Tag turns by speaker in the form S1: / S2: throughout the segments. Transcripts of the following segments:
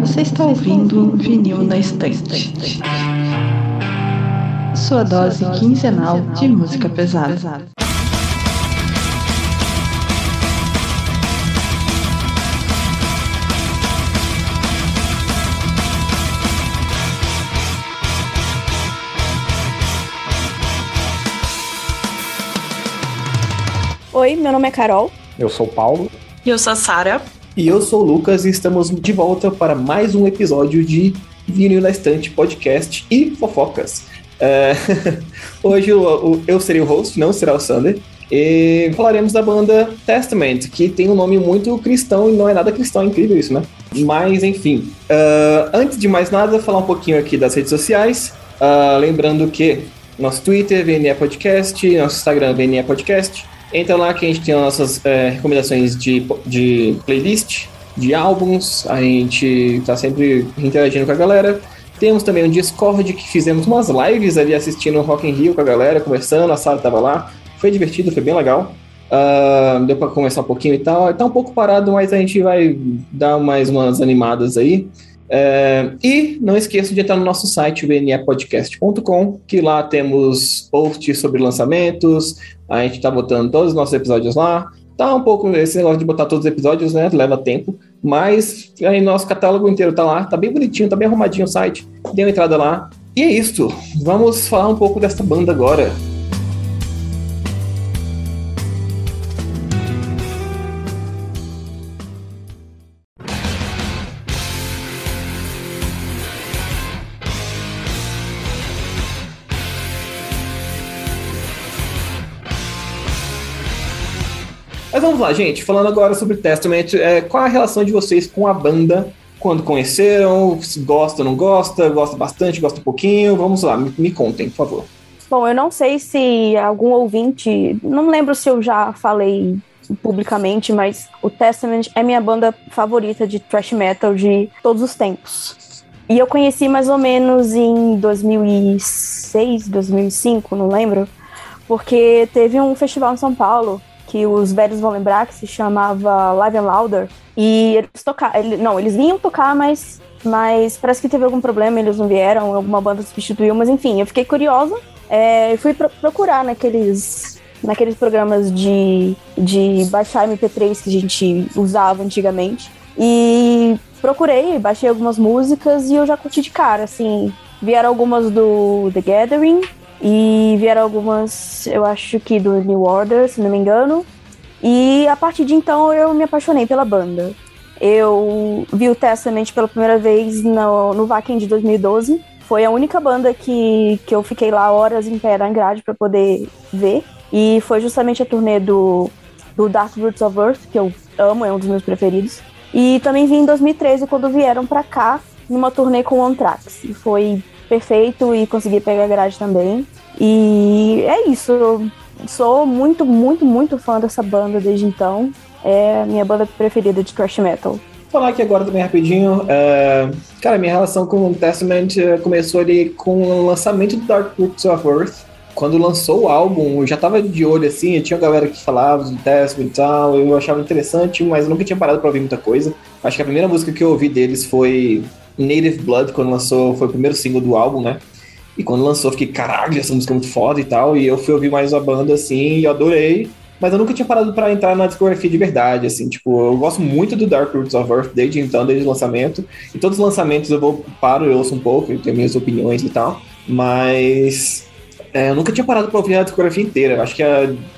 S1: Você está ouvindo Vinil na Estante. Sua dose quinzenal de música pesada.
S2: Oi, meu nome é Carol.
S3: Eu sou o Paulo.
S4: E eu sou a Sara.
S3: E eu sou o Lucas e estamos de volta para mais um episódio de Vinil na Estante Podcast e Fofocas. É, hoje eu, eu serei o host, não será o Sander. E falaremos da banda Testament, que tem um nome muito cristão e não é nada cristão, é incrível isso, né? Mas enfim, uh, antes de mais nada, falar um pouquinho aqui das redes sociais. Uh, lembrando que nosso Twitter, VNE Podcast, nosso Instagram, VNE Podcast. Entra lá que a gente tem as nossas é, recomendações de, de playlist, de álbuns, a gente tá sempre interagindo com a galera. Temos também um Discord que fizemos umas lives ali assistindo Rock in Rio com a galera, conversando, a Sara tava lá. Foi divertido, foi bem legal. Uh, deu para conversar um pouquinho e tal. Tá um pouco parado, mas a gente vai dar mais umas animadas aí. É, e não esqueça de entrar no nosso site, vnepodcast.com, que lá temos posts sobre lançamentos, a gente tá botando todos os nossos episódios lá. Tá um pouco esse negócio de botar todos os episódios, né? Leva tempo, mas aí nosso catálogo inteiro tá lá, tá bem bonitinho, tá bem arrumadinho o site. Dê uma entrada lá. E é isso. Vamos falar um pouco dessa banda agora. Mas vamos lá, gente. Falando agora sobre Testament, é, qual a relação de vocês com a banda? Quando conheceram? Se gosta, não gosta? Gosta bastante, gosta um pouquinho? Vamos lá, me, me contem, por favor.
S2: Bom, eu não sei se algum ouvinte, não lembro se eu já falei publicamente, mas o Testament é minha banda favorita de thrash metal de todos os tempos. E eu conheci mais ou menos em 2006, 2005, não lembro, porque teve um festival em São Paulo que os velhos vão lembrar, que se chamava Live and Louder. E eles tocaram. Ele, não, eles vinham tocar, mas, mas parece que teve algum problema, eles não vieram, alguma banda substituiu, mas enfim, eu fiquei curiosa é, fui pro procurar naqueles, naqueles programas de, de baixar MP3 que a gente usava antigamente. E procurei, baixei algumas músicas e eu já curti de cara, assim. Vieram algumas do The Gathering, e vieram algumas, eu acho que do New Order, se não me engano. E a partir de então eu me apaixonei pela banda. Eu vi o Testament pela primeira vez no, no Vakin de 2012. Foi a única banda que, que eu fiquei lá horas em pé na grade para poder ver. E foi justamente a turnê do, do Dark Roots of Earth, que eu amo, é um dos meus preferidos. E também vi em 2013, quando vieram para cá, numa turnê com o Anthrax. E foi perfeito e consegui pegar a grade também. E é isso. Eu sou muito, muito, muito fã dessa banda desde então. É a minha banda preferida de thrash metal.
S3: Vou falar aqui agora também rapidinho. É... Cara, minha relação com o Testament é, começou ali com o lançamento do Dark Roots of Earth. Quando lançou o álbum, eu já tava de olho assim, tinha galera que falava do Testament e tal, eu achava interessante, mas eu nunca tinha parado pra ouvir muita coisa. Acho que a primeira música que eu ouvi deles foi Native Blood, quando lançou, foi o primeiro single do álbum, né? E quando lançou, fiquei, caralho, essa música é muito foda e tal. E eu fui ouvir mais a banda, assim, e eu adorei. Mas eu nunca tinha parado para entrar na discografia de verdade, assim. Tipo, eu gosto muito do Dark Roots of Earth desde então, desde o lançamento. E todos os lançamentos eu vou, paro e ouço um pouco, eu tenho minhas opiniões e tal. Mas é, eu nunca tinha parado para ouvir a discografia inteira. Eu acho que,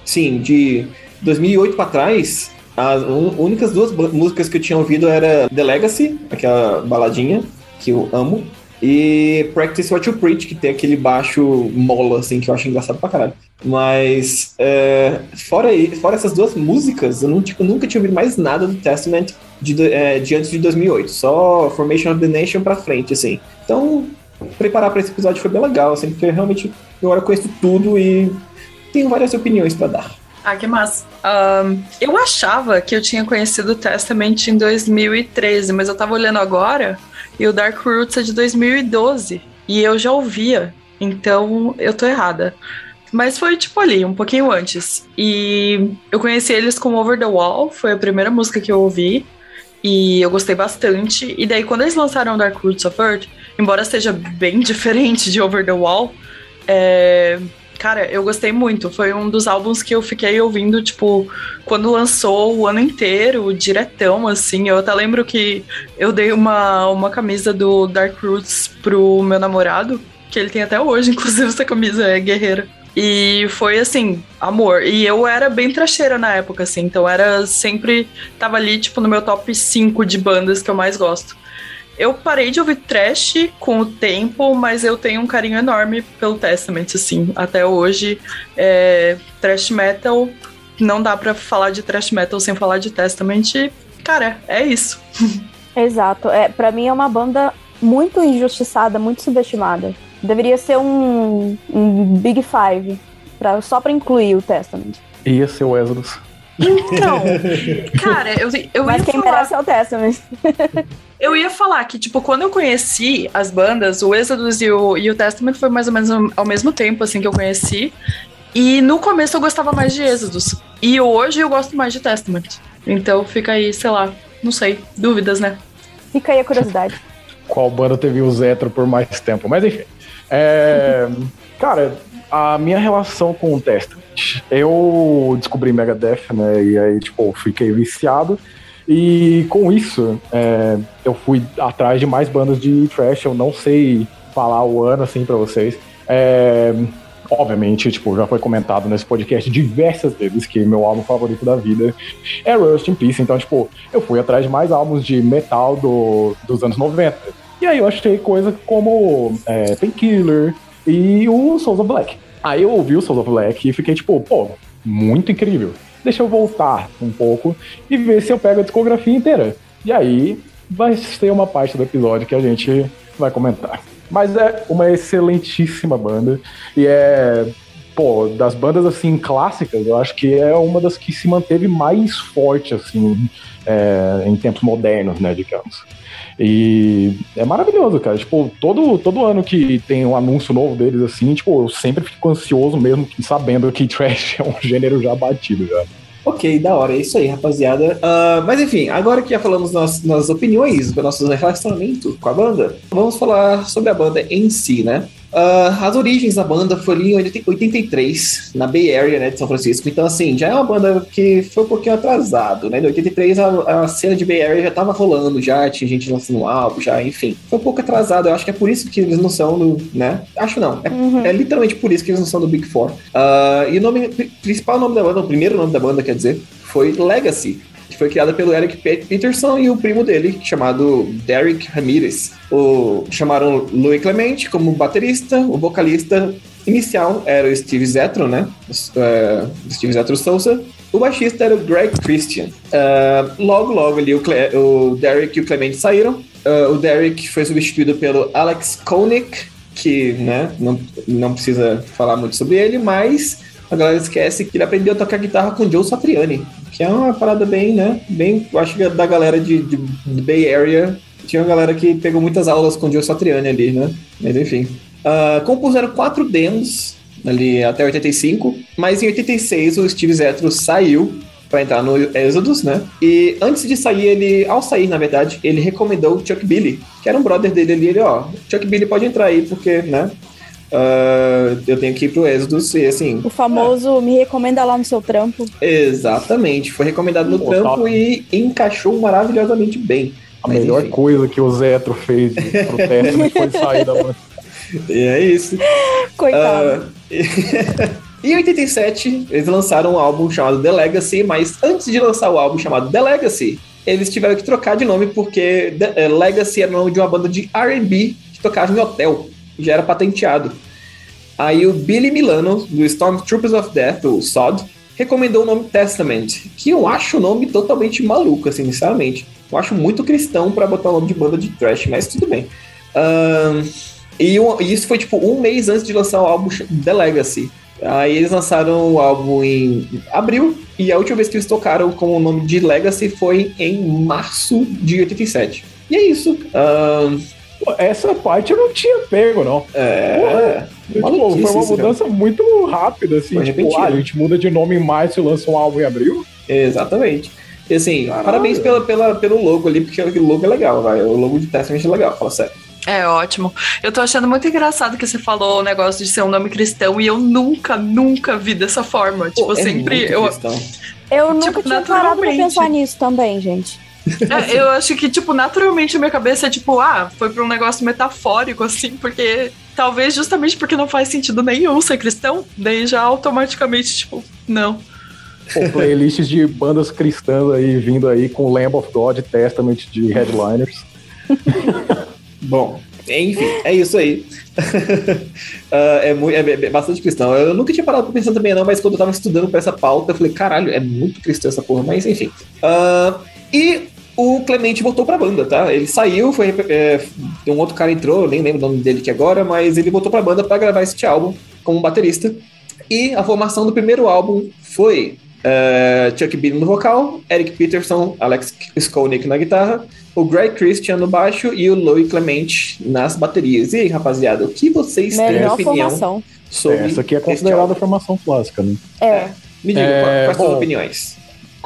S3: sim, de 2008 para trás, as únicas duas músicas que eu tinha ouvido era The Legacy, aquela baladinha que eu amo, e Practice What You Preach, que tem aquele baixo mola, assim, que eu acho engraçado pra caralho. Mas, é, fora, fora essas duas músicas, eu não, tipo, nunca tinha ouvido mais nada do Testament de, é, de antes de 2008. Só Formation of the Nation pra frente, assim. Então, preparar para esse episódio foi bem legal, assim, porque realmente agora eu conheço tudo e tenho várias opiniões para dar.
S4: Ah, que massa. Um, eu achava que eu tinha conhecido o Testament em 2013, mas eu tava olhando agora e o Dark Roots é de 2012. E eu já ouvia. Então eu tô errada. mas foi tipo ali, um pouquinho antes. E eu conheci eles com Over the Wall, foi a primeira música que eu ouvi. E eu gostei bastante. E daí, quando eles lançaram Dark Roots of Earth, embora seja bem diferente de Over the Wall, é... cara, eu gostei muito. Foi um dos álbuns que eu fiquei ouvindo, tipo, quando lançou o ano inteiro, diretão, assim. Eu até lembro que eu dei uma, uma camisa do Dark Roots pro meu namorado, que ele tem até hoje, inclusive, essa camisa é guerreira. E foi assim, amor. E eu era bem tracheira na época, assim, então era sempre. Tava ali, tipo, no meu top 5 de bandas que eu mais gosto. Eu parei de ouvir trash com o tempo, mas eu tenho um carinho enorme pelo Testament, assim. Até hoje, é, trash metal, não dá para falar de trash metal sem falar de Testament. E, cara, é isso.
S2: Exato. É, para mim é uma banda muito injustiçada, muito subestimada. Deveria ser um, um Big Five, pra, só pra incluir o Testament.
S5: Ia ser o Exodus.
S4: Então, cara, eu, eu
S2: Mas
S4: ia
S2: quem
S4: falar,
S2: merece é o Testament.
S4: eu ia falar que, tipo, quando eu conheci as bandas, o Exodus e o, e o Testament foi mais ou menos ao mesmo tempo, assim, que eu conheci. E no começo eu gostava mais de Exodus. E hoje eu gosto mais de Testament. Então fica aí, sei lá, não sei, dúvidas, né?
S2: Fica aí a curiosidade.
S5: Qual banda teve o Zetro por mais tempo? Mas enfim. É, cara, a minha relação com o Testament. Eu descobri Megadeth, né? E aí, tipo, fiquei viciado. E com isso, é, eu fui atrás de mais bandas de trash. Eu não sei falar o ano assim pra vocês. É, obviamente, tipo, já foi comentado nesse podcast diversas vezes que meu álbum favorito da vida é Rust in Peace. Então, tipo, eu fui atrás de mais álbuns de metal do, dos anos 90. E aí eu achei coisa como é, Painkiller e o Souls of Black. Aí eu ouvi o Souls of Black e fiquei tipo, pô, muito incrível. Deixa eu voltar um pouco e ver se eu pego a discografia inteira. E aí vai ser uma parte do episódio que a gente vai comentar. Mas é uma excelentíssima banda e é, pô, das bandas assim clássicas, eu acho que é uma das que se manteve mais forte assim é, em tempos modernos, né, digamos. E é maravilhoso, cara. Tipo, todo, todo ano que tem um anúncio novo deles, assim, tipo, eu sempre fico ansioso mesmo, sabendo que trash é um gênero já batido, já.
S3: Ok, da hora, é isso aí, rapaziada. Uh, mas enfim, agora que já falamos nas, nas opiniões, do nosso relacionamento com a banda, vamos falar sobre a banda em si, né? Uh, as origens da banda foi ali em 83, na Bay Area, né, de São Francisco. Então, assim, já é uma banda que foi um pouquinho atrasado, né? Em 83 a, a cena de Bay Area já tava rolando, já tinha gente lançando um álbum, já, enfim. Foi um pouco atrasado, eu acho que é por isso que eles não são do, né? Acho não, é,
S2: Uhum.
S3: é literalmente por isso que eles não são do Big Four. Uh, e o nome, principal nome da banda, o primeiro nome da banda, quer dizer, foi Legacy foi criada pelo Eric Peterson e o primo dele, chamado Derek Ramirez. O, chamaram Louis Clemente como baterista, o vocalista inicial era o Steve Zetro, né? Uh, Steve Zetro Souza. O baixista era o Greg Christian. Uh, logo, logo ali o, Cle o Derek e o Clemente saíram. Uh, o Derek foi substituído pelo Alex Koenig, que né, não, não precisa falar muito sobre ele, mas a galera esquece que ele aprendeu a tocar guitarra com Joe Satriani, que é uma parada bem, né? Bem, acho que da galera de, de, de Bay Area. Tinha uma galera que pegou muitas aulas com Joe Satriani ali, né? Mas enfim. Uh, compuseram quatro demos ali até 85, mas em 86 o Steve Zetro saiu para entrar no Exodus, né? E antes de sair, ele, ao sair, na verdade, ele recomendou o Chuck Billy, que era um brother dele ali, ele, ó, Chuck Billy pode entrar aí, porque, né? Uh, eu tenho que ir pro Exodus e assim.
S2: O famoso é. me recomenda lá no seu trampo.
S3: Exatamente, foi recomendado no Pô, trampo tá. e encaixou maravilhosamente bem.
S5: A Mas, melhor enfim. coisa que o Zetro fez de protesto foi sair da banda.
S3: E é isso.
S2: Coitado.
S3: Uh, em 87, eles lançaram um álbum chamado The Legacy, mas antes de lançar o álbum chamado The Legacy, eles tiveram que trocar de nome porque The, uh, Legacy era o nome de uma banda de R&B que tocava em hotel já era patenteado. Aí o Billy Milano, do Stormtroopers of Death, o SOD, recomendou o nome Testament, que eu acho o nome totalmente maluco, assim, sinceramente. Eu acho muito cristão para botar o nome de banda de trash, mas tudo bem. E, e, isso foi tipo um mês antes de lançar o álbum The Legacy. Aí eles lançaram o álbum em abril, e a última vez que eles tocaram com o nome de Legacy foi em março de 87. E é isso.
S5: Pô, essa parte eu não tinha pego, não.
S3: É.
S5: Tipo, foi uma mudança muito rápida, assim.
S3: Foi
S5: Tipo, ah, a gente muda de nome em março e lança um álbum em abril.
S3: Exatamente. E assim,
S5: Caralho.
S3: parabéns pela, pela, pelo logo ali, porque o logo é legal, vai. O logo de Testament é legal, fala sério.
S4: É ótimo. Eu tô achando muito engraçado que você falou o negócio de ser um nome cristão e eu nunca, nunca vi dessa forma. tipo,
S3: Pô, é
S4: sempre.
S3: muito
S4: Eu,
S3: cristão.
S2: Eu nunca
S4: Tipo,
S2: tinha parado pra pensar nisso também, gente.
S4: É, eu acho que, tipo, naturalmente a minha cabeça é tipo, ah, foi pra um negócio metafórico, assim, porque talvez justamente porque não faz sentido nenhum ser cristão, daí já automaticamente, tipo, não.
S5: Pô, playlists de bandas cristãs aí vindo aí com Lamb of God, Testament de headliners.
S3: Bom, enfim, é isso aí. Ah, é, mui- é be- bastante cristão. Eu nunca tinha parado pra pensar também, não, mas quando eu tava estudando pra essa pauta, eu falei, caralho, é muito cristão essa porra, mas enfim. Ah, e o Clemente voltou pra banda, tá? Ele saiu, foi. É, um outro cara entrou, nem lembro o nome dele aqui agora, mas ele voltou pra banda pra gravar este álbum como baterista. E a formação do primeiro álbum foi eh, Chuck Bean no vocal, Eric Peterson, Alex Skolnick na guitarra, o Greg Christian no baixo e o Louis Clemente nas baterias. E aí, rapaziada, o que vocês têm de
S2: Melhor
S3: opinião
S2: formação.
S3: sobre
S5: Essa aqui é considerada a formação clássica, né?
S2: É.
S3: Me diga,
S5: É,
S3: quais são as
S5: bom.
S3: opiniões?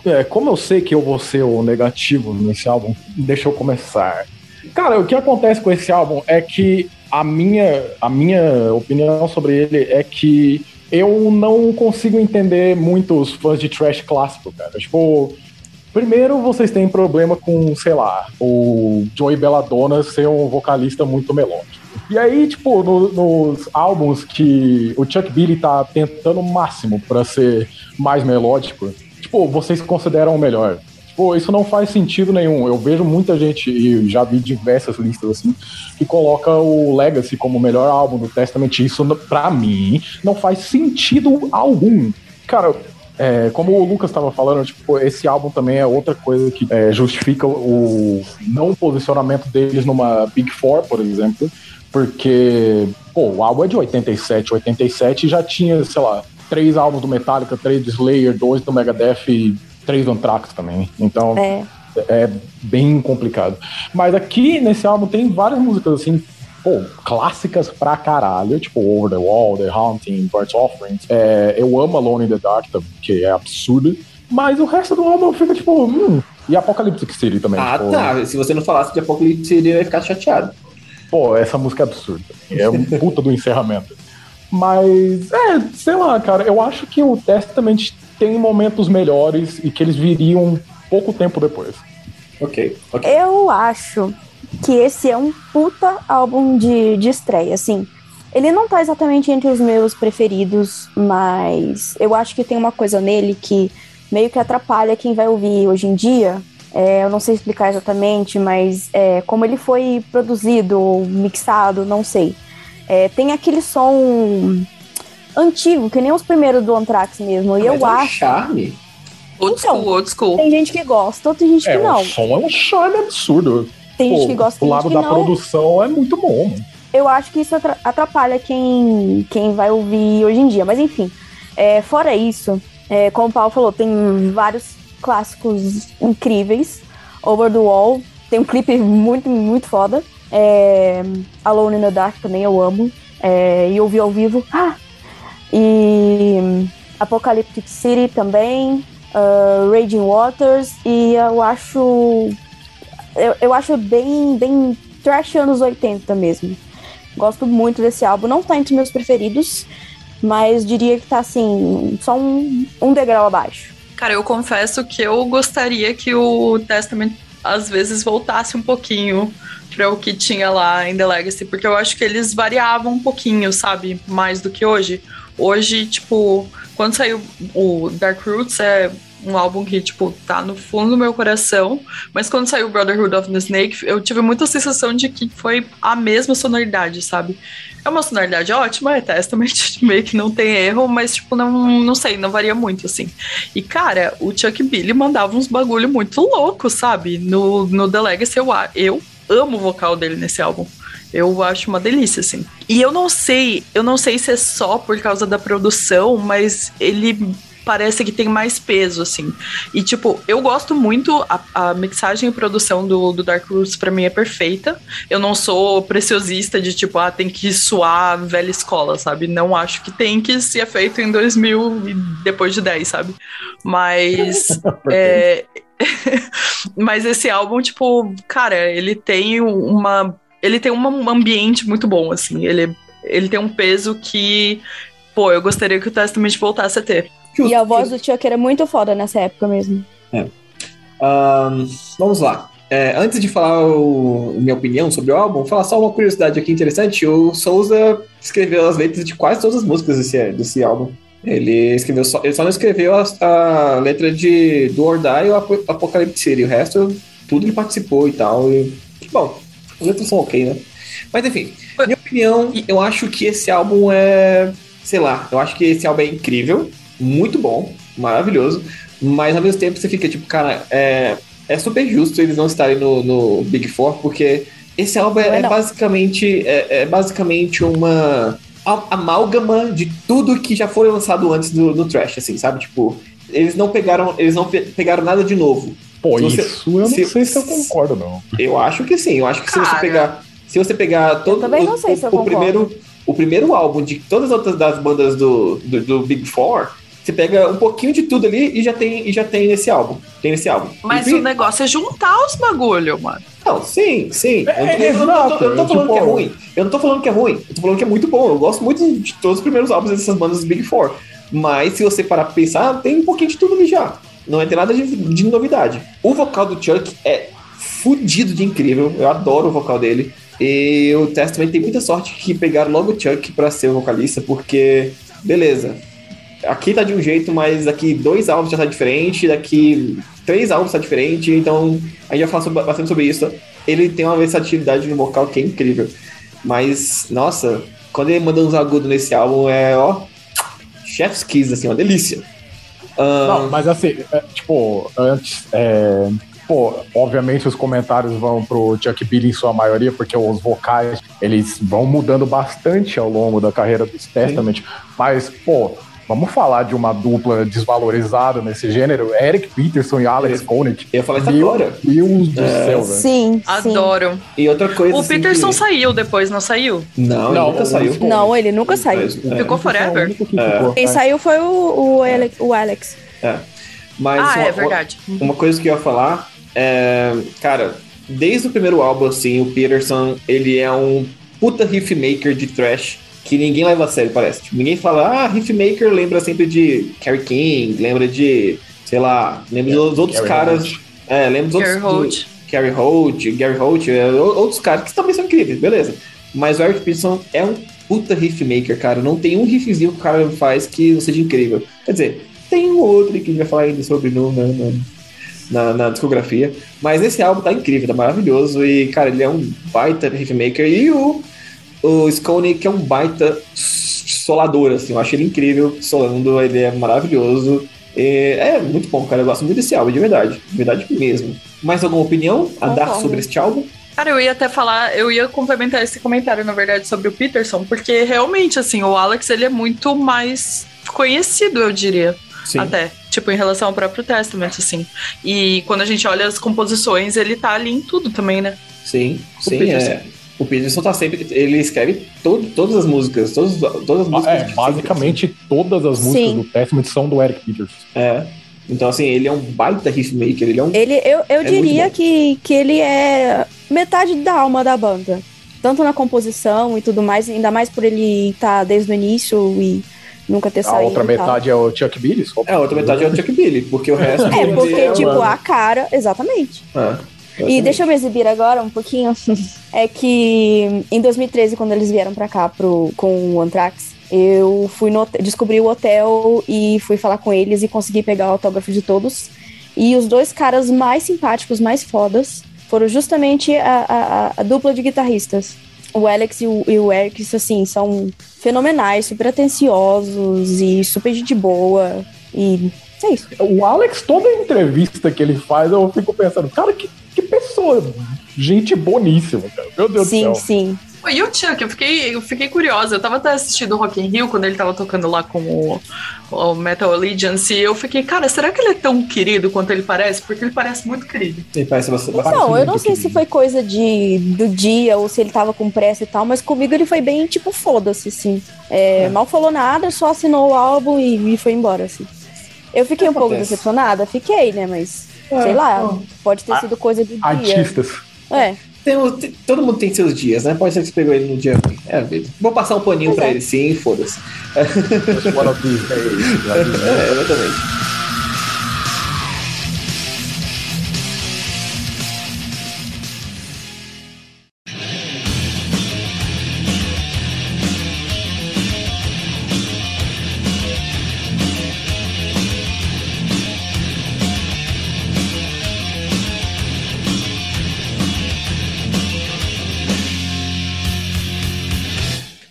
S5: É, como eu sei que eu vou ser o negativo nesse álbum, deixa eu começar. Cara, o que acontece com esse álbum é que a minha, a minha opinião sobre ele é que eu não consigo entender muitos fãs de trash clássico, cara. Tipo, primeiro vocês têm problema com, sei lá, o Joey Belladonna ser um vocalista muito melódico. E aí, tipo, no- nos álbuns que o Chuck Billy tá tentando o máximo pra ser mais melódico, tipo, vocês consideram o melhor. Tipo, isso não faz sentido nenhum. Eu vejo muita gente, e já vi diversas listas assim, que coloca o Legacy como o melhor álbum do Testament. Isso, pra mim, não faz sentido algum. Cara, é, como o Lucas estava falando, tipo, esse álbum também é outra coisa que é, justifica o não posicionamento deles numa Big Four, por exemplo, porque pô, o álbum é de 87, 87 e já tinha, sei lá, três álbuns do Metallica, três do Slayer, dois do Megadeth e três do Anthrax também. Então
S2: É.
S5: é bem complicado. Mas aqui nesse álbum tem várias músicas assim, pô, clássicas pra caralho, tipo Over the Wall, The Haunting, Birds Offerings. É, eu amo Alone in the Dark, também, que é absurdo. Mas o resto do álbum fica tipo, hum. E Apocalyptic City também.
S3: Ah,
S5: tipo,
S3: tá. Se você não falasse de Apocalipse, ele ia ficar chateado.
S5: Pô, essa música é absurda. É um puta do encerramento. Mas, é, sei lá, cara, eu acho que o Testament tem momentos melhores e que eles viriam pouco tempo depois.
S3: Ok, ok.
S2: Eu acho que esse é um puta álbum de, de estreia, assim. Ele não tá exatamente entre os meus preferidos, mas eu acho que tem uma coisa nele que meio que atrapalha quem vai ouvir hoje em dia. É, eu não sei explicar exatamente, mas é, como ele foi produzido ou mixado, não sei. É, tem aquele som antigo, que nem os primeiros do Anthrax mesmo. E
S3: Mas
S2: eu
S3: é um
S2: acho.
S3: charme.
S4: Old
S2: Então,
S4: school, old school.
S2: Tem gente que gosta, outra gente
S5: É,
S2: que não.
S5: o som é um charme absurdo.
S2: Tem
S5: Pô,
S2: gente que gosta,
S5: o lado da
S2: não.
S5: produção é muito bom.
S2: eu acho que isso atra- atrapalha quem, quem vai ouvir hoje em dia. Mas enfim, é, fora isso, é, como o Paulo falou, tem vários clássicos incríveis. Over the Wall, tem um clipe muito, muito foda. É, Alone in the Dark também eu amo. É, e ouvi ao vivo. Ah! E Apocalyptic City também. uh, Raging Waters. E eu acho. Eu, eu acho bem, bem trash anos 80 mesmo. Gosto muito desse álbum. Não tá entre meus preferidos, mas diria que tá assim, só um, um degrau abaixo.
S4: Cara, eu confesso que eu gostaria que o Testament às vezes voltasse um pouquinho para o que tinha lá em The Legacy, porque eu acho que eles variavam um pouquinho, sabe? Mais do que hoje. Hoje, tipo, quando saiu o Dark Roots, é um álbum que, tipo, tá no fundo do meu coração, mas quando saiu Brotherhood of the Snake, eu tive muita sensação de que foi a mesma sonoridade, sabe? É uma sonoridade ótima, é Testament, meio que não tem erro, mas, tipo, não, não sei, não varia muito, assim. E, cara, o Chuck Billy mandava uns bagulho muito louco, sabe? No, no The Legacy, eu, eu amo o vocal dele nesse álbum. Eu acho uma delícia, assim. E eu não sei, eu não sei se é só por causa da produção, mas ele parece que tem mais peso, assim. E, tipo, eu gosto muito, a, a mixagem e produção do, do Dark Roots pra mim é perfeita. Eu não sou preciosista de, tipo, ah, tem que suar velha escola, sabe? Não acho que tem que ser feito em 2000 e depois de 10, sabe? Mas. é, mas esse álbum, tipo, cara, ele tem uma. Ele tem um ambiente muito bom, assim. Ele, ele tem um peso que, pô, eu gostaria que o Testament voltasse a ter.
S2: E a voz do Chuck era muito foda nessa época mesmo.
S3: É. Um, vamos lá. É, antes de falar o, minha opinião sobre o álbum, vou falar só uma curiosidade aqui interessante. O Souza escreveu as letras de quase todas as músicas desse, desse álbum. Ele escreveu só, ele só não escreveu a, a letra de Do or Die ou Apocalypse City. O resto, tudo ele participou e tal. E, bom, as letras são ok, né? Mas enfim, minha opinião, eu acho que esse álbum é. Sei lá, eu acho que esse álbum é incrível, muito bom, maravilhoso. Mas ao mesmo tempo você fica tipo, cara, é, é super justo eles não estarem no, no Big Four, porque esse álbum é, é basicamente é, é basicamente uma amálgama de tudo que já foi lançado antes do, do Trash, assim, sabe? Tipo, eles não pegaram, eles não pe pegaram nada de novo.
S5: Pô, se isso eu não se, sei se eu concordo, não.
S3: Eu acho que sim, eu acho que Cara. se você pegar. Se você pegar todo
S2: também não sei o, eu
S3: o primeiro, o primeiro álbum de todas as outras das bandas do, do, do Big Four, você pega um pouquinho de tudo ali e já tem, e já tem nesse álbum. Tem nesse álbum.
S4: Mas
S3: e,
S4: o negócio é juntar os bagulho, mano.
S3: Não, sim, sim. É, eu, não, tô, eu não tô falando tipo... que é ruim. Eu não tô falando que é ruim. Eu tô falando que é muito bom. Eu gosto muito de todos os primeiros álbuns dessas bandas Big Four. Mas se você parar pra pensar, tem um pouquinho de tudo ali já. Não é tem nada de, de novidade. O vocal do Chuck é fudido de incrível. Eu adoro o vocal dele. E o Testament tem muita sorte que pegaram logo o Chuck pra ser o vocalista, porque, beleza, aqui tá de um jeito, mas daqui dois álbuns já tá diferente, daqui três álbuns tá diferente, então a gente já falou bastante sobre isso. Ele tem uma versatilidade no vocal que é incrível. Mas, nossa, quando ele manda uns agudos nesse álbum, é, ó, chef's kiss, assim, uma delícia.
S5: Um... Não, mas assim, é, tipo, antes, é, pô, obviamente os comentários vão pro Chuck Billy em sua maioria, porque os vocais, eles vão mudando bastante ao longo da carreira dos Testament, mas, pô, Vamos falar de uma dupla desvalorizada nesse gênero. Eric Peterson e Alex Koenig.
S3: Eu ia falar isso agora.
S5: Deus do é. céu, velho.
S2: Sim,
S4: Adoro.
S3: E outra coisa.
S4: O assim Peterson que... saiu depois, não saiu?
S3: Não, não ele nunca saiu.
S2: Não, ele nunca saiu.
S4: É. Ficou forever.
S2: É. Quem saiu foi o, o, Alex, o Alex.
S3: É. Mas
S4: ah,
S3: uma,
S4: é verdade.
S3: Uma coisa que eu ia falar é. Cara, desde o primeiro álbum, assim, o Peterson, ele é um puta riff maker de trash que ninguém leva a sério, parece. Tipo, ninguém fala, ah, Riffmaker lembra sempre de Carrie King, lembra de, sei lá, lembra yeah, dos outros Gary caras. Holt. É, lembra dos
S4: Gary
S3: outros. Holt. Gary Holt, Gary Holt, é, outros caras que também são incríveis, beleza. Mas o Eric Peterson é um puta riffmaker, cara. Não tem um riffzinho que o cara faz que não seja incrível. Quer dizer, tem um outro que a gente vai falar ainda sobre no, no, na, na, discografia. Mas esse álbum tá incrível, tá maravilhoso. E, cara, ele é um baita riffmaker. E o o Scone, que é um baita solador, assim, eu acho ele incrível, solando, ele é maravilhoso. é muito bom, cara. Eu gosto muito desse álbum, de verdade. De verdade mesmo. Mais alguma opinião a dar sobre este álbum?
S4: Cara, eu ia até falar, eu ia complementar esse comentário, na verdade, sobre o Peterson, porque realmente, assim, o Alex, ele é muito mais conhecido, eu diria. Sim. Até, tipo, em relação ao próprio Testament, assim. E quando a gente olha as composições, ele tá ali em tudo também, né?
S3: Sim, o sim, Peterson. é. O Peterson tá sempre. Ele escreve todo, todas as músicas. Todas, todas as músicas.
S5: É, basicamente assim. todas as músicas Sim. do Testament são do Eric Peterson.
S3: É. Então, assim, ele é um baita riffmaker. Ele é um.
S2: Ele, eu eu é diria que, que ele é metade da alma da banda. Tanto na composição e tudo mais, ainda mais por ele estar tá desde o início e nunca ter a saído.
S5: A outra metade é o Chuck Billy?
S3: É, a outra metade é o Chuck Billy, porque o resto.
S2: É, porque, é tipo, uma... a cara. Exatamente. É. E deixa eu me exibir agora um pouquinho. é que em 2013, quando eles vieram pra cá pro, com o Anthrax, eu fui no, descobri o hotel e fui falar com eles e consegui pegar o autógrafo de todos. E os dois caras mais simpáticos, mais fodas, foram justamente a, a, a dupla de guitarristas. O Alex e o, e o Eric, assim, são fenomenais, super atenciosos e super gente boa. E é isso.
S5: O Alex, toda entrevista que ele faz, eu fico pensando, cara, que que pessoa, gente boníssima, cara. Meu Deus
S2: sim,
S5: do
S2: céu. Sim, sim.
S4: E o Chuck, eu fiquei, eu fiquei curiosa. Eu tava até assistindo o Rock in Rio quando ele tava tocando lá com o, o Metal Allegiance. E eu fiquei, cara, será que ele é tão querido quanto ele parece? Porque ele parece muito querido.
S3: Ele parece bastante.
S2: Não, eu não sei se foi coisa de, do dia ou se ele tava com pressa e tal, mas comigo ele foi bem, tipo, foda-se, assim. É, Mal falou nada, só assinou o álbum e, e foi embora, assim. Eu fiquei um pouco decepcionada, fiquei, né? Mas, sei lá, pode ter sido coisa do dia.
S5: Artistas.
S2: É,
S3: Tem todo mundo tem seus dias, né? Pode ser que você pegou ele no dia ruim. É a vida. Vou passar um paninho
S2: Pois
S3: pra
S2: é.
S3: ele, sim, foda-se.
S5: These days.
S3: É, exatamente.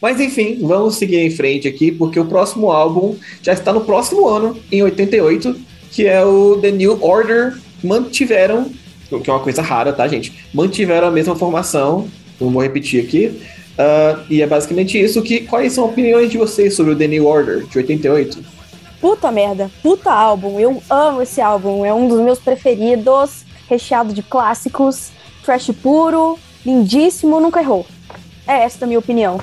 S3: Mas enfim, vamos seguir em frente aqui, porque o próximo álbum já está no próximo ano, em 88, que é o The New Order. Mantiveram, que é uma coisa rara, tá, gente? Mantiveram a mesma formação, não vou repetir aqui. ah, e é basicamente isso. Que, quais são as opiniões de vocês sobre o The New Order, de 88?
S2: puta merda, puta álbum. Eu amo esse álbum, é um dos meus preferidos, recheado de clássicos, trash puro, lindíssimo, nunca errou. É essa a minha opinião.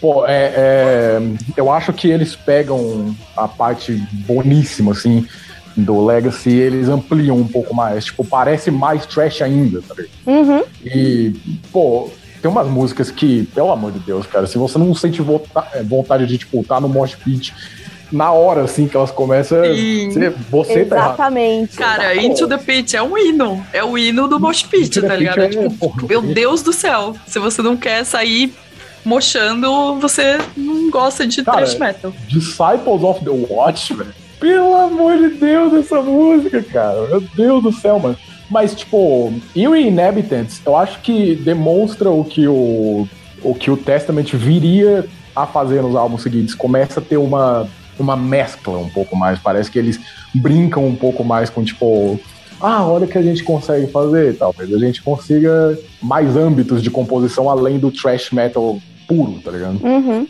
S5: Pô, é, é, eu acho que eles pegam a parte boníssima, assim, do Legacy e eles ampliam um pouco mais. Tipo, parece mais trash ainda, tá ligado?
S2: Uhum.
S5: E, pô, tem umas músicas que, pelo amor de Deus, cara, se você não sente é, vontade de, tipo, estar no mosh pit na hora, assim, que elas começam,
S4: Sim.
S5: você, você tá.
S2: Exatamente.
S4: Cara, Into the Pit é um hino. É o hino do Mosh Pit, tá ligado?
S5: é,
S4: É tipo, meu. Deus do céu. Se você não quer sair mochando, você não gosta de
S5: Cara,
S4: thrash metal.
S5: Disciples of the Watch, velho. Pelo amor de Deus, essa música, cara. Meu Deus do céu, mano. Mas, tipo, Eerie Inhabitants, eu acho que demonstra o que o, o que o Testament viria a fazer nos álbuns seguintes. Começa a ter uma, uma mescla um pouco mais. Parece que eles brincam um pouco mais com, tipo, ah, olha o que a gente consegue fazer. Talvez a gente consiga mais âmbitos de composição além do thrash metal puro, tá ligado?
S2: Uhum.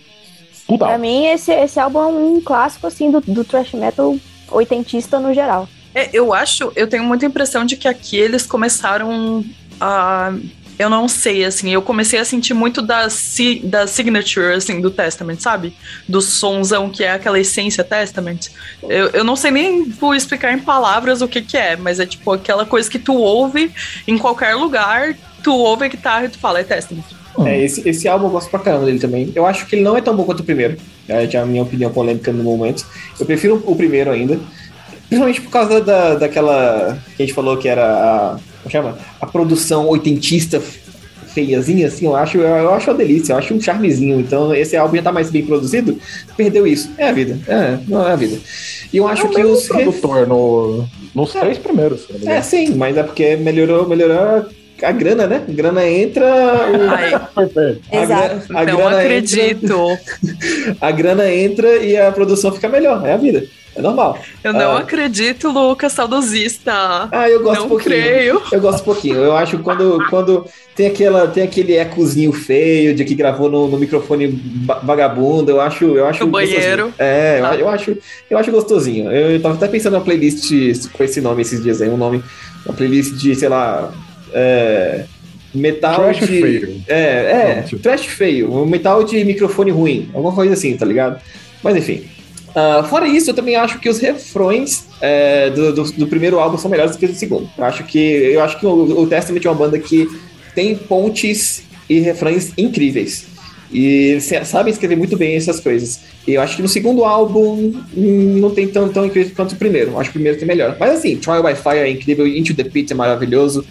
S5: Puta,
S2: Pra mim, esse, esse álbum é um clássico, assim, do, do thrash metal oitentista no geral.
S4: É, eu acho, eu tenho muita impressão de que aqui eles começaram a. Eu não sei, assim, eu comecei a sentir muito da, si- da signature, assim, do Testament, sabe? Do sonzão que é aquela essência Testament. Eu, eu não sei nem vou explicar em palavras o que que é, mas é tipo aquela coisa que tu ouve em qualquer lugar, tu ouve a guitarra e tu fala, é Testament.
S3: É, esse, esse álbum eu gosto pra caramba dele também. Eu acho que ele não é tão bom quanto o primeiro. É já a minha opinião polêmica no momento. Eu prefiro o primeiro ainda. Principalmente por causa da, daquela que a gente falou que era a. Como chama? A produção oitentista feiazinha, assim, eu acho, eu acho uma delícia, eu acho um charmezinho. Então, esse álbum já tá mais bem produzido, perdeu isso. É a vida. É, não é a vida. E eu acho
S5: é
S3: que os.
S5: produtor no, nos
S3: É.
S5: três primeiros.
S3: É, sim, mas é porque melhorou, melhorou a grana, né? A grana entra. o- a
S2: Exato.
S3: gra- a
S4: não
S3: grana
S4: acredito.
S3: a grana entra e a produção fica melhor. É a vida. É normal.
S4: Eu não
S3: Ah.
S4: acredito, Lucas, saudosista.
S3: Ah, eu gosto
S4: não
S3: um pouquinho.
S4: creio.
S3: Eu gosto um pouquinho. Eu acho quando, quando tem, aquela, tem aquele ecozinho feio de que gravou no, no microfone vagabundo, eu acho. Eu acho
S4: No
S3: gostosinho.
S4: banheiro.
S3: É, eu,
S4: Tá.
S3: eu acho, eu acho gostosinho. Eu, eu tava até pensando na playlist com esse nome esses dias aí, um nome. Uma playlist de, sei lá. É, metal
S5: Trash
S3: de.
S5: feio.
S3: É, é,
S5: Pronto.
S3: trash feio. Um metal de microfone ruim. Alguma coisa assim, tá ligado? Mas enfim. Ah, fora isso, eu também acho que os refrões é, do, do, do primeiro álbum são melhores do que do segundo. Eu acho que, eu acho que o, o Testament é uma banda que tem pontes e refrões incríveis. E sabem escrever muito bem essas coisas. E eu acho que no segundo álbum hum, não tem tão, tão incrível quanto o primeiro. Eu acho que o primeiro tem melhor. Mas assim, Trial by Fire é incrível, Into the Pit é maravilhoso,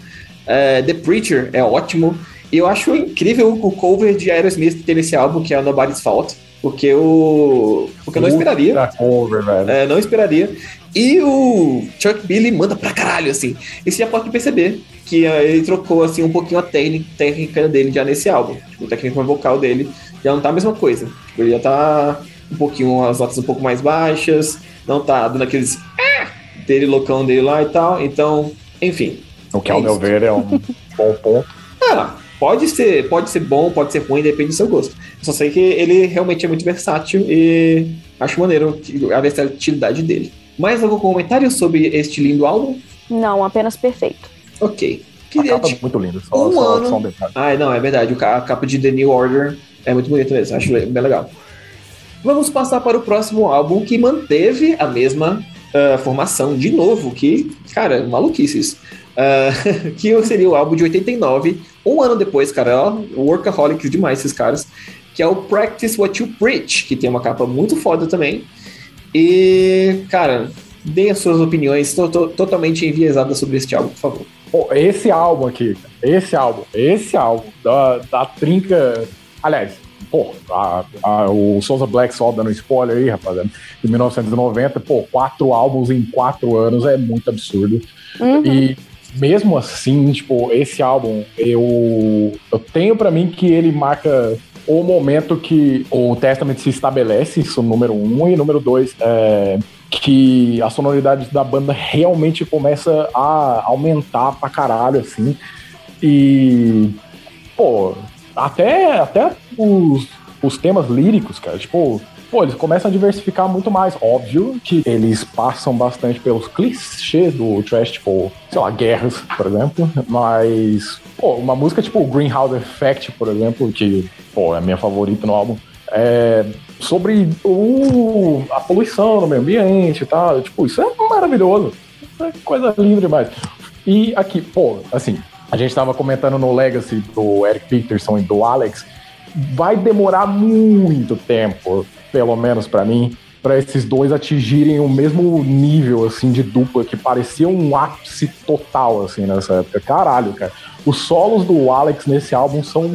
S3: é, The Preacher é ótimo. E eu acho incrível o cover de Aerosmith tem nesse álbum, que é Nobody's Fault. Porque eu, porque eu não esperaria.
S5: Cover, velho.
S3: É, não esperaria. E o Chuck Billy manda pra caralho, assim. E você já pode perceber que ah, ele trocou, assim, um pouquinho a técnica, técnica dele já nesse álbum. Tipo, a técnica vocal dele já não tá a mesma coisa. Tipo, ele já tá um pouquinho, as notas um pouco mais baixas, não tá dando aqueles "Ah", dele loucão dele lá e tal. Então, enfim.
S5: O que,
S3: é
S5: ao meu
S3: isso.
S5: ver, é um bom ponto.
S3: Ah, pode ser, pode ser bom, pode ser ruim, depende do seu gosto. Eu só sei que ele realmente é muito versátil e acho maneiro a versatilidade dele. Mais algum comentário sobre este lindo álbum?
S2: Não, apenas perfeito.
S3: Ok.
S5: A
S3: Queria
S5: capa
S3: te-
S5: é muito linda, só,
S3: um
S5: só,
S3: ano.
S5: só um detalhe.
S3: Ah, não, é verdade. A capa de The New Order é muito bonita mesmo. Acho bem legal. Vamos passar para o próximo álbum que manteve a mesma ah, formação de novo. Que, cara, maluquice isso. Ah, que seria o álbum de 89, um ano depois, cara. Ó, workaholics demais esses caras. Que é o Practice What You Preach, que tem uma capa muito foda também. E, cara, deem as suas opiniões to- to- totalmente enviesadas sobre este álbum, por favor.
S5: Esse álbum aqui, esse álbum, esse álbum da, da trinca. Aliás, pô, a- a- o Souza Black só dando spoiler aí, rapaziada, de 1990, pô, quatro álbuns em quatro anos é muito absurdo.
S2: Uhum.
S5: E mesmo assim, tipo, esse álbum, eu, eu tenho pra mim que ele marca o momento que o Testament se estabelece, isso número um, e número dois, é, que a sonoridade da banda realmente começa a aumentar pra caralho, assim. E, pô, até, até os, os temas líricos, cara, tipo, pô, eles começam a diversificar muito mais. Óbvio que eles passam bastante pelos clichês do trash, tipo, sei lá, guerras, por exemplo, mas, pô, uma música tipo Greenhouse Effect, por exemplo, que, pô, é a minha favorita no álbum, é sobre o, a poluição no meio ambiente e tal, tipo, isso é maravilhoso, é coisa linda demais. E aqui, pô, assim, a gente tava comentando no Legacy do Eric Peterson e do Alex, vai demorar muito tempo, pelo menos pra mim, pra esses dois atingirem o mesmo nível assim de dupla que parecia um ápice total assim nessa época. Caralho, cara. Os solos do Alex nesse álbum são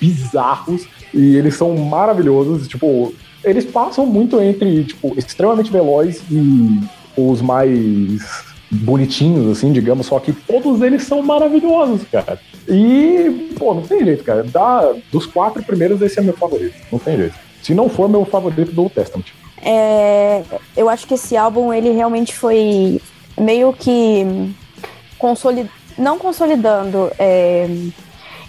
S5: bizarros e eles são maravilhosos, tipo, eles passam muito entre tipo extremamente veloz e os mais bonitinhos assim, digamos, só que todos eles são maravilhosos, cara. E, pô, não tem jeito, cara. Da, dos quatro primeiros, esse é meu favorito. Não tem jeito. Se não for meu favorito do Testament.
S2: É, eu acho que esse álbum ele realmente foi meio que consolid... não consolidando, é,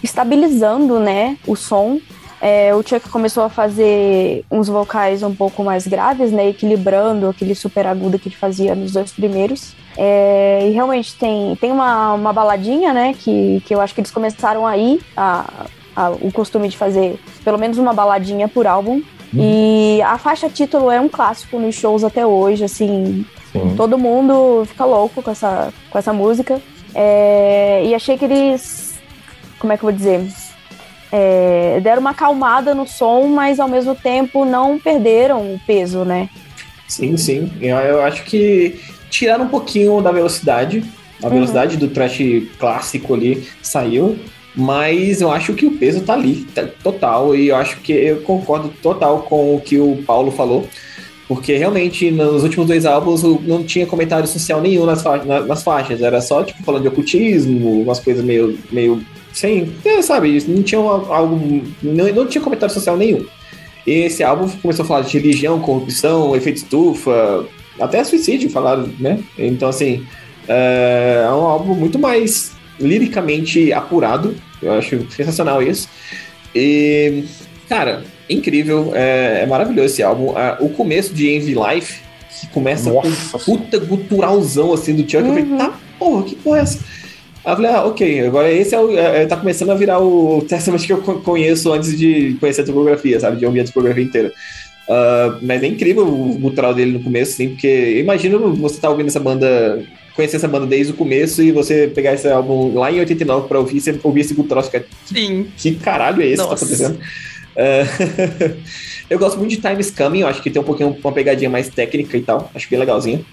S2: estabilizando, né, o som. É, o Chuck começou a fazer uns vocais um pouco mais graves, né, equilibrando aquele super agudo que ele fazia nos dois primeiros. É, e realmente tem, tem uma, uma baladinha, né, que, que eu acho que eles começaram aí a, a- o costume de fazer pelo menos uma baladinha por álbum. E a faixa título é um clássico nos shows até hoje, assim,
S5: Sim.
S2: todo mundo fica louco com essa, com essa música. É, e achei que eles, como é que eu vou dizer, É, deram uma acalmada no som, mas ao mesmo tempo não perderam o peso, né?
S3: Sim, sim. Eu, eu acho que tiraram um pouquinho da velocidade. A
S2: Uhum.
S3: velocidade do trash clássico ali saiu. Mas eu acho que o peso tá ali, tá total. E eu acho que eu concordo total com o que o Paulo falou. Porque realmente nos últimos dois álbuns não tinha comentário social nenhum nas, fa- nas faixas. Era só tipo falando de ocultismo, umas coisas meio. meio sem. é, sabe, não tinha algo. Não, não tinha comentário social nenhum. E esse álbum começou a falar de religião, corrupção, efeito estufa, até suicídio falaram, né? Então, assim, é um álbum muito mais liricamente apurado. Eu acho sensacional isso. E, cara, incrível. É, é maravilhoso esse álbum. Ah, o começo de Envy Life, que começa
S5: Nossa
S3: com um puta guturalzão assim do Chuck, eu falei,
S2: Uhum.
S3: tá, porra, que porra é essa? Aí eu falei, ah, ok, agora esse é o, é, tá começando a virar o Testament que eu co- conheço antes de conhecer a tipografia, sabe? De ouvir a tipografia inteira. Ah, mas é incrível o gutural dele no começo, assim, porque imagina você tá ouvindo essa banda, conhecer essa banda desde o começo e você pegar esse álbum lá em 89 pra ouvir, você ouvir esse gutural e ficar,
S4: Sim.
S3: que caralho é esse que tá
S4: Nossa.
S3: acontecendo? Ah, eu gosto muito de Times Coming, eu acho que tem um pouquinho uma pegadinha mais técnica e tal, acho bem legalzinho.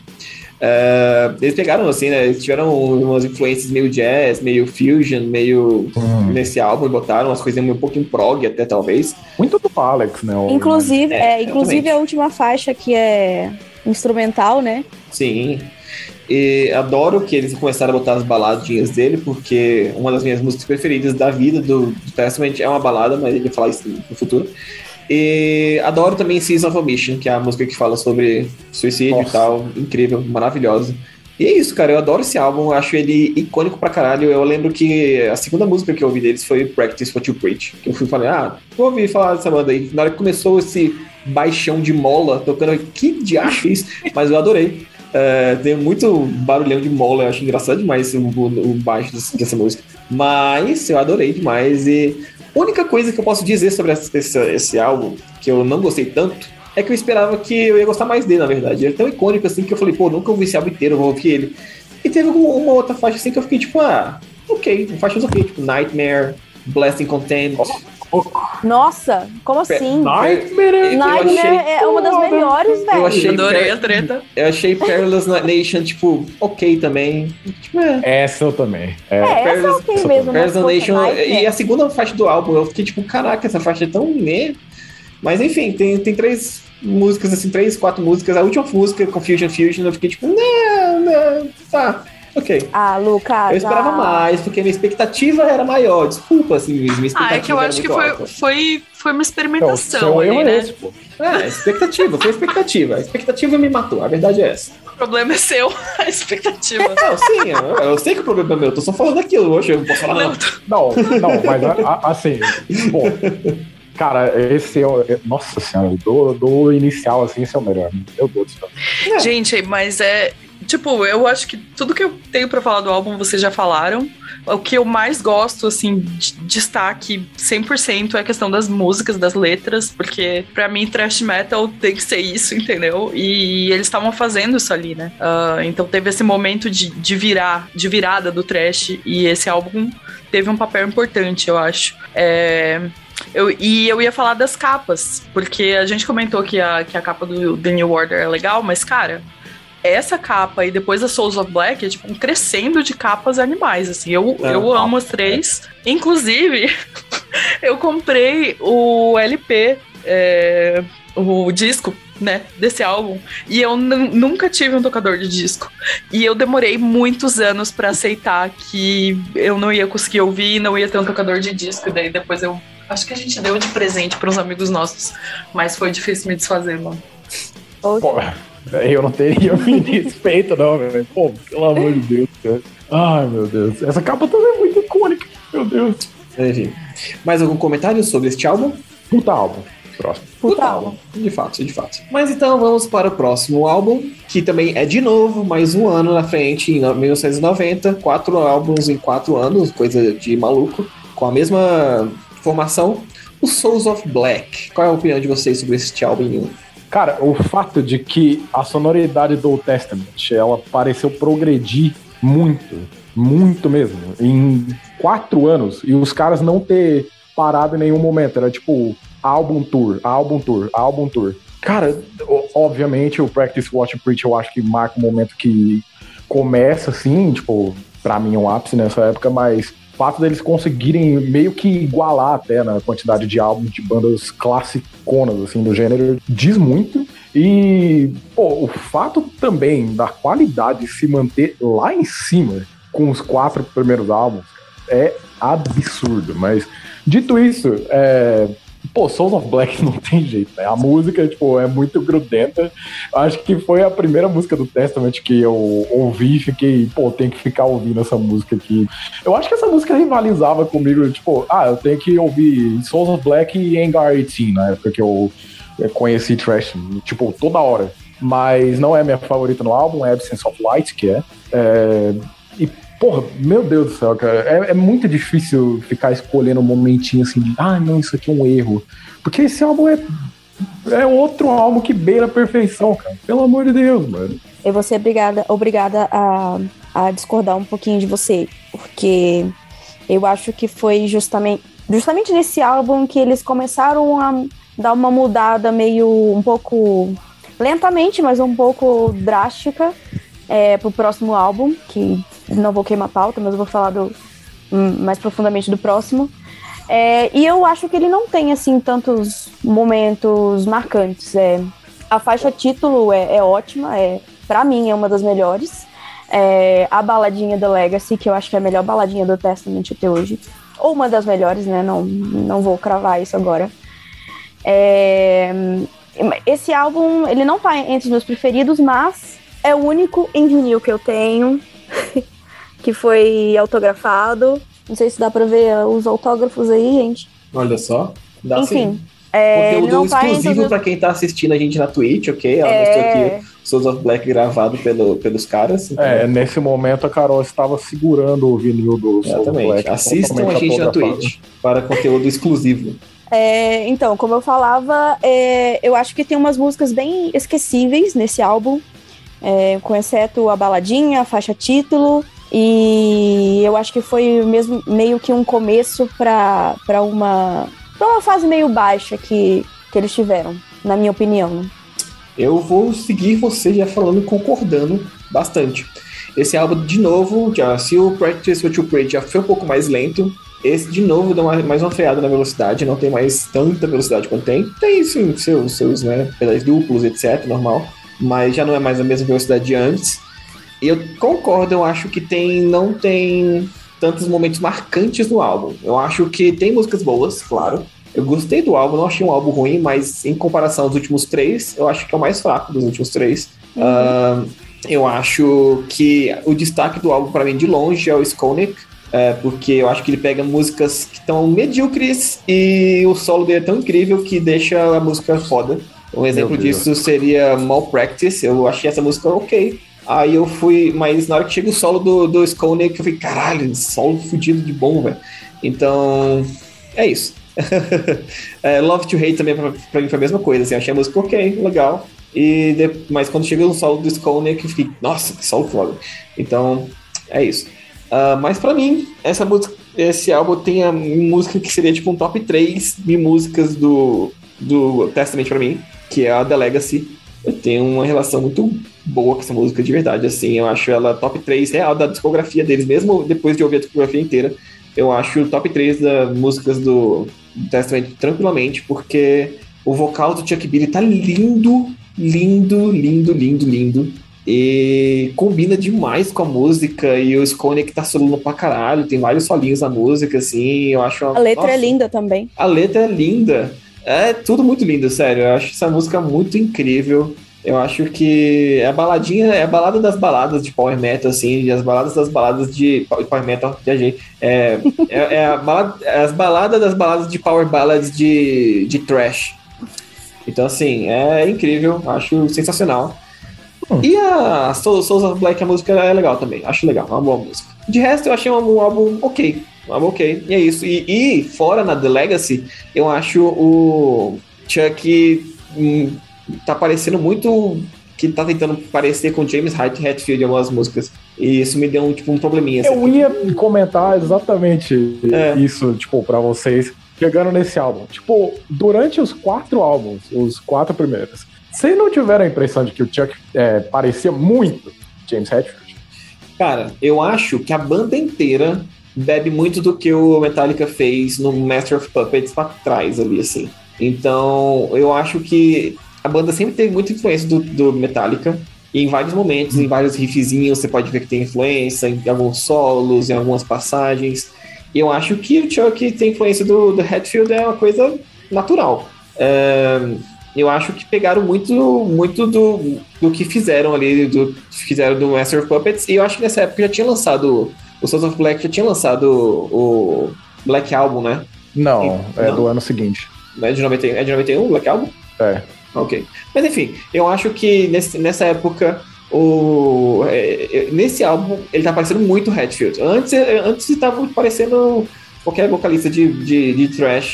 S3: Ah, eles pegaram assim, né? Eles tiveram umas influências meio jazz, meio fusion, meio
S5: Hum.
S3: nesse álbum e botaram umas coisinhas um pouquinho prog até talvez.
S5: Muito do Alex, né? o-
S2: Inclusive,
S3: É,
S2: é, inclusive a última faixa que é instrumental, né?
S3: Sim. E adoro que eles começaram a botar as baladinhas dele, porque uma das minhas músicas preferidas da vida do, do Testament é uma balada, mas ele vai falar isso no futuro. E adoro também Season of Omission, que é a música que fala sobre suicídio
S5: Nossa.
S3: e tal. Incrível, maravilhosa. E é isso, cara. Eu adoro esse álbum, eu acho ele icônico pra caralho. Eu lembro que a segunda música que eu ouvi deles foi Practice What You Preach. Que eu fui falei, ah, vou ouvir falar dessa banda aí. Na hora que começou esse baixão de mola tocando, que diacho é isso? Mas eu adorei. É, tem muito barulhão de mola, eu acho engraçado demais o, o, baixo dessa música. Mas eu adorei demais. E única coisa que eu posso dizer sobre esse, esse álbum, que eu não gostei tanto, é que eu esperava que eu ia gostar mais dele, na verdade. Ele é tão icônico assim que eu falei, pô, nunca ouvi esse álbum inteiro, vou ouvir ele. E teve uma outra faixa assim que eu fiquei tipo, ah, ok, faixas ok, tipo Nightmare, Blasting Content.
S2: Nossa, como assim?
S5: Nightmare,
S2: Nightmare é uma das melhores, velho.
S3: Eu achei
S4: Adorei
S3: per-
S4: a treta.
S3: Eu achei Perilous Nation, tipo, ok também. Tipo, é.
S5: Essa eu também. É,
S2: É, essa é
S3: Perilous-
S2: ok mesmo.
S3: Perilous Nation.
S2: Nightmare.
S3: E a segunda faixa do álbum, eu fiquei tipo, caraca, essa faixa é tão né. Mas enfim, tem, tem três músicas, assim, três, quatro músicas. A última música, Confusion Fusion, eu fiquei tipo, não, não, tá, ok.
S2: Ah, Lucas.
S3: Eu esperava
S2: ah,
S3: mais, porque minha expectativa era maior. Desculpa, assim, minha expectativa
S4: Ah, é que eu acho que foi,
S3: alta.
S4: foi, foi uma
S5: Então,
S4: experimentação ali,
S5: é
S4: né?
S5: esse, pô.
S3: É, expectativa, foi expectativa. A expectativa me matou, a verdade é essa.
S4: O problema é seu, a expectativa.
S3: Não, sim, eu, eu sei que o problema é meu, tô só falando aquilo hoje, eu não posso falar
S4: Não,
S3: nada.
S5: Não, não, mas a- a- assim, pô, cara, esse é, o- é- Nossa senhora, do, do inicial, assim, esse é o melhor. Meu Deus do céu.
S4: Gente, mas é. Tipo, eu acho que tudo que eu tenho pra falar do álbum vocês já falaram. O que eu mais gosto, assim, de destaque 100% é a questão das músicas, das letras, porque pra mim thrash metal tem que ser isso, entendeu? E eles estavam fazendo isso ali, né? Ah, então teve esse momento de, de virar, de virada do trash, e esse álbum teve um papel importante, eu acho. É, eu, e eu ia falar das capas, porque a gente comentou que a, que a capa do The New Order é legal, mas, cara, essa capa e depois a Souls of Black é tipo um crescendo de capas animais, assim. Eu,
S3: É,
S4: eu amo as três. Inclusive, eu comprei o LP, é, o disco, né, desse álbum, e eu nu- nunca tive um tocador de disco. E eu demorei muitos anos pra aceitar que eu não ia conseguir ouvir, não ia ter um tocador de disco, e daí depois eu acho que a gente deu de presente para uns amigos nossos, mas foi difícil me desfazer, mano.
S2: Poxa.
S5: Eu não teria me respeito, não, velho. Pô, pelo amor de Deus, cara. Ai, meu Deus. Essa capa também é muito icônica, meu Deus.
S3: Enfim. Mais algum comentário sobre este álbum?
S5: Puta álbum. Próximo.
S2: Puta
S3: álbum. De fato, de fato. Mas então vamos para o próximo álbum, que também é de novo mais um ano na frente, em 1990. Quatro álbuns em quatro anos, coisa de maluco, com a mesma formação. O Souls of Black. Qual é a opinião de vocês sobre este álbum?
S5: Cara, o fato de que a sonoridade do Old Testament, ela pareceu progredir muito, muito mesmo, em quatro anos, e os caras não ter parado em nenhum momento, era tipo álbum tour, álbum tour, álbum tour. Cara, obviamente o Practice Watch Preach eu acho que marca um momento que começa assim, tipo, pra mim um ápice nessa época, mas fato deles conseguirem meio que igualar até na quantidade de álbuns de bandas classiconas, assim, do gênero, diz muito. E, pô, o fato também da qualidade se manter lá em cima com os quatro primeiros álbuns é absurdo. Mas, dito isso, é, Pô, Souls of Black não tem jeito, né? A música, tipo, é muito grudenta. Acho que foi a primeira música do Testament que eu ouvi e fiquei, pô, tem que ficar ouvindo essa música aqui. Eu acho que essa música rivalizava comigo, tipo, ah, eu tenho que ouvir Souls of Black e Engar 18, na época que eu conheci Trash, tipo, toda hora. Mas não é minha favorita no álbum, é Absence of Light, que é. É, E, porra, meu Deus do céu, cara, é, é muito difícil ficar escolhendo um momentinho assim de, ah, não, isso aqui é um erro. Porque esse álbum é, é outro álbum que beira a perfeição, cara. Pelo amor de Deus, mano.
S2: Eu vou ser obrigada, obrigada a, a discordar um pouquinho de você, porque eu acho que foi justamente, justamente nesse álbum que eles começaram a dar uma mudada meio um pouco lentamente, mas um pouco drástica é, pro próximo álbum, que não vou queimar pauta, mas eu vou falar do, hum, mais profundamente do próximo. É, e eu acho que ele não tem assim tantos momentos marcantes. É, a faixa título é, é ótima, é para mim é uma das melhores. É, a baladinha do Legacy, que eu acho que é a melhor baladinha do Testament até hoje. Ou uma das melhores, né? Não, não vou cravar isso agora. É, esse álbum, ele não tá entre os meus preferidos, mas É o único em vinil que eu tenho, que foi autografado. Não sei se dá pra ver os autógrafos aí, gente.
S3: Olha só. Dá
S2: Enfim.
S3: sim.
S2: É,
S3: Conteúdo
S2: não
S3: exclusivo pra quem tá assistindo a gente na Twitch, ok? Ela
S2: É.
S3: mostrou aqui o Souls of Black gravado pelo, pelos caras. então-
S5: É, nesse momento a Carol estava segurando o vinil do Soul
S3: Exatamente.
S5: Black,
S3: Assistam a gente na. Twitch para conteúdo exclusivo.
S2: É, então, como eu falava, é, eu acho que tem umas músicas bem esquecíveis nesse álbum, é, com exceto a baladinha, a faixa título, e eu acho que foi mesmo meio que um começo para uma, pra uma fase meio baixa que, que eles tiveram, na minha opinião.
S3: Eu vou seguir você já falando concordando bastante. Esse álbum, de novo, já, se o Practice What You Preach já foi um pouco mais lento, esse de novo dá uma- mais uma freada na velocidade, não tem mais tanta velocidade quanto tem. Tem sim seus, seus né, pedais duplos, etc, normal, mas já não é mais a mesma velocidade de antes. Eu concordo, eu acho que tem não tem tantos momentos marcantes no álbum. Eu acho que tem músicas boas, claro. Eu gostei do álbum, não achei um álbum ruim, mas em comparação aos últimos três, eu acho que é o mais fraco dos últimos três. Ah, eu acho que o destaque do álbum, para mim, de longe, é o Skolnick, é, porque eu acho que ele pega músicas que estão medíocres e o solo dele é tão incrível que deixa a música foda. Um exemplo disso seria Malpractice, eu achei essa música ok. Aí eu fui, mas na hora que chega o solo do, do Skolnick, eu falei, caralho, solo fudido de bom, velho. Então, é isso. É, Love to Hate também pra, pra mim foi a mesma coisa, assim, achei a música ok, legal. E de- mas quando chega no solo do Skolnick, eu fiquei, nossa, que solo foda. Então, é isso. Ah, mas pra mim, essa música, esse álbum tem a música que seria tipo um top 3 de músicas do, do Testament pra mim, que é a The Legacy. Eu tenho uma relação muito boa com essa música de verdade, assim, eu acho ela top 3 real da discografia deles, mesmo depois de ouvir a discografia inteira, eu acho o top 3 das músicas do, do Testament tranquilamente, porque o vocal do Chuck Billy tá lindo, lindo, lindo, lindo, lindo. E combina demais com a música. E o Skolnick tá solando pra caralho. Tem vários solinhos na música, assim. Eu acho uma-
S2: A letra é
S3: Nossa,
S2: linda também.
S3: A letra é linda. É tudo muito lindo, sério. Eu acho essa música muito incrível. Eu acho que é a baladinha, é a balada das baladas de power metal, assim, e as baladas das baladas de power metal, viajei. É, é, é a balada, é as baladas das baladas de power ballads de, de trash. Então, assim, é incrível, acho sensacional.
S5: Hum.
S3: E a Soul- Souls of Black, a música é legal também, acho legal, é uma boa música. De resto, eu achei um, um álbum ok, ok, e é isso. E, e fora na The Legacy, eu acho o Chuck hum, tá parecendo muito que tá tentando parecer com James Hetfield em algumas músicas. E isso me deu um, tipo, um probleminha. assim.
S5: Eu ia comentar exatamente
S3: É.
S5: isso, tipo, pra vocês, chegando nesse álbum. Tipo, durante os quatro álbuns, os quatro primeiros, vocês não tiveram a impressão de que o Chuck é, parecia muito James Hetfield?
S3: Cara, eu acho que a banda inteira bebe muito do que o Metallica fez no Master of Puppets pra trás ali, assim. Então, eu acho que a banda sempre teve muita influência do, do Metallica. E em vários momentos, em vários riffzinhos, você pode ver que tem influência em alguns solos, em algumas passagens. E eu acho que o Chuck tem influência do, do Hatfield é uma coisa natural. É, eu acho que pegaram muito, muito do, do que fizeram ali, do fizeram do Master of Puppets, e eu acho que nessa época já tinha lançado, o Sons of Black já tinha lançado o, Black Album, né?
S5: Não, é
S3: Não?
S5: do ano seguinte.
S3: É de 91, é de 91 o Black Album?
S5: É.
S3: Ok. Mas enfim, eu acho que nesse, nessa época, o, é, é, nesse álbum, ele tá parecendo muito Hatfield. Antes, é, antes ele tava parecendo qualquer vocalista de, de, de trash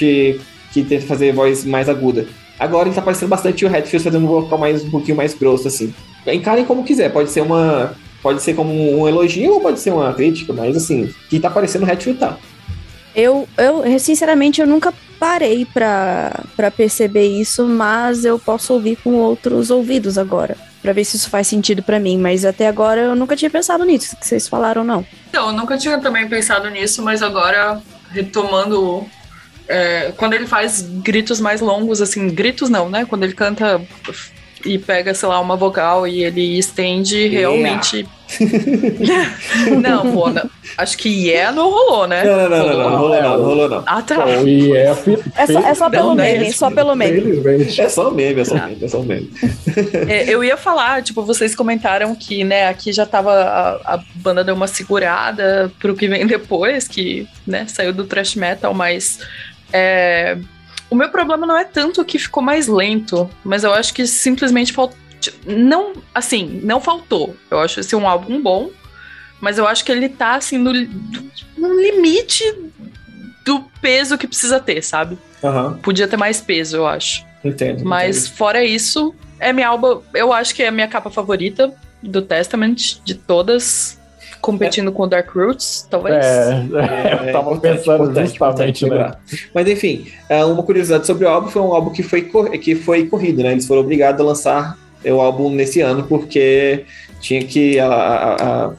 S3: que tenta fazer voz mais aguda. Agora ele tá parecendo bastante o Hatfield fazendo um vocal mais, um pouquinho mais grosso, assim. Encarem como quiser, pode ser uma. Pode ser como um elogio ou pode ser uma crítica, mas assim, que tá parecendo Hatfield tá.
S2: Eu, eu, sinceramente, eu nunca parei pra, pra perceber isso, mas eu posso ouvir com outros ouvidos agora, pra ver se isso faz sentido pra mim. Mas até agora eu nunca tinha pensado nisso que vocês falaram, não.
S4: Então, eu nunca tinha também pensado nisso, mas agora, retomando. é, quando ele faz gritos mais longos, assim, gritos não, né? Quando ele canta e pega, sei lá, uma vogal e ele estende
S3: Yeah.
S4: realmente. não, pô, não. acho que yeah não rolou, né?
S3: Não, não, não, não, não, rolou não, rolou não.
S4: Ah, tá.
S5: O IF.
S2: É só, é só pelo
S4: Não,
S2: meme,
S4: né?
S2: só pelo meme.
S5: Felizmente.
S3: É só meme, é só
S4: Ah.
S3: meme, é só meme.
S4: É, eu ia falar, tipo, vocês comentaram que, né, aqui já tava. A, a banda deu uma segurada pro que vem depois, que, né, saiu do thrash metal, mas. é, o meu problema não é tanto que ficou mais lento, mas eu acho que simplesmente faltou. Não, assim, não faltou. Eu acho esse um álbum bom, mas eu acho que ele tá, assim, no, no limite do peso que precisa ter, sabe?
S3: Aham,
S4: Podia ter mais peso, eu acho.
S3: entendo.
S4: Mas fora isso, é minha alba. Eu acho que é a minha capa favorita do Testament, de todas, competindo com Dark Roots, talvez.
S5: É,
S3: É,
S5: eu tava
S3: importante,
S5: pensando
S3: importante, importante
S5: justamente, né?
S3: Mas enfim, é, uma curiosidade sobre o álbum foi um álbum que foi, que foi corrido, né? Eles foram obrigados a lançar o álbum nesse ano porque tinha que a, a- a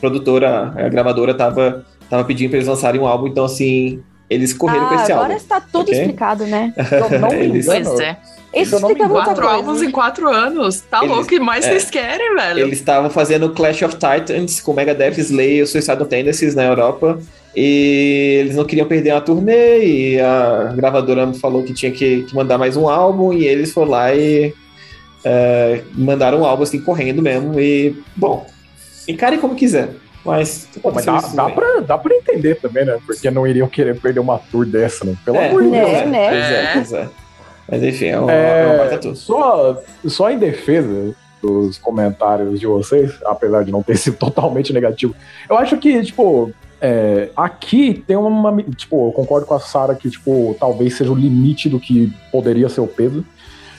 S3: produtora, a gravadora tava, tava pedindo para eles lançarem um álbum, então assim, eles correram com
S2: Ah,
S3: esse
S2: agora
S3: álbum.
S2: está tudo
S3: Ok?
S2: explicado, né?
S5: Eu não
S3: Eles-.
S4: Pois é.
S2: Isso
S5: eu não me
S2: explica muita
S4: Quatro
S2: coisa.
S4: álbuns em quatro anos. Tá
S3: Eles-
S4: louco, o que mais
S3: é.
S4: vocês querem, velho?
S3: Eles estavam fazendo Clash of Titans com Megadeth, Slayer, Suicidal Tendencies na Europa. E eles não queriam perder uma turnê. E a gravadora falou que tinha que, que mandar mais um álbum. E eles foram lá e é, mandaram um álbum assim, correndo mesmo. E, bom, encarem como quiser. Mas,
S5: Pô, mas dá, dá, pra, dá pra entender também, né? Porque não iriam querer perder uma tour dessa, né? Pelo
S3: É,
S5: amor de
S2: né,
S5: Deus.
S3: pois é,
S2: né?
S3: Pois é,
S4: É.
S3: pois é. Mas enfim, é um, é um baita
S5: É,
S3: tour.
S5: só, só em defesa dos comentários de vocês, apesar de não ter sido totalmente negativo, eu acho que, tipo, é, aqui tem uma. Tipo, eu concordo com a Sara que, tipo, talvez seja o limite do que poderia ser o peso.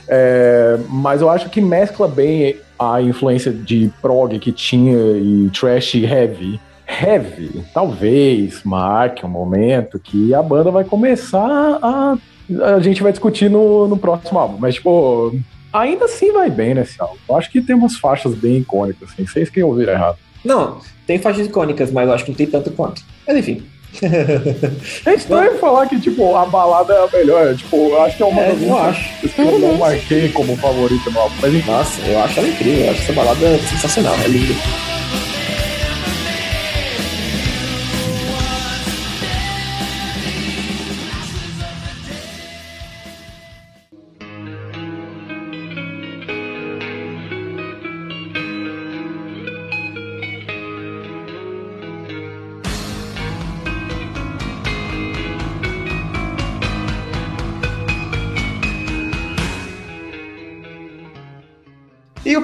S5: É, mas eu acho que mescla bem a influência de prog que tinha e trash heavy. Heavy, talvez marque um momento que a banda vai começar a. A gente vai discutir no, no próximo álbum, mas, tipo, ainda assim vai bem nesse álbum. Eu acho que tem umas faixas bem icônicas, assim. Vocês que ouviram errado.
S3: Não, tem faixas icônicas, mas eu acho que não tem tanto quanto. Mas enfim.
S5: É estranho falar que, tipo, a balada é a melhor. Tipo, eu acho que é uma
S3: É,
S5: das
S3: eu acho.
S5: que eu não marquei como favorita no álbum. Mas enfim.
S3: Nossa, eu acho ela incrível. Eu acho essa balada sensacional. É linda.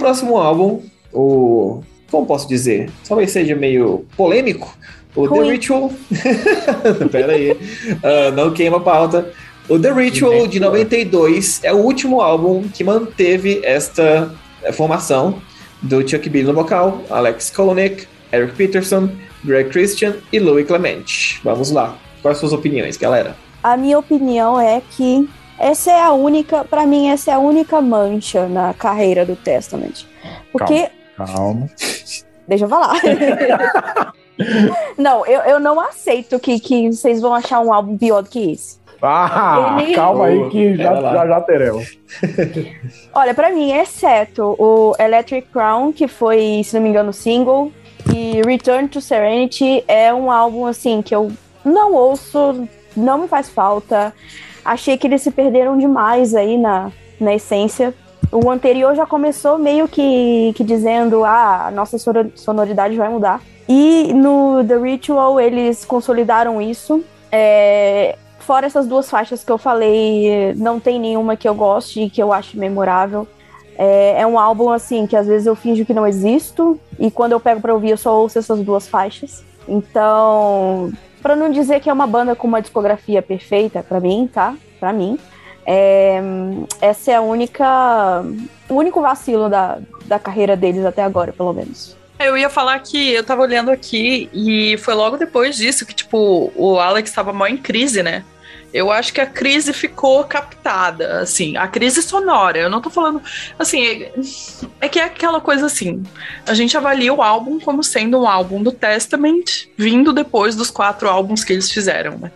S3: Próximo álbum, o. Como posso dizer? Talvez seja meio polêmico. O The
S2: Ruim.
S3: Ritual. Pera aí. Ah, não queima a pauta. O The Ritual de 92 é o último álbum que manteve esta eh, formação do Chuck Billy no vocal, Alex Kolnick, Eric Peterson, Greg Christian e Louis Clemente. Vamos lá. Quais suas opiniões, galera?
S2: A minha opinião é que essa é a única, pra mim, essa é a única mancha na carreira do Testament. Porque,
S5: Calma.
S2: deixa eu falar. não, eu, eu não aceito que, que vocês vão achar um álbum pior do que esse.
S5: Ah,
S2: Ele-
S5: calma aí que já, já, já teremos.
S2: Olha, pra mim, exceto o Electric Crown, que foi, se não me engano, single, e Return to Serenity é um álbum assim que eu não ouço, não me faz falta. Achei que eles se perderam demais aí na, na essência. O anterior já começou meio que, que dizendo: ah, a nossa sonor- sonoridade vai mudar. E no The Ritual eles consolidaram isso. É, fora essas duas faixas que eu falei, não tem nenhuma que eu goste e que eu ache memorável. É, é um álbum assim que às vezes eu finjo que não existo e quando eu pego pra ouvir eu só ouço essas duas faixas. Então, pra não dizer que é uma banda com uma discografia perfeita pra mim, tá? Pra mim, é, essa é a única, o único vacilo da, da carreira deles até agora, pelo menos.
S4: Eu ia falar que eu tava olhando aqui e foi logo depois disso que, tipo, o Alex tava mó em crise, né? Eu acho que a crise ficou captada, assim, a crise sonora. Eu não tô falando. Assim, é, é que é aquela coisa assim. A gente avalia o álbum como sendo um álbum do Testament, vindo depois dos quatro álbuns que eles fizeram, né?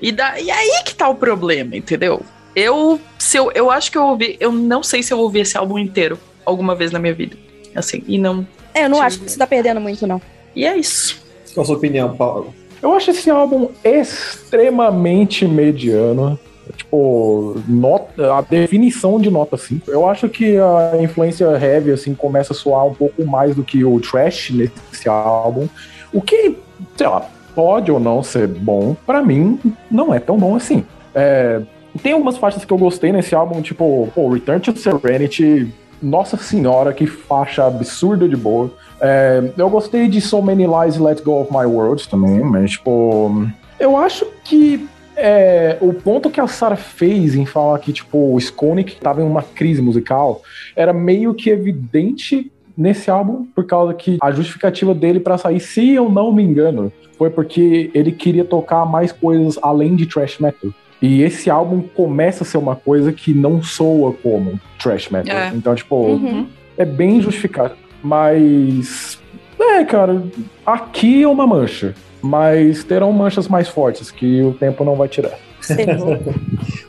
S4: E, da, e aí que tá o problema, entendeu? Eu, se eu, eu acho que eu ouvi, eu não sei se eu ouvi esse álbum inteiro alguma vez na minha vida. Assim, e não.
S2: É, eu não acho que você tá perdendo muito, não.
S4: E é isso.
S3: Qual a sua opinião, Paulo?
S5: Eu acho esse álbum extremamente mediano. Tipo, nota, a definição de nota 5. Eu acho que a influência heavy assim começa a soar um pouco mais do que o trash nesse álbum. O que, sei lá, pode ou não ser bom, pra mim não é tão bom assim. É, tem algumas faixas que eu gostei nesse álbum, tipo, pô, Return to Serenity, nossa senhora, que faixa absurda de boa. É, eu gostei de So Many Lies Let Go of My World também, mas, tipo, eu acho que é, o ponto que a Sarah fez em falar que, tipo, o Skonik tava em uma crise musical era meio que evidente nesse álbum, por causa que a justificativa dele pra sair, se eu não me engano, foi porque ele queria tocar mais coisas além de thrash metal. E esse álbum começa a ser uma coisa que não soa como thrash metal.
S4: É.
S5: Então, tipo,
S2: Uhum.
S5: é bem justificado. Mas. É, cara, aqui é uma mancha. Mas terão manchas mais fortes que o tempo não vai tirar.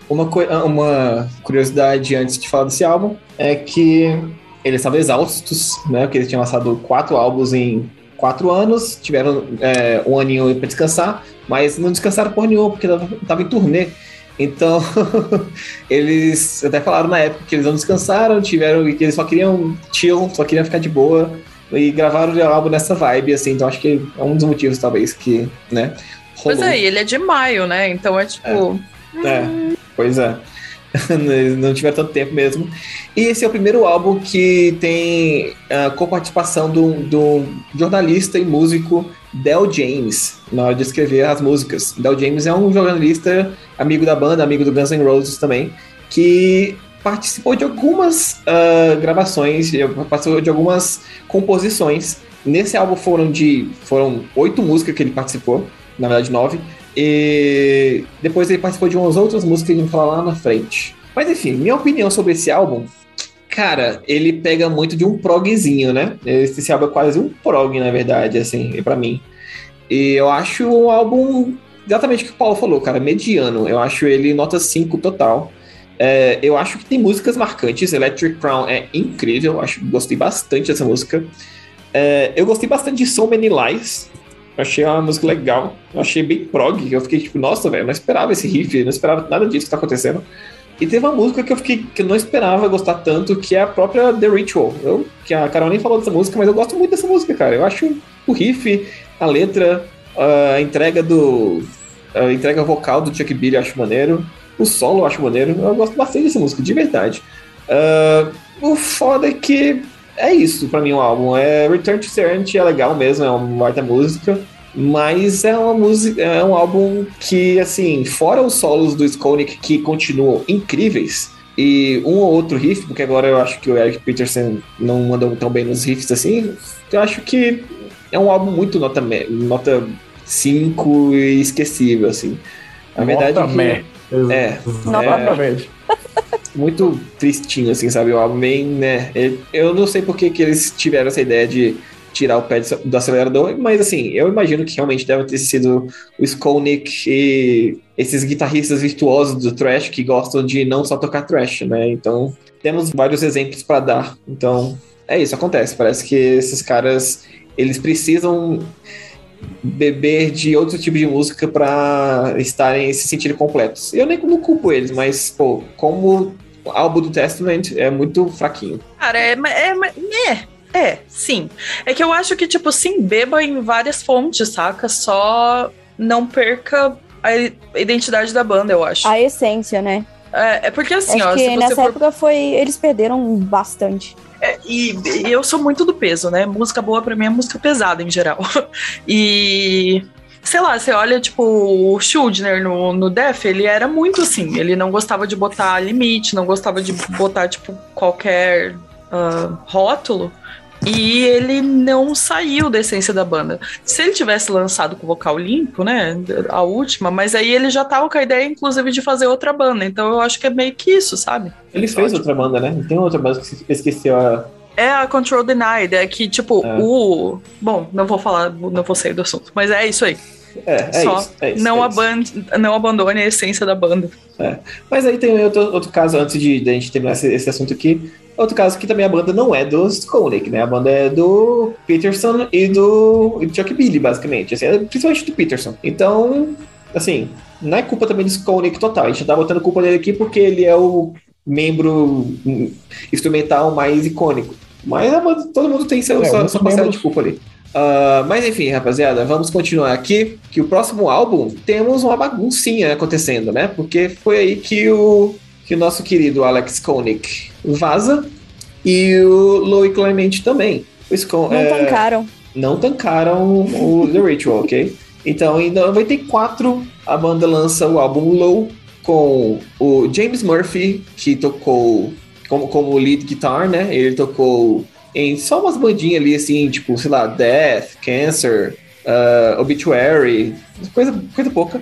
S3: Uma, uma curiosidade antes de falar desse álbum é que eles estavam exaustos, né? Porque eles tinham lançado quatro álbuns em quatro anos, tiveram é, um aninho pra descansar, mas não descansaram por nenhum, porque tava, tava em turnê. Então, eles até falaram na época que eles não descansaram, tiveram que eles só queriam chill, só queriam ficar de boa. E gravaram o álbum nessa vibe, assim, então acho que é um dos motivos, talvez, que, né?
S4: Pois
S3: rolou.
S4: é, e ele é de maio, né? Então é tipo.
S3: É, pois é. Não tiveram tanto tempo mesmo. E esse é o primeiro álbum que tem a coparticipação do, do jornalista e músico Del James na hora de escrever as músicas. Del James é um jornalista, amigo da banda, amigo do Guns N' Roses também, que participou de algumas ah, gravações, participou de algumas composições. Nesse álbum foram de foram oito músicas que ele participou, na verdade nove. E depois ele participou de umas outras músicas que a gente vai falar lá na frente. Mas enfim, minha opinião sobre esse álbum, cara, ele pega muito de um progzinho, né? Esse, álbum é quase um prog, na verdade, assim, pra mim. E eu acho um álbum exatamente o que o Paulo falou, cara, mediano. Eu acho ele nota 5 total. É, eu acho que tem músicas marcantes. Electric Crown é incrível, eu acho, gostei bastante dessa música. É, eu gostei bastante de So Many Lies. Achei uma música legal. Eu achei bem prog. Eu fiquei tipo, nossa, velho, eu não esperava esse riff, não esperava nada disso que tá acontecendo. E teve uma música que eu fiquei que eu não esperava gostar tanto, que é a própria The Ritual. Eu, que a Carol nem falou dessa música, mas eu gosto muito dessa música, cara. Eu acho o riff, a letra, a entrega do. A entrega vocal do Chuck Billy eu acho maneiro. O solo eu acho maneiro. Eu gosto bastante dessa música, de verdade. Ah, o foda é que é isso pra mim o álbum. É Return to Serenity é legal mesmo, é uma baita música. Mas é uma música, é um álbum que, assim, fora os solos do Skolnick que continuam incríveis, e um ou outro riff, porque agora eu acho que o Eric Peterson não mandou tão bem nos riffs assim, eu acho que é um álbum muito nota, nota 5 e esquecível, assim. A verdade
S5: Nota
S3: é
S5: meh.
S3: que, É,
S5: Exatamente.
S3: Muito tristinho, assim, sabe? O bem, né? Eu não sei por que, que eles tiveram essa ideia de tirar o pé do do acelerador, mas assim, eu imagino que realmente deve ter sido o Skolnick e esses guitarristas virtuosos do thrash que gostam de não só tocar thrash, né? Então, temos vários exemplos para dar. Então, é isso, acontece. Parece que esses caras, eles precisam beber de outro tipo de música para estarem se sentirem completos. Eu nem não culpo eles, mas pô, como o álbum do Testament é muito fraquinho.
S4: Cara, é, é, é, é, sim. É que eu acho que, tipo, sim, beba em várias fontes, saca? Só não perca a identidade da banda, eu acho.
S2: A essência, né?
S4: É, é porque assim,
S2: Acho
S4: ó,
S2: que
S4: se você
S2: nessa
S4: for
S2: época foi. Eles perderam bastante.
S4: É, e, e eu sou muito do peso, né? Música boa pra mim é música pesada em geral. E sei lá, você olha, tipo, o Schuldner no, no Def, ele era muito assim. Ele não gostava de botar limite, não gostava de botar, tipo, qualquer ah, rótulo. E ele não saiu da essência da banda. Se ele tivesse lançado com o vocal limpo, né? A última, mas aí ele já tava com a ideia, inclusive, de fazer outra banda. Então eu acho que é meio que isso, sabe?
S3: Ele fez outra banda, né? Tem outra banda que eu esqueci a.
S4: É a Control Denied, é que, tipo,
S3: É.
S4: o. Bom, não vou falar, não vou sair do assunto, mas é isso aí.
S3: É, é
S4: Só.
S3: isso. É isso,
S4: não,
S3: é
S4: aban não abandone a essência da banda.
S3: Mas aí tem outro, outro caso, antes de, de a gente terminar esse, esse assunto aqui, outro caso que também a banda não é dos Koenig, né? A banda é do Peterson e do Chuck Billy, basicamente. Assim, é principalmente do Peterson. Então, assim, não é culpa também do Koenig total. A gente tá botando culpa dele aqui porque ele é o membro instrumental mais icônico. Mas a banda, todo mundo tem seu,
S5: É,
S3: sua, sua parcela de culpa ali. Ah, mas enfim, rapaziada, vamos continuar aqui. Que o próximo álbum temos uma baguncinha acontecendo, né? Porque foi aí que o, que o nosso querido Alex Koenig vaza e o Louis Clement também. O Scon-
S2: Não
S3: é,
S2: tancaram.
S3: não tancaram o The Ritual, ok? Então, em 94, a banda lança o álbum Low com o James Murphy, que tocou como, como lead guitar, né? Ele tocou em só umas bandinhas ali, assim, tipo, sei lá, Death, Cancer, uh, Obituary, coisa, coisa pouca,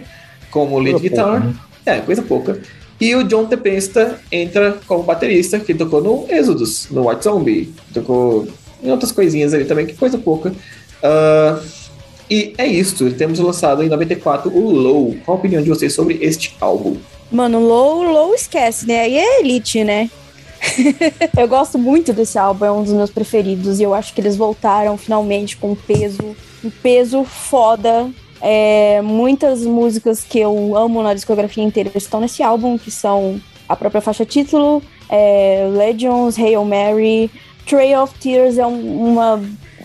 S3: como lead
S5: Coisa
S3: guitar.
S5: pouca, né?
S3: É, coisa pouca. E o John Tempesta entra como baterista, que tocou no Exodus, no White Zombie. Tocou em outras coisinhas ali também, que coisa pouca. Ah, e é isso, temos lançado em 94 o Low. Qual a opinião de vocês sobre este álbum?
S2: Mano, Low, Low esquece, né? Aí é Elite, né? eu gosto muito desse álbum, é um dos meus preferidos. E eu acho que eles voltaram finalmente com um peso, um peso foda. É, muitas músicas que eu amo na discografia inteira estão nesse álbum, que são a própria faixa título, é, Legends, Hail Mary, Trail of Tears é um- uma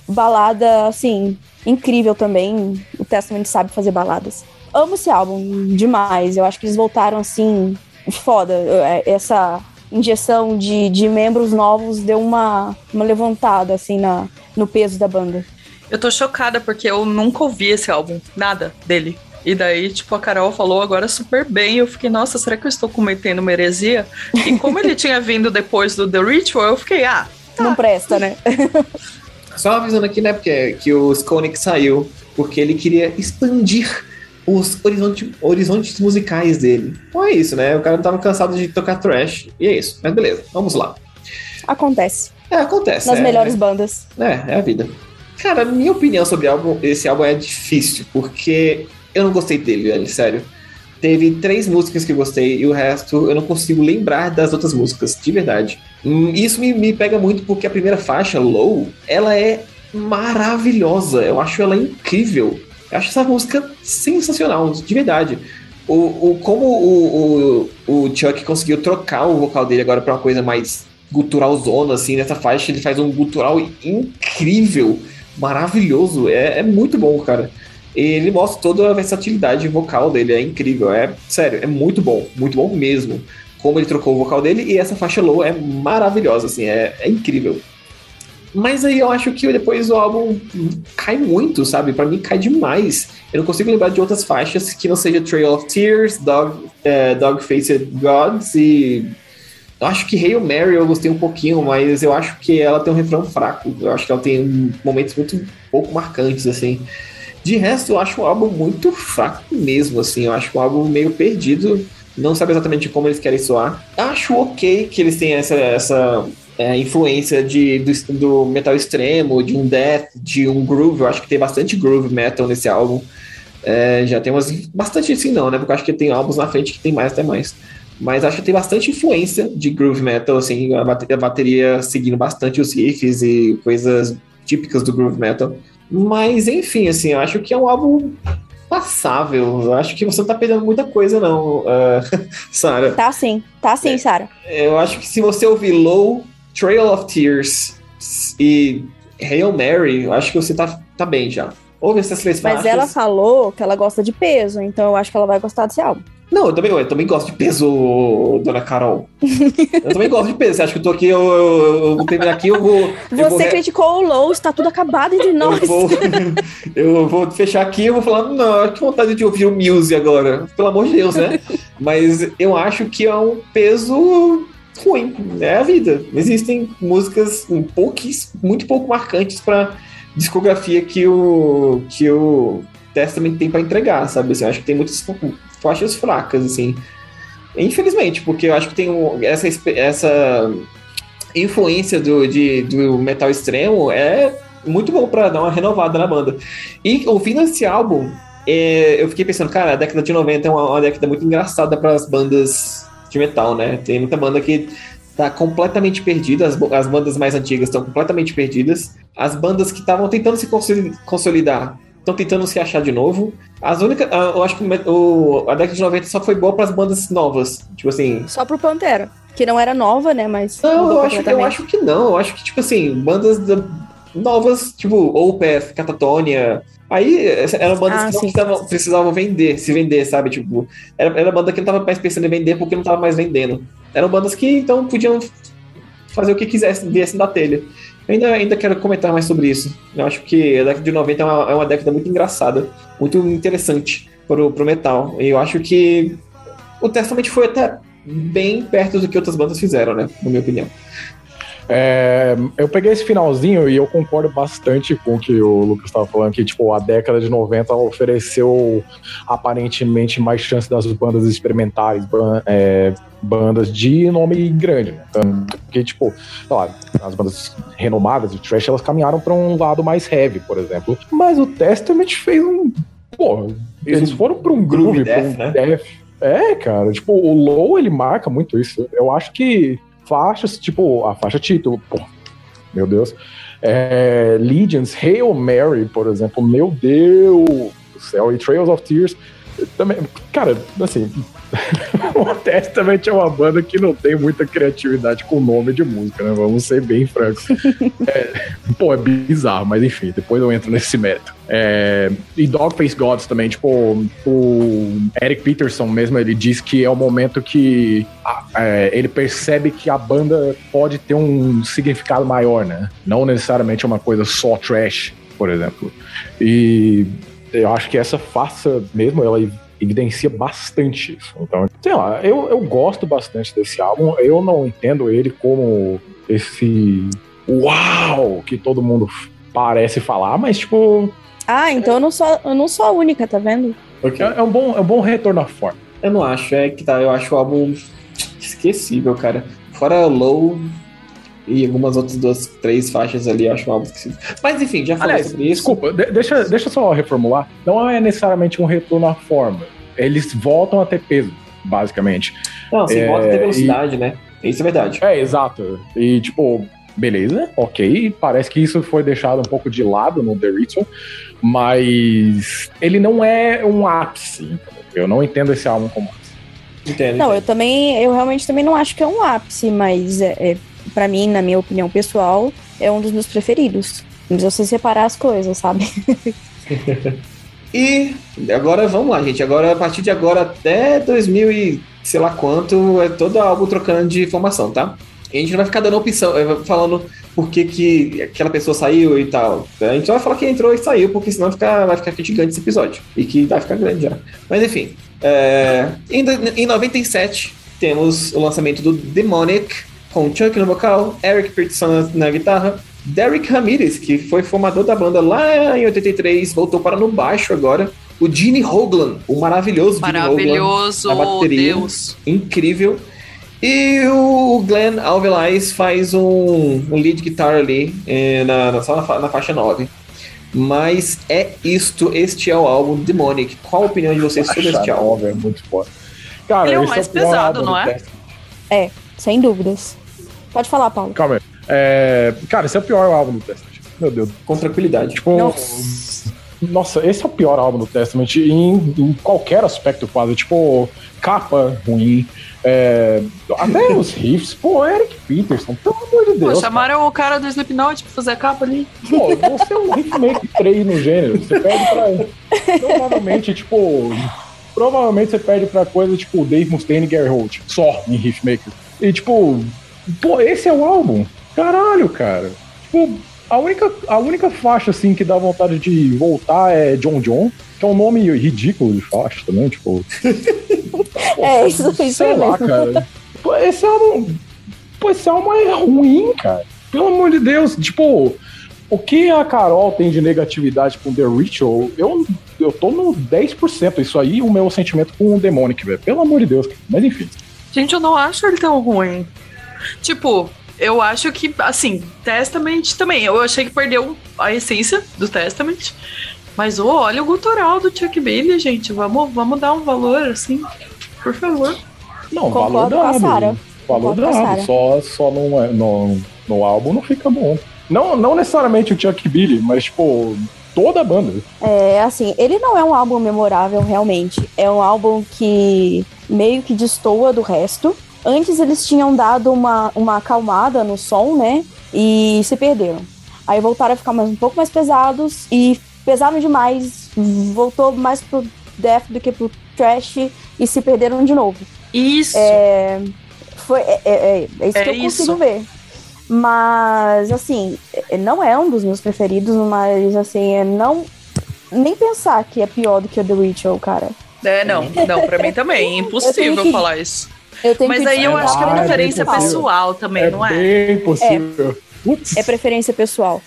S2: balada, assim, incrível também. O Testament sabe fazer baladas. Amo esse álbum demais. Eu acho que eles voltaram assim, foda. É, Essa injeção de, de membros novos deu uma, uma levantada, assim, na, no peso da banda.
S4: Eu tô chocada porque eu nunca ouvi esse álbum, nada dele. E daí, tipo, a Carol falou agora super bem. Eu fiquei, nossa, será que eu estou cometendo uma heresia? E como ele tinha vindo depois do The Ritual, eu fiquei, ah,
S2: Não presta, né?
S3: Só avisando aqui, né, porque que o Skonik saiu porque ele queria expandir os horizonte, horizontes musicais dele. Então é isso, né? O cara tava cansado de tocar trash. E é isso. Mas beleza, vamos lá.
S2: Acontece.
S3: É, acontece.
S2: Nas
S3: é,
S2: melhores bandas.
S3: É, é a vida. Cara, minha opinião sobre álbum, esse álbum é difícil, porque eu não gostei dele, velho, sério. Teve três músicas que gostei e o resto eu não consigo lembrar das outras músicas, de verdade. Hum, Isso me, me pega muito porque a primeira faixa, Low, ela é maravilhosa. Eu acho ela incrível. Eu acho essa música sensacional, de verdade. O, o, como o, o, o Chuck conseguiu trocar o vocal dele agora pra uma coisa mais gutural zona, assim, nessa faixa, ele faz um gutural incrível, maravilhoso. É, é muito bom, cara. Ele mostra toda a versatilidade vocal dele, é incrível. É sério, é muito bom, muito bom mesmo. Como ele trocou o vocal dele e essa faixa low é maravilhosa, assim, é, é incrível. Mas aí eu acho que depois o álbum cai muito, sabe? Pra mim cai demais. Eu não consigo lembrar de outras faixas que não seja Trail of Tears, Dog, é, Dog Faced Gods e. Acho que Hail Mary eu gostei um pouquinho, mas eu acho que ela tem um refrão fraco. Eu acho que ela tem momentos muito pouco marcantes, assim. De resto, eu acho o álbum muito fraco mesmo, assim. Eu acho um álbum meio perdido. Não sabe exatamente como eles querem soar. Acho ok que eles têm essa, essa é, influência de, do, do metal extremo, de um death, de um groove. Eu acho que tem bastante groove metal nesse álbum. É, já tem umas. Bastante assim, não, né? Porque eu acho que tem álbuns na frente que tem mais até mais. Mas acho que tem bastante influência de groove metal, assim, a bateria, a bateria seguindo bastante os riffs e coisas típicas do groove metal. Mas, enfim, assim, eu acho que é um álbum passável. Eu acho que você não tá perdendo muita coisa, não, uh, Sarah.
S2: Tá sim, tá sim, Sara.
S3: Eu acho que se você ouvir Low, Trail of Tears e Hail Mary, eu acho que você tá, tá bem já. Ouve essas três
S2: Mas
S3: faixas.
S2: ela falou que ela gosta de peso, então eu acho que ela vai gostar desse álbum.
S3: Não, eu também, eu também gosto de peso, dona Carol. eu também gosto de peso. Você acha que eu tô aqui, eu, eu, eu vou terminar aqui, eu vou. eu vou
S2: Você criticou o Low, está tudo acabado entre nós.
S3: Eu vou, eu vou fechar aqui e vou falar, não, que vontade de ouvir o Muse agora. Pelo amor de Deus, né? Mas eu acho que é um peso ruim. É a vida. Existem músicas um pouquis, muito pouco marcantes para discografia que o, que o Testament tem para entregar, sabe? Assim, eu acho que tem muitas faixas fracas, assim. Infelizmente, porque eu acho que tem essa, essa influência do, de, do metal extremo é muito bom pra dar uma renovada na banda. E ouvindo esse álbum, é, eu fiquei pensando, cara, a década de 90 é uma, uma década muito engraçada para as bandas de metal, né? Tem muita banda que tá completamente perdida, as, as bandas mais antigas estão completamente perdidas. As bandas que estavam tentando se consolidar estão tentando se achar de novo. As únicas. Eu acho que o, a década de 90 só foi boa para as bandas novas. Tipo assim.
S2: Só pro Pantera. Que não era nova, né? Mas.
S3: Não, eu acho, eu acho que não. Eu acho que, tipo assim, bandas novas, tipo Opeth, Catatonia. Aí eram bandas ah, que não precisavam, precisavam, vender, se vender, sabe? Tipo, era, era banda que não tava mais pensando em vender porque não tava mais vendendo. Eram bandas que então podiam fazer o que quisessem, viessem da telha. Ainda, ainda quero comentar mais sobre isso. Eu acho que a década de 90 é uma, é uma década muito engraçada, muito interessante pro, pro metal. E eu acho que o Testament foi até bem perto do que outras bandas fizeram, né? Na minha opinião.
S5: É, eu peguei esse finalzinho e eu concordo bastante com o que o Lucas estava falando, que tipo, a década de 90 ofereceu aparentemente mais chance das bandas experimentais, é, bandas de nome grande. Né? Tanto que, tipo, lá, as bandas renomadas de trash, elas caminharam para um lado mais heavy, por exemplo. Mas o Testament fez um. Pô, eles foram para um groove, para um né? death. É, cara, tipo, o Low ele marca muito isso. Eu acho que faixas, tipo a faixa título, pô, meu Deus. É, Legions, Hail Mary, por exemplo, meu Deus do céu, e Trails of Tears, também, cara, assim, o Testament é uma banda que não tem muita criatividade com nome de música, né? Vamos ser bem francos. é, pô, é bizarro, mas enfim, depois eu entro nesse mérito. É, e Dogface Gods também, tipo, o Eric Peterson mesmo, ele diz que é o momento que é, ele percebe que a banda pode ter um significado maior, né? Não necessariamente uma coisa só trash, por exemplo. E eu acho que essa faça mesmo, ela evidencia bastante isso. Então, sei lá, eu, eu gosto bastante desse álbum. Eu não entendo ele como esse uau que todo mundo parece falar, mas tipo.
S2: Ah, então eu não sou, eu não sou a única, tá vendo?
S5: Okay. É, é, um bom, é um bom retorno à forma.
S3: Eu não acho, é que tá, eu acho o álbum esquecível, cara. Fora Low, e algumas outras duas, três faixas ali, eu acho um álbum esquisito. Mas enfim, já falei sobre isso.
S5: Desculpa, deixa, deixa eu só reformular. Não é necessariamente um retorno à forma. Eles voltam a ter peso, basicamente.
S3: Não, sim, é, volta a ter velocidade, e... né? Isso é verdade.
S5: É, exato. E, tipo, beleza, ok. Parece que isso foi deixado um pouco de lado no The Ritual, mas ele não é um ápice. Eu não entendo esse álbum como ápice.
S2: Entendo, não, entendo. eu também, eu realmente também não acho que é um ápice, mas é, é para mim, na minha opinião pessoal, é um dos meus preferidos. Mas você separar as coisas, sabe?
S3: e agora vamos lá, gente. Agora, a partir de agora até 2000 e sei lá quanto, é todo álbum trocando de informação, tá? A gente não vai ficar dando opção, é, falando por que, que aquela pessoa saiu e tal. A gente só vai falar que entrou e saiu, porque senão fica, vai ficar gigante esse episódio. E que vai ficar grande já. Mas enfim. É, em, em 97, temos o lançamento do Demonic, com Chuck no vocal, Eric Peterson na, guitarra, Derek Ramirez, que foi formador da banda lá em 83, voltou para no baixo agora. O Gene Hoglan, o maravilhoso
S4: Maravilhoso,
S3: Gene Hoglan, na bateria,
S4: Deus.
S3: incrível. E o Glenn Alvelais faz um, um lead guitar ali é, na, na, só na, na, faixa 9. Mas é isto, este é o álbum Demonic. Qual a opinião de vocês sobre este álbum?
S5: É muito foda.
S4: Cara, Ele é o mais é o pesado, não é?
S2: É, sem dúvidas. Pode falar, Paulo.
S5: Calma aí. É, cara, esse é o pior álbum do Testament. Meu Deus.
S3: Com tranquilidade.
S5: Tipo, nossa. nossa esse é o pior álbum do Testament em, em qualquer aspecto quase. Tipo, capa ruim. É, até os riffs, pô, Eric Peterson, pelo amor de Deus. Pô,
S4: chamaram cara. o cara do Slipknot pra fazer a capa ali.
S5: Pô, você é um riffmaker 3 no gênero. Você perde pra. Provavelmente, tipo. Provavelmente você perde pra coisa tipo Dave Mustaine e Gary Holt. Só em riffmaker. E tipo, Pô, esse é o álbum? Caralho, cara. Tipo, a única, a única faixa, assim, que dá vontade de voltar é John John, que é um nome ridículo de faixa também, tipo.
S2: é, isso foi
S5: Sei lá, cara. Pô, esse álbum. Pô, esse álbum é ruim, cara. Pelo amor de Deus, tipo. O que a Carol tem de negatividade com The Ritual, eu, eu tô no 10%. Isso aí, o meu sentimento com o Demonic, velho. Pelo amor de Deus. Mas enfim.
S4: Gente, eu não acho ele tão ruim. Tipo, eu acho que, assim, Testament também. Eu achei que perdeu a essência do Testament. Mas ô, olha o gutural do Chuck Billy, gente. Vamos, vamos dar um valor, assim, por favor.
S5: Não,
S2: Concordo
S5: valor dado. Valor dado. Só, só no, no, no álbum não fica bom. Não, não necessariamente o Chuck Billy, mas, tipo, toda a banda.
S2: É, assim, ele não é um álbum memorável, realmente. É um álbum que meio que destoa do resto. Antes eles tinham dado uma, uma acalmada no som, né? E se perderam. Aí voltaram a ficar mais, um pouco mais pesados e pesaram demais. Voltou mais pro death do que pro trash e se perderam de novo.
S4: Isso.
S2: Foi, é, é, é, é isso
S4: É
S2: que eu
S4: isso.
S2: consigo ver. Mas, assim, é- não é um dos meus preferidos, mas, assim, é não. Nem pensar que é pior do que o The Ritual, cara.
S4: É, não, não, pra mim também. É impossível falar isso.
S2: Eu tenho
S4: Mas
S2: que
S4: aí eu
S5: É
S4: acho que é
S5: mais
S4: preferência
S5: impossível.
S4: pessoal também,
S5: é
S4: não é?
S5: bem possível. Putz.
S2: É preferência pessoal.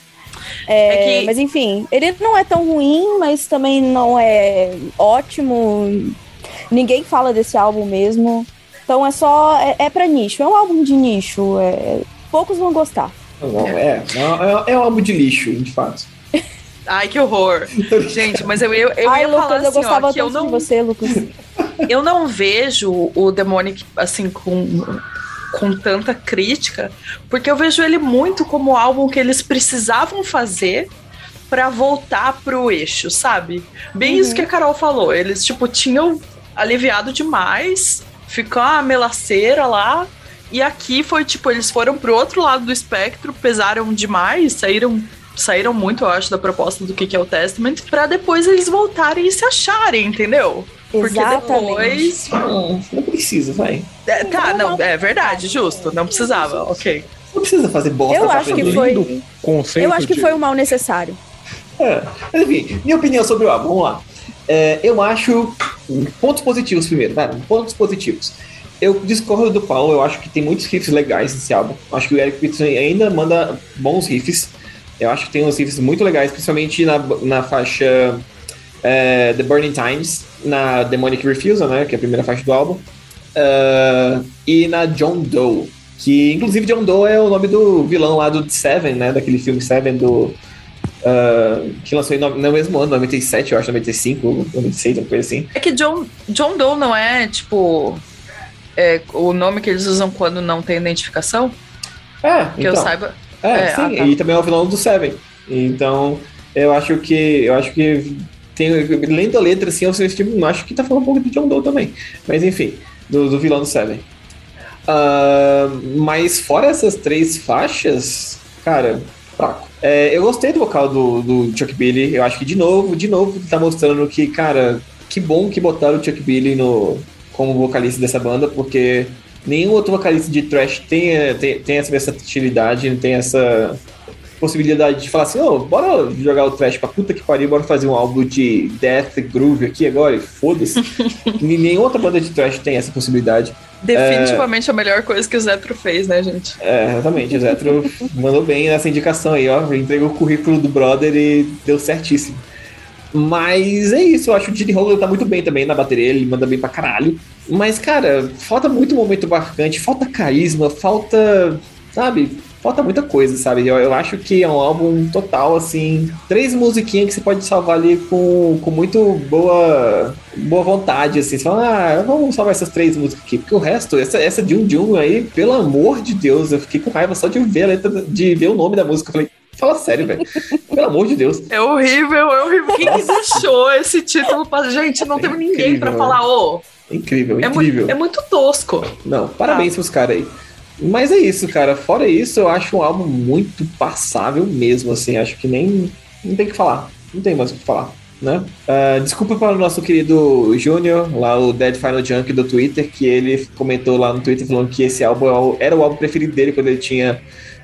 S2: É,
S4: É que-
S2: Mas enfim, ele não é tão ruim, mas também não é ótimo. Ninguém fala desse álbum mesmo. Então é só. É, é pra nicho. É um álbum de nicho. é- poucos vão gostar.
S3: Não, é, é, é um álbum de lixo, de fato.
S4: Ai, que horror. Gente, mas eu, eu, eu
S2: Ai,
S4: ia
S2: Lucas,
S4: falar
S2: eu
S4: assim,
S2: gostava
S4: ó, que eu
S2: tanto de
S4: não,
S2: você, Lucas.
S4: eu não vejo o Demonic, assim, com, com tanta crítica, porque eu vejo ele muito como álbum que eles precisavam fazer pra voltar pro eixo, sabe? Bem isso que a Carol falou. Eles, tipo, tinham aliviado demais, ficou uma melaceira lá, e aqui foi, tipo, eles foram pro outro lado do espectro, pesaram demais, saíram saíram muito, eu acho, da proposta do que que é o Testament, pra depois eles voltarem e se acharem, entendeu? Porque
S2: Exatamente.
S4: depois.
S3: Não, não precisa, vai.
S4: É, tá, não, é verdade, justo, não precisava, ok.
S3: Não precisa fazer bosta
S2: Eu acho que foi.
S5: Conceito
S2: Eu acho que
S5: de-
S2: foi o mal necessário.
S3: É. Mas enfim, minha opinião sobre o álbum, vamos lá. É, eu acho. Pontos positivos primeiro, vai, pontos positivos. Eu discordo do Paulo, eu acho que tem muitos riffs legais nesse álbum. Acho que o Eric Peterson ainda manda bons riffs. Eu acho que tem uns riffs muito legais, principalmente na, na faixa é, The Burning Times, na Demonic Refusal, né? Que é a primeira faixa do álbum. Ah, e na John Doe. Que inclusive John Doe é o nome do vilão lá do Seven, né? Daquele filme Seven do. ah, que lançou no, no mesmo ano, 97, eu acho, 95, 96, uma coisa assim.
S4: É que John, John Doe não é, tipo, é, o nome que eles usam quando não tem identificação?
S3: É,
S4: Que eu
S3: então.
S4: saiba.
S3: É,
S4: É,
S3: sim,
S4: ah, tá.
S3: e também é o vilão do Seven. Então, eu acho que. Eu acho que. Tem, lendo a letra, assim, eu tipo, acho que tá falando um pouco de John Doe também. Mas enfim, do, do vilão do Seven. Ah, mas fora essas três faixas, cara, fraco. É, eu gostei do vocal do, do Chuck Billy. Eu acho que de novo, de novo, tá mostrando que, cara, que bom que botaram o Chuck Billy no, como vocalista dessa banda, porque nenhum outro vocalista de thrash tem, eh, tem, tem essa versatilidade, tem essa possibilidade de falar assim, ô, bora jogar o thrash pra puta que pariu, bora fazer um álbum de death groove aqui agora, e foda-se. Nenhuma outra banda de thrash tem essa possibilidade.
S4: Definitivamente a melhor coisa que o Zetro fez, né, gente?
S3: É, exatamente, o Zetro mandou bem nessa indicação aí, ó, entregou o currículo do brother e deu certíssimo. Mas é isso, eu acho que o Gene Holder tá muito bem também na bateria, ele manda bem pra caralho. Mas, cara, falta muito momento marcante, falta carisma, falta, sabe, falta muita coisa, sabe? Eu, eu acho que é um álbum total, assim, três musiquinhas que você pode salvar ali com, com muito boa, boa vontade, assim. Você fala, ah, vamos salvar essas três músicas aqui, porque o resto, essa, essa de um Jun aí, pelo amor de Deus, eu fiquei com raiva só de ver a letra, de ver o nome da música. Eu falei, fala sério, velho. Pelo amor de Deus.
S4: É horrível, é horrível. Quem que deixou esse título pra. Gente, não teve ninguém pra
S3: Incrível.
S4: falar, ô.
S3: Incrível,
S4: é,
S3: incrível.
S4: mu- é muito tosco.
S3: Não, parabéns pros caras aí. Mas é isso, cara. Fora isso, eu acho um álbum muito passável mesmo, assim. Acho que nem. Não tem o que falar. Não tem mais o que falar, né? Ah, desculpa para o nosso querido Júnior, lá o Dead Final Junk do Twitter, que ele comentou lá no Twitter falando que esse álbum é era o álbum preferido dele quando ele tinha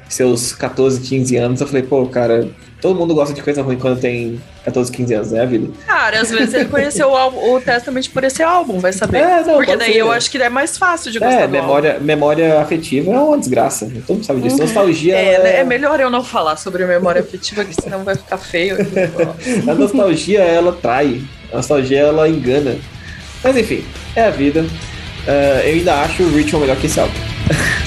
S3: seus 14, 15 anos. Eu falei, pô, cara, todo mundo gosta de coisa ruim quando tem 14, 15 anos, né, a vida?
S4: Cara, às vezes ele conheceu o, álbum- o Testament por esse álbum, vai saber.
S3: É, não,
S4: Porque daí
S3: ser.
S4: eu acho que é mais fácil de gostar
S3: É, memória, memória afetiva é uma desgraça. Todo mundo sabe disso. Nostalgia
S4: É, né, é melhor eu não falar sobre memória afetiva, que senão vai ficar feio.
S3: A nostalgia, ela trai. A nostalgia, ela engana. Mas enfim, é a vida. Ah, eu ainda acho o Ritual melhor que esse álbum.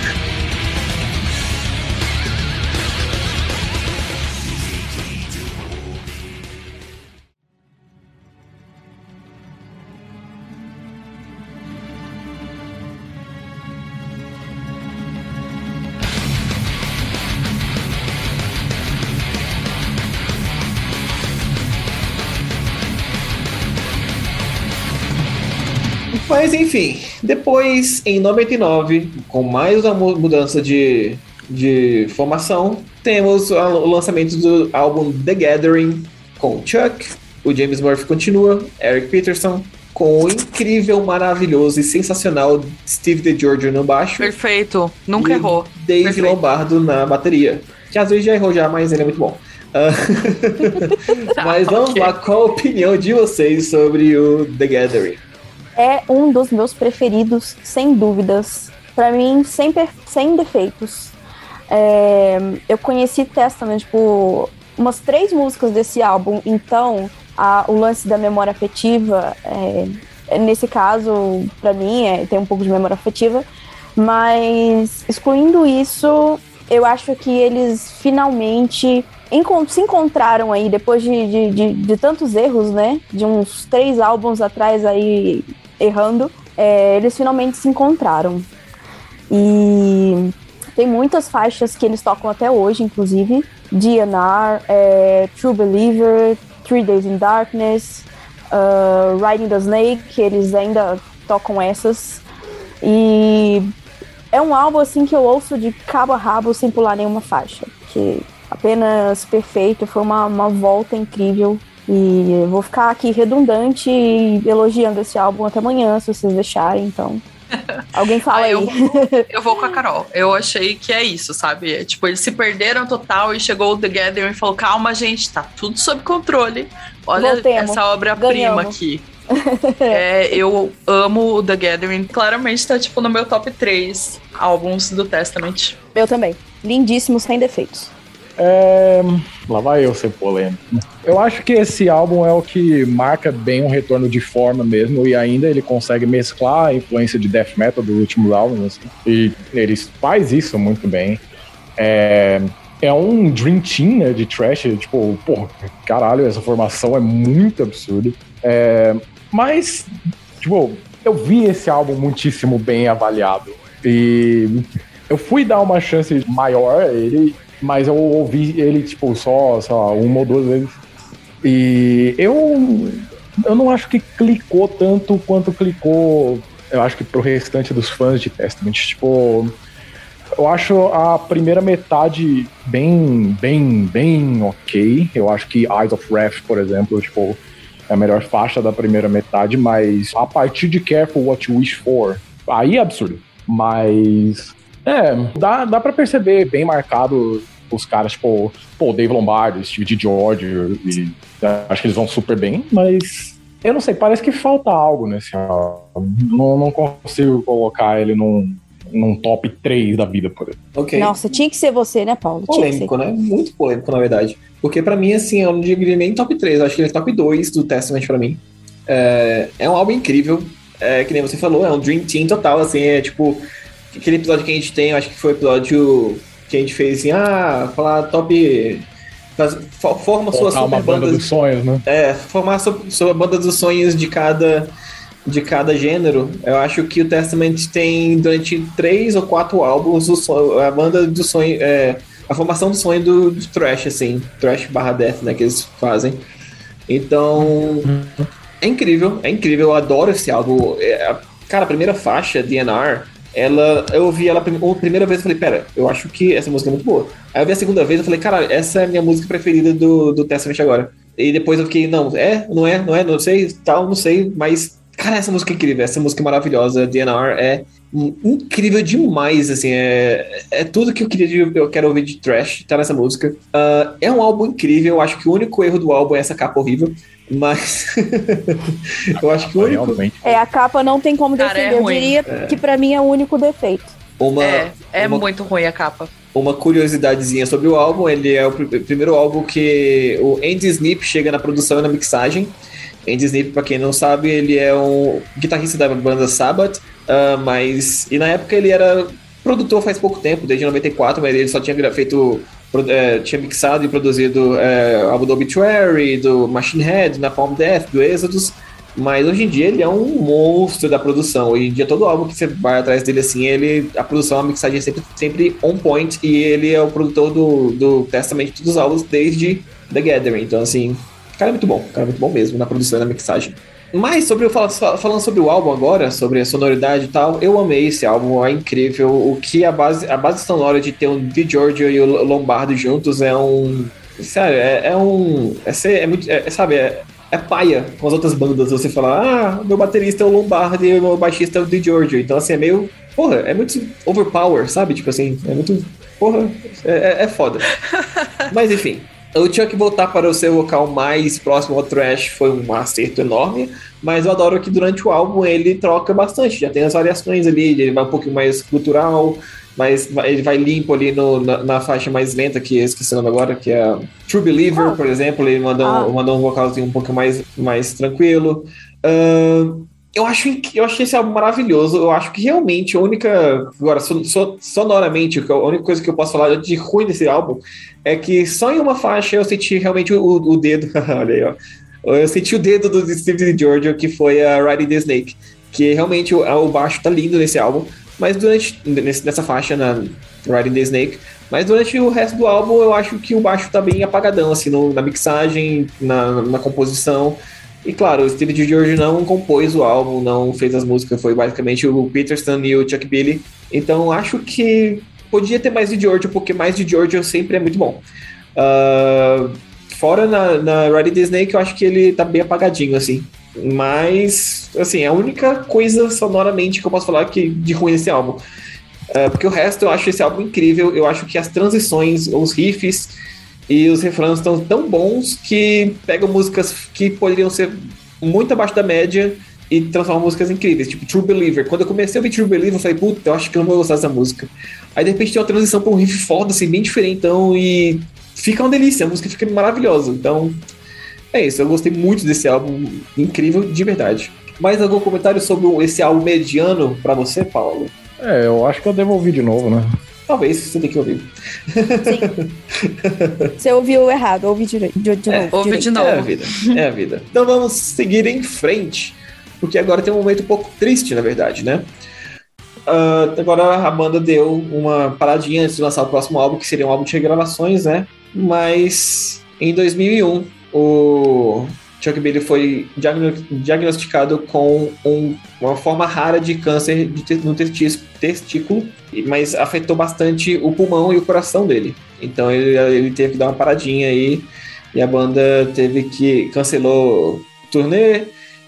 S3: enfim, depois, em 99, com mais uma mudança de, de formação, temos o lançamento do álbum The Gathering com Chuck, o James Murphy continua, Eric Peterson, com o incrível, maravilhoso e sensacional Steve DeGiorgio no baixo.
S4: Perfeito, nunca errou.
S3: Dave
S4: Perfeito.
S3: Lombardo na bateria. Que às vezes já errou já, mas ele é muito bom. Mas vamos
S4: okay.
S3: lá, qual a opinião de vocês sobre o The Gathering?
S2: É um dos meus preferidos, sem dúvidas. Para mim, sem, sem defeitos. É, eu conheci Testament por umas três músicas desse álbum, então a, o lance da memória afetiva, é, nesse caso, para mim, é, tem um pouco de memória afetiva, mas excluindo isso, eu acho que eles finalmente se encontraram aí depois de, de, de, de, tantos erros, né? De uns três álbuns atrás aí errando, é, eles finalmente se encontraram. E tem muitas faixas que eles tocam até hoje, inclusive. DNR, é, True Believer, Three Days in Darkness, uh, Riding the Snake, eles ainda tocam essas. E é um álbum assim que eu ouço de cabo a rabo sem pular nenhuma faixa. Que apenas perfeito, foi uma, uma volta incrível. E vou ficar aqui redundante e elogiando esse álbum até amanhã, se vocês deixarem, então. Alguém fala
S4: Ah,
S2: aí.
S4: eu, eu vou com a Carol. Eu achei que é isso, sabe? É, tipo, eles se perderam total e chegou o The Gathering e falou: calma, gente, tá tudo sob controle. Olha
S2: Voltemos.
S4: essa obra-prima aqui. É, eu amo o The Gathering. Claramente tá, tipo, no meu top 3 álbuns do Testament.
S2: Eu também. Lindíssimo, sem defeitos.
S5: É, Lá vai eu ser polêmico. Eu acho que esse álbum é o que marca bem um retorno de forma mesmo, e ainda ele consegue mesclar a influência de death metal dos últimos álbuns, assim, e ele faz isso muito bem. É, é um Dream Team né, de trash, tipo, pô, caralho, essa formação é muito absurda. É, mas, tipo, eu vi esse álbum muitíssimo bem avaliado, e eu fui dar uma chance maior a ele, mas eu ouvi ele, tipo, só, só uma ou duas vezes. E eu, eu não acho que clicou tanto quanto clicou, eu acho que pro restante dos fãs de Testament. Tipo, eu acho a primeira metade bem, bem, bem ok. Eu acho que Eyes of Wrath, por exemplo, tipo, é a melhor faixa da primeira metade, mas a partir de Careful What You Wish For, aí é absurdo. Mas é, dá, dá pra perceber bem marcado os caras, tipo, pô, Dave Lombardo, Steve D. George, e, é, acho que eles vão super bem, mas eu não sei, parece que falta algo nesse álbum. Não, não consigo colocar ele num, num top 3 da vida, por exemplo.
S3: Ok.
S2: Nossa, tinha que ser você, né, Paulo?
S3: Polêmico, né? Muito polêmico, na verdade. Porque pra mim, assim, eu não diria nem top 3, eu acho que ele é top 2 do Testament pra mim. É, é um álbum incrível, é, que nem você falou, é um Dream Team total, assim, é tipo, aquele episódio que a gente tem, eu acho que foi o episódio que a gente fez assim, ah, falar top. faz- fo- forma super
S5: banda dos sonhos, né?
S3: é, formar sobre, sobre a banda dos sonhos de cada, de cada gênero. Eu acho que o Testament tem, durante três ou quatro álbuns, o sonho- a banda do sonho. é, a formação do sonho do, do Thrash, assim. Thrash barra Death, né, que eles fazem. Então. É incrível, é incrível. Eu adoro esse álbum. É, cara, a primeira faixa, DNR. Ela, eu ouvi ela a prim- a primeira vez e falei, pera, eu acho que essa música é muito boa. Aí eu vi a segunda vez e falei, cara, essa é a minha música preferida do, do Testament agora. E depois eu fiquei, não, é, não é, não é, não sei, tal, não sei, mas, cara, essa música é incrível, essa música é maravilhosa, DNR é incrível demais, assim, é, é tudo que eu queria, eu quero ouvir de trash, tá nessa música. Ah, é um álbum incrível, eu acho que o único erro do álbum é essa capa horrível, mas eu acho que o único,
S5: Realmente.
S2: É, a capa não tem como
S4: Cara, é
S2: defender. eu
S4: ruim.
S2: diria que pra mim é o único defeito.
S3: uma,
S4: é, é
S3: uma-
S4: muito ruim a capa.
S3: uma curiosidadezinha sobre o álbum, ele é o pr- primeiro álbum que o Andy Snip chega na produção e na mixagem. Andy Snip, pra quem não sabe, ele é um guitarrista da banda Sabbath, ah, mas e na época ele era produtor faz pouco tempo, desde 94, mas ele só tinha feito eh, tinha mixado e produzido eh, álbum do Obituary, do Machine Head, Napalm Death, do Exodus, mas hoje em dia ele é um monstro da produção. Hoje em dia todo álbum que você vai atrás dele assim, ele a produção, a mixagem é sempre, sempre on point e ele é o produtor do, do Testament dos álbuns desde The Gathering. Então assim, cara é muito bom, cara é muito bom mesmo na produção e na mixagem. Mas sobre falando sobre o álbum agora, sobre a sonoridade e tal, eu amei esse álbum, é incrível. O que a base, a base sonora de ter o Di Giorgio e o Lombardo juntos é um. Sério, é, é um. É, é muito. É, sabe, é, é paia com as outras bandas. Você falar, ah, meu baterista é o Lombardo e o meu baixista é o Di Giorgio. Então, assim, é meio. Porra, é muito overpower, sabe? Tipo assim, é muito. Porra, é, é, é foda. Mas enfim, o Chuck voltar para o seu vocal mais próximo ao thrash foi um acerto enorme, mas eu adoro que durante o álbum ele troca bastante, já tem as variações ali, ele vai um pouquinho mais cultural, mas ele vai limpo ali no, na, na, faixa mais lenta, que esqueci o nome agora, que é True Believer, oh. por exemplo, ele mandou, ah. mandou um vocalzinho um pouco mais, mais tranquilo. Uh, eu acho eu achei esse álbum maravilhoso. Eu acho que realmente a única. Agora, so, so, sonoramente, a única coisa que eu posso falar de ruim desse álbum é que só em uma faixa eu senti realmente o, o dedo. olha aí, ó. Eu senti o dedo do Steve Giorgio, que foi a Riding the Snake. Que realmente o, o baixo tá lindo nesse álbum. Mas durante. Nessa faixa, na Riding the Snake. Mas durante o resto do álbum, eu acho que o baixo tá bem apagadão, assim, no, na mixagem, na, na composição. E claro, o Steve George não compôs o álbum, não fez as músicas, foi basicamente o Peterson e o Chuck Billy. Então acho que podia ter mais de George, porque mais de George sempre é muito bom. Uh, fora na, na Ready the Snake, eu acho que ele tá bem apagadinho, assim. Mas, assim, a única coisa sonoramente que eu posso falar que de ruim nesse álbum. Uh, porque o resto eu acho esse álbum incrível, eu acho que as transições, os riffs e os refrãos estão tão bons que pegam músicas que poderiam ser muito abaixo da média e transformam músicas incríveis, tipo True Believer. Quando eu comecei a ouvir True Believer, eu falei, puta, eu acho que eu não vou gostar dessa música. Aí de repente tem uma transição pra um riff foda, assim, bem diferentão e fica uma delícia, a música fica maravilhosa. Então, é isso, eu gostei muito desse álbum, incrível de verdade. Mais algum comentário sobre esse álbum mediano para você, Paulo?
S5: É, eu acho que eu devo ouvir de novo, né?
S3: Talvez você tenha que ouvir.
S2: Sim. Você ouviu errado, ouvi de, de, de
S4: é,
S2: novo.
S4: Ouvi de novo.
S3: É a vida. É a vida. Então vamos seguir em frente, porque agora tem um momento um pouco triste, na verdade, né? Uh, agora a banda deu uma paradinha antes de lançar o próximo álbum, que seria um álbum de regravações, né? Mas em 2001, o Chuck Billy foi diagnosticado com um, uma forma rara de câncer de, no testículo, mas afetou bastante o pulmão e o coração dele. Então ele, ele teve que dar uma paradinha aí e a banda teve que cancelou turnê,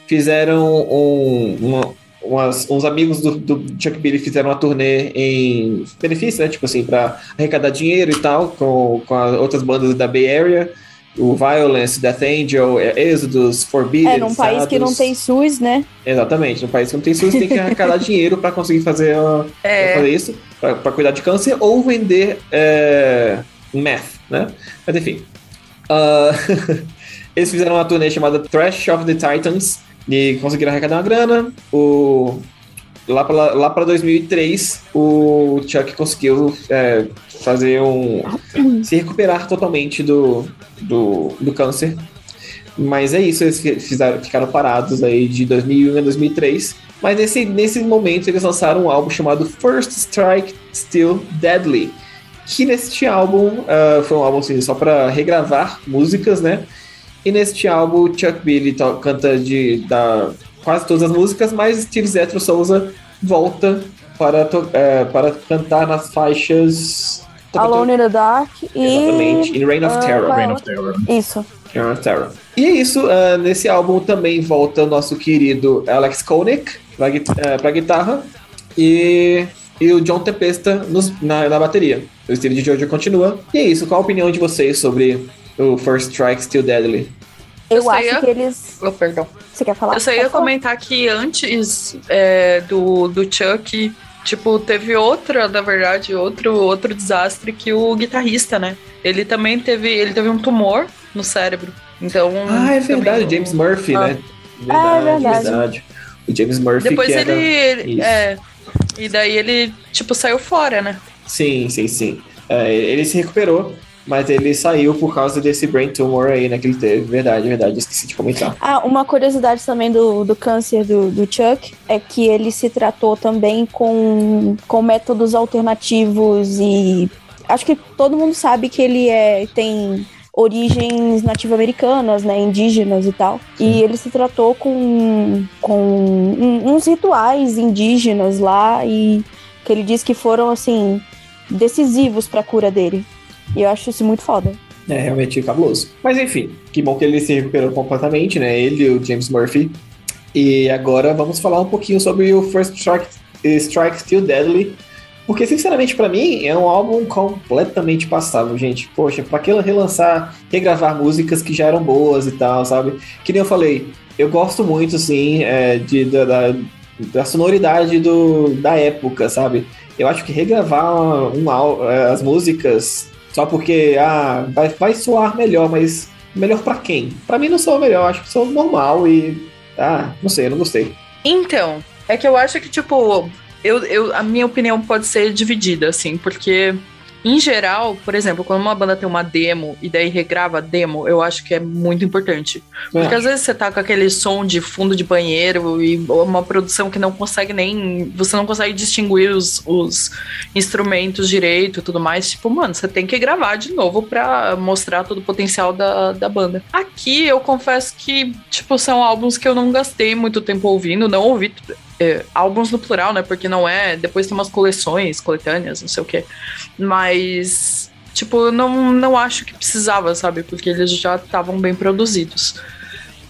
S3: fizeram um, uma, umas, uns amigos do, do, Chuck Billy fizeram uma turnê em benefício, né? Tipo assim, para arrecadar dinheiro e tal, com, com outras bandas da Bay Area o Violence, Death Angel, Exodus, Forbidden.
S2: É, num país que não tem SUS, né?
S3: Exatamente, num país que não tem SUS tem que arrecadar dinheiro para conseguir fazer, uh, é. fazer isso, para cuidar de câncer ou vender é, meth, né? Mas enfim. Uh, eles fizeram uma turnê chamada Trash of the Titans e conseguiram arrecadar uma grana. O lá para lá para 2003 o Chuck conseguiu é, fazer um se recuperar totalmente do, do, do câncer. Mas é isso eles fizeram, ficaram parados aí de 2001 a 2003 mas nesse, nesse momento eles lançaram um álbum chamado First Strike Still Deadly que neste álbum uh, foi um álbum assim, só para regravar músicas né? E neste álbum Chuck Billy canta de da quase todas as músicas, mas Steve Zetro Souza volta para, é, para cantar nas faixas.
S2: Alone in the Dark e.
S3: Exatamente, in Reign of
S2: uh,
S3: Terror.
S5: Reign of Terror.
S2: Isso.
S3: Reign of Terror. E é isso, uh, nesse álbum também volta o nosso querido Alex Koenig para uh, guitarra e, e o John Tempesta nos, na, na bateria. O estilo de Georgia continua. E é isso, qual a opinião de vocês sobre o First Strike Still Deadly?
S2: Eu, eu acho ia... que eles.
S4: Oh, perdão.
S2: Você quer falar?
S4: Eu só ia comentar que antes é, do, do Chuck, tipo, teve outra, na verdade, outro, outro desastre que o guitarrista, né? Ele também teve. Ele teve um tumor no cérebro. Então.
S3: Ah, é verdade, também... James Murphy, ah. né?
S2: Verdade, ah, é verdade. verdade.
S3: O James Murphy.
S4: Depois ele. ele é, e daí ele, tipo, saiu fora, né?
S3: Sim, sim, sim. É, ele se recuperou. Mas ele saiu por causa desse brain tumor aí, né, que ele teve. Verdade, verdade, esqueci de comentar.
S2: Ah, uma curiosidade também do, do câncer do, do Chuck é que ele se tratou também com, com métodos alternativos e acho que todo mundo sabe que ele é, tem origens nativo-americanas, né, indígenas e tal. E ele se tratou com, com uns rituais indígenas lá e que ele diz que foram assim decisivos para a cura dele. E eu acho isso muito foda.
S3: É realmente cabuloso. Mas enfim, que bom que ele se recuperou completamente, né? Ele e o James Murphy. E agora vamos falar um pouquinho sobre o First Strike, Strike Still Deadly. Porque, sinceramente, para mim, é um álbum completamente passável, gente. Poxa, pra que relançar, regravar músicas que já eram boas e tal, sabe? Que nem eu falei, eu gosto muito, assim, é, de, da, da, da sonoridade do, da época, sabe? Eu acho que regravar um, um, é, as músicas só porque ah, vai, vai soar melhor, mas melhor para quem? Para mim não soa melhor, acho que soa normal e. Ah, não sei, eu não gostei.
S4: Então, é que eu acho que, tipo, eu, eu, a minha opinião pode ser dividida, assim, porque em geral, por exemplo, quando uma banda tem uma demo e daí regrava a demo, eu acho que é muito importante. Porque às vezes você tá com aquele som de fundo de banheiro e uma produção que não consegue nem. Você não consegue distinguir os, os instrumentos direito e tudo mais. Tipo, mano, você tem que gravar de novo pra mostrar todo o potencial da, da banda. Aqui eu confesso que, tipo, são álbuns que eu não gastei muito tempo ouvindo, não ouvi é, álbuns no plural, né? Porque não é. Depois tem umas coleções, coletâneas, não sei o quê. Mas, tipo, não, não acho que precisava, sabe? Porque eles já estavam bem produzidos.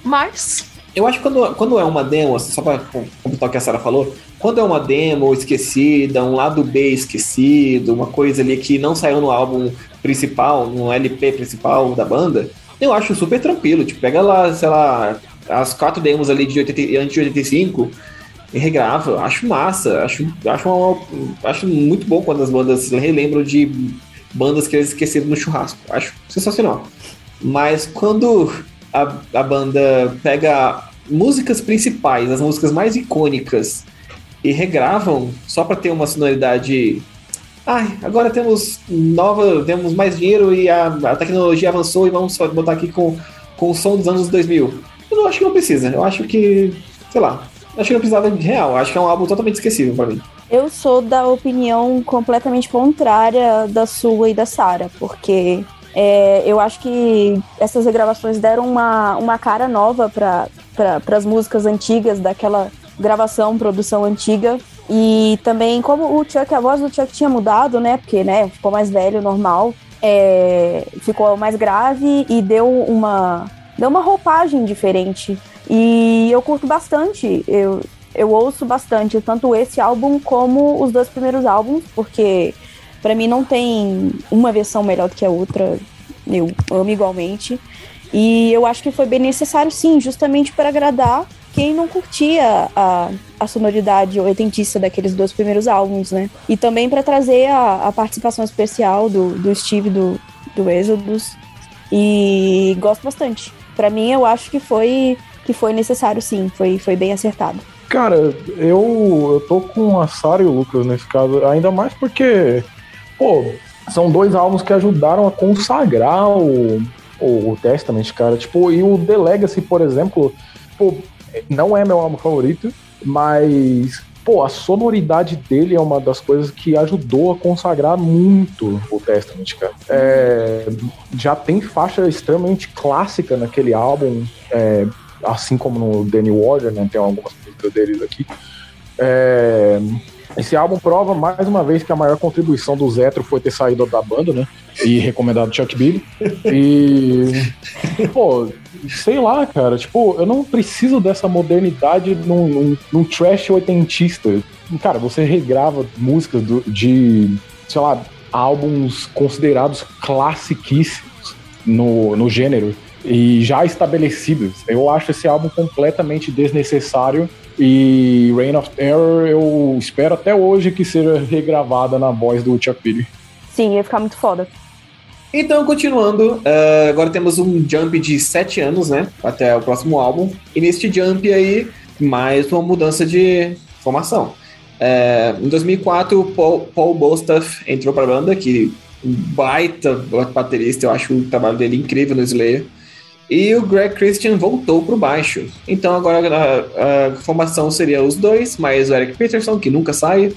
S4: Mas.
S3: Eu acho que quando, quando é uma demo, assim, só pra completar o que a Sarah falou, quando é uma demo esquecida, um lado B esquecido, uma coisa ali que não saiu no álbum principal, no LP principal da banda, eu acho super tranquilo. Tipo, pega lá, sei lá, as quatro demos ali de 80, antes de 85 e regrava. Acho massa, acho, acho, uma, acho muito bom quando as bandas relembram de bandas que eles esqueceram no churrasco. Acho sensacional. Mas quando a, a banda pega músicas principais, as músicas mais icônicas, e regravam só para ter uma sonoridade. Ai, agora temos nova, temos mais dinheiro e a, a tecnologia avançou e vamos botar aqui com, com o som dos anos 2000. Eu não acho que não precisa. Eu acho que, sei lá, Acho que não precisava de real. Acho que é um álbum totalmente esquecível para mim.
S2: Eu sou da opinião completamente contrária da sua e da Sara, porque é, eu acho que essas regravações deram uma, uma cara nova para pra, as músicas antigas daquela gravação, produção antiga. E também, como o Chuck, a voz do Chuck tinha mudado, né? Porque, né, ficou mais velho, normal. É, ficou mais grave e deu uma, deu uma roupagem diferente e eu curto bastante, eu, eu ouço bastante, tanto esse álbum como os dois primeiros álbuns, porque para mim não tem uma versão melhor do que a outra, eu amo igualmente. E eu acho que foi bem necessário, sim, justamente para agradar quem não curtia a, a sonoridade oitentista daqueles dois primeiros álbuns, né? E também para trazer a, a, participação especial do, do Steve do, do Exodus. E gosto bastante. Para mim, eu acho que foi que foi necessário sim, foi, foi bem acertado.
S5: Cara, eu, eu tô com a Sarah e o Lucas nesse caso, ainda mais porque, pô, são dois álbuns que ajudaram a consagrar o, o, o Testament, cara. Tipo, e o The Legacy, por exemplo, pô, não é meu álbum favorito, mas pô, a sonoridade dele é uma das coisas que ajudou a consagrar muito o Testament, cara. É, já tem faixa extremamente clássica naquele álbum, é, assim como no Danny Warder, né, tem algumas músicas deles aqui. É, esse álbum prova mais uma vez que a maior contribuição do Zetro foi ter saído da banda, né? E recomendado Chuck Billy. E. Pô, sei lá, cara. Tipo, eu não preciso dessa modernidade num, num, num trash oitentista. Cara, você regrava músicas do, de, sei lá, álbuns considerados classiquíssimos no, no gênero e já estabelecidos. Eu acho esse álbum completamente desnecessário e Reign of Terror eu espero até hoje que seja regravada na voz do Chuck Billy.
S2: Sim, ia ficar muito foda.
S3: Então, continuando, uh, agora temos um jump de sete anos, né? Até o próximo álbum. E neste jump aí, mais uma mudança de formação. Uh, em 2004, Paul, Paul Bostaff entrou para a banda, que um baita baterista, eu acho o trabalho dele incrível no Slayer. E o Greg Christian voltou para o baixo. Então agora a, a, formação seria os dois, mais o Eric Peterson, que nunca sai.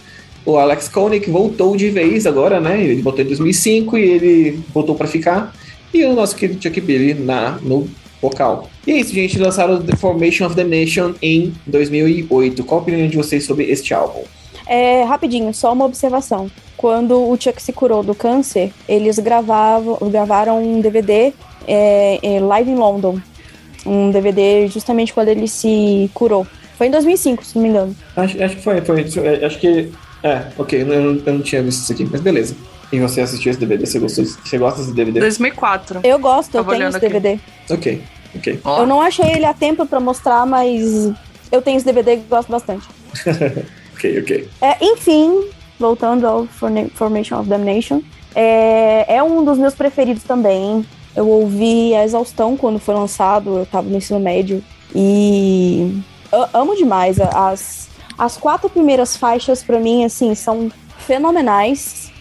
S3: O Alex Koenig voltou de vez agora, né? Ele voltou em 2005 e ele voltou para ficar. e o nosso querido Chuck Billy na, no vocal. E é isso, gente. Lançaram The Formation of the Nation em 2008. Qual a opinião de vocês sobre este álbum?
S2: É, rapidinho, só uma observação. Quando o Chuck se curou do câncer, eles gravavam, gravaram um DVD é, é, Live in London. Um DVD justamente quando ele se curou. Foi em 2005, se não me engano.
S3: Acho, acho que foi, foi. Acho que. É, ok, eu não, eu não tinha visto isso aqui, mas beleza. E você assistiu esse DVD? Você, gostou, você gosta desse DVD?
S4: 2004.
S2: Eu gosto, eu
S4: Tava
S2: tenho
S4: olhando
S2: esse
S4: aqui.
S2: DVD.
S3: Ok, ok.
S4: Ó,
S2: Eu não achei ele a tempo pra mostrar, mas eu tenho esse DVD e gosto bastante.
S3: Ok, ok.
S2: É, enfim, voltando ao Formation of Damnation, é, é um dos meus preferidos também. Eu ouvi a exaustão quando foi lançado, eu tava no ensino médio. E eu amo demais. As, as quatro primeiras faixas, pra mim, assim, são fenomenais.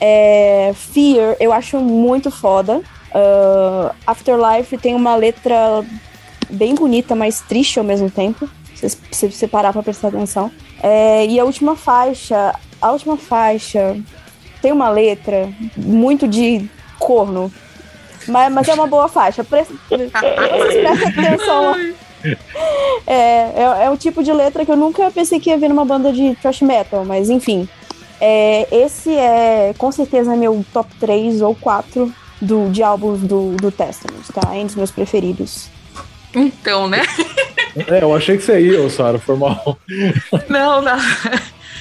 S2: É, Fear, eu acho muito foda. Ah, Afterlife tem uma letra bem bonita, mas triste ao mesmo tempo. Se você parar pra prestar atenção. É, e a última faixa, a última faixa tem uma letra muito de corno. Mas, mas é uma boa faixa. Pre vocês prestem atenção. É, é, é o tipo de letra que eu nunca pensei que ia ver numa banda de thrash metal, mas enfim. É, esse é com certeza meu top 3 ou 4 do, de álbuns do, do Testament, tá? É um dos meus preferidos.
S4: Então, né?
S5: É, eu achei que você ia, ô Sara, foi mal.
S4: Não, não.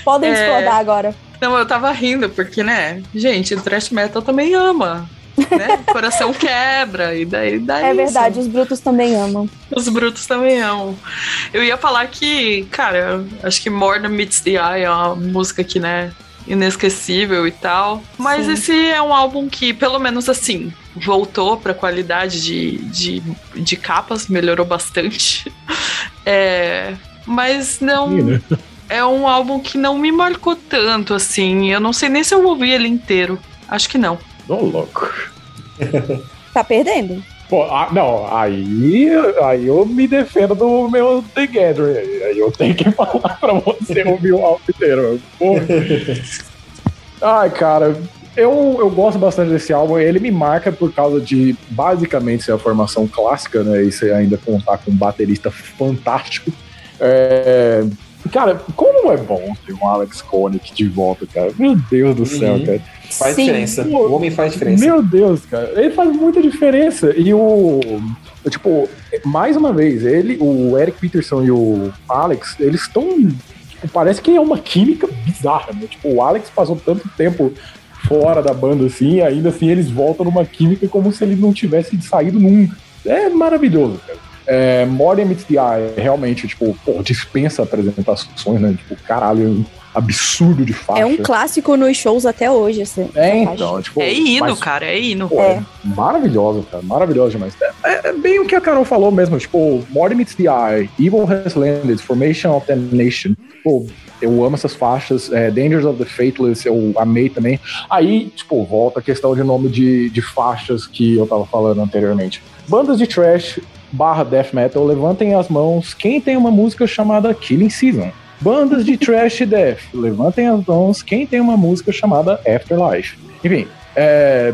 S2: Podem
S4: É.
S2: discordar agora.
S4: Não, eu tava rindo, porque, né? Gente, o thrash metal também ama. Né? O coração quebra, e daí, daí
S2: É verdade, os brutos também amam.
S4: Os brutos também amam. Eu ia falar que, cara, acho que More Than Meets the Eye é uma música que, né, inesquecível e tal. Mas
S2: Sim.
S4: esse é um álbum que, pelo menos assim, voltou pra qualidade de, de, de capas, melhorou bastante. É, mas não.
S5: Ih, né?
S4: É um álbum que não me marcou tanto, assim. Eu não sei nem se eu ouvi ele inteiro. Acho que não.
S5: Ô, louco.
S2: Tá perdendo?
S5: Pô, ah, não, aí, aí eu me defendo do meu The Gathering. Aí eu tenho que falar pra você ouvir o álbum inteiro. Ai, cara, eu, eu gosto bastante desse álbum. Ele me marca por causa de basicamente ser a formação clássica, né? E você ainda contar com um baterista fantástico. É, Cara, como é bom ter um Alex Koenig de volta, cara. Meu Deus do céu,
S3: Uhum.
S5: cara.
S3: Faz
S2: Sim.
S3: diferença. O homem faz diferença.
S5: Meu Deus, cara. Ele faz muita diferença. E o. Tipo, mais uma vez, ele, o Eric Peterson e o Alex, eles estão. Tipo, parece que é uma química bizarra, né? Tipo, o Alex passou tanto tempo fora da banda assim, e ainda assim eles voltam numa química como se ele não tivesse saído nunca. É maravilhoso, cara. É, the Eye, realmente, tipo, pô, dispensa apresentações, né? Tipo, caralho, absurdo de faixa.
S2: É um clássico nos shows até hoje, assim.
S5: É, então, tipo.
S4: é hino,
S5: mas-
S4: cara, é hino.
S5: Pô,
S2: É.
S5: é maravilhosa, cara. Maravilhosa demais. É, é- é bem o que a Carol falou mesmo. Tipo, More Than Meets the Eye, Evil Has Landed, Formation of the Nation. Pô, eu amo essas faixas. É, Dangers of the Faithless, eu amei também. Aí, tipo, volta a questão de nome de, de faixas que eu tava falando anteriormente. Bandas de trash barra death metal, levantem as mãos. Quem tem uma música chamada Killing Season? Bandas de trash death, levantem as mãos. Quem tem uma música chamada Afterlife? Enfim, é,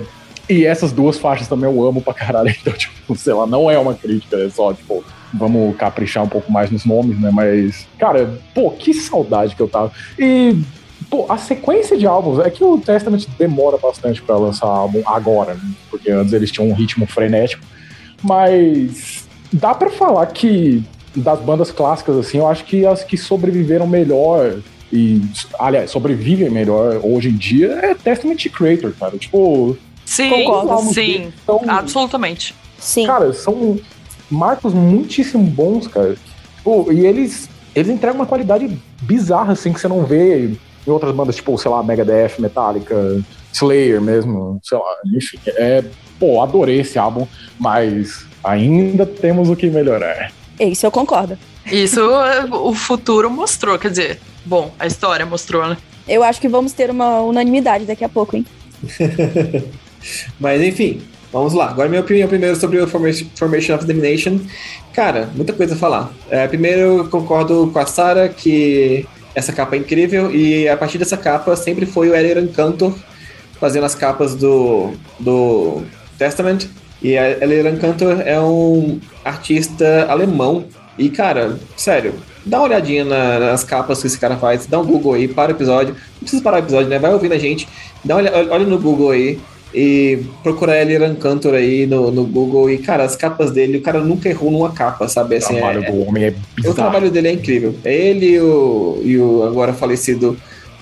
S5: e essas duas faixas também eu amo pra caralho. Então, tipo, sei lá, não é uma crítica, é só, tipo, vamos caprichar um pouco mais nos nomes, né? Mas, cara, pô, que saudade que eu tava. E, pô, a sequência de álbuns é que o Testament demora bastante pra lançar álbum agora, né? Porque antes eles tinham um ritmo frenético. Mas dá pra falar que das bandas clássicas, assim, eu acho que as que sobreviveram melhor e, aliás, sobrevivem melhor hoje em dia é Testament Creator, cara. Tipo,
S4: Sim,
S2: Concordo.
S4: sim,
S5: são,
S4: absolutamente.
S2: Sim.
S5: cara, são marcos muitíssimo bons, cara. Tipo, e eles, eles entregam uma qualidade bizarra, assim, que você não vê em outras bandas, tipo, sei lá, Megadeth, Metallica, Slayer mesmo, sei lá, enfim. É, pô, adorei esse álbum, mas ainda temos o que melhorar.
S2: Isso eu concordo.
S4: Isso o futuro mostrou, quer dizer, bom, a história mostrou, né?
S2: Eu acho que vamos ter uma unanimidade daqui a pouco, hein?
S3: Mas enfim, vamos lá. Agora minha opinião primeiro sobre o Formation Formation of Domination. Cara, muita coisa a falar. É, primeiro, eu concordo com a Sarah que essa capa é incrível e a partir dessa capa sempre foi o Eric Cantor fazendo as capas do, do Testament. E a Eliran Kantor é um artista alemão. E, cara, sério, dá uma olhadinha na- nas capas que esse cara faz, dá um Google aí, para o episódio. Não precisa parar o episódio, né? Vai ouvindo a gente. Dá uma olha, olha no Google aí e procura Eliran Kantor aí no, no Google. E, cara, as capas dele, o cara nunca errou numa capa, sabe?
S5: O
S3: Assim,
S5: trabalho
S3: é,
S5: do homem é
S3: o
S5: bizarro.
S3: trabalho dele é incrível. É ele e o, e o agora falecido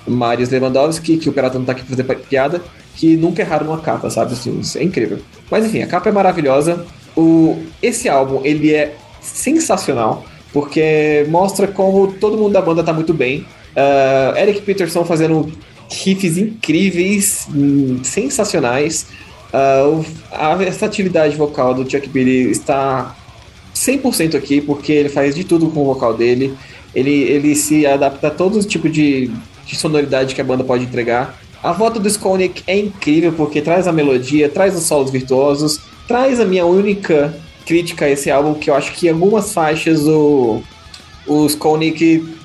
S3: Marius Lewandowski, que o Pirata não tá aqui pra fazer piada, que nunca erraram uma capa, sabe? Assim, é incrível. Mas enfim, a capa é maravilhosa. O, esse álbum, ele é sensacional, porque mostra como todo mundo da banda tá muito bem. Ah, Eric Peterson fazendo riffs incríveis, hum, sensacionais. O- a versatilidade vocal do Chuck Berry está 100% aqui, porque ele faz de tudo com o vocal dele. Ele, ele se adapta a todo tipo de, de sonoridade que a banda pode entregar. A volta do Skolnick é incrível, porque traz a melodia, traz os solos virtuosos, traz a minha única crítica a esse álbum, que eu acho que em algumas faixas o, o Skolnick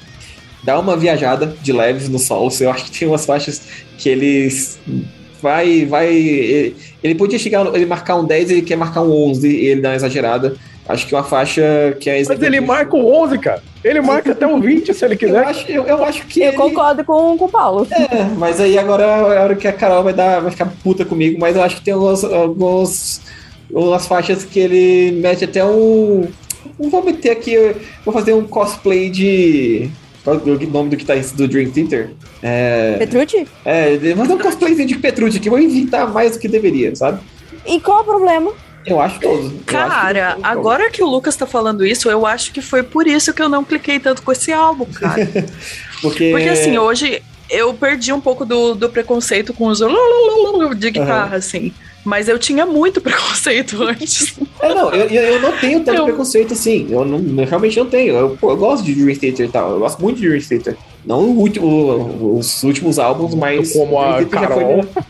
S3: dá uma viajada de leves no solos. Eu acho que tem umas faixas que eles vai, vai. Ele, ele podia chegar, ele marcar um 10, ele quer marcar um 11 e ele dá uma exagerada. Acho que uma faixa que é
S5: Mas ele marca o 11, cara. Ele marca até um 20 se ele
S3: Eu
S5: quiser.
S3: acho, eu, eu acho que.
S2: Eu
S3: ele-
S2: concordo com, com o Paulo.
S3: É, mas aí agora é a hora que a Carol vai, dar, vai ficar puta comigo, mas eu acho que tem alguns, alguns umas faixas que ele mete até um. Não vou meter aqui, eu vou fazer um cosplay de. Qual é o nome do que tá do Dream Theater? É.
S2: Petrucci?
S3: É, vou fazer um cosplayzinho de Petrucci aqui, vou inventar mais do que deveria, sabe?
S2: E qual é o problema?
S3: Eu acho todos. Acho que
S4: Cara,
S3: todos.
S4: agora que o Lucas tá falando isso, eu acho que foi por isso que eu não cliquei tanto com esse álbum, cara.
S3: Porque,
S4: Porque assim, hoje eu perdi um pouco do, do preconceito com os de guitarra, assim. Mas eu tinha muito preconceito antes.
S3: É, não, eu, eu não tenho tanto
S4: Eu-
S3: preconceito assim. Eu, não, eu realmente não tenho. Eu, eu gosto de Dream Theater e tal. Eu gosto muito de Dream Theater. Não o último, os últimos álbuns, mas.
S5: Como a
S3: foi
S5: Carol.
S3: é,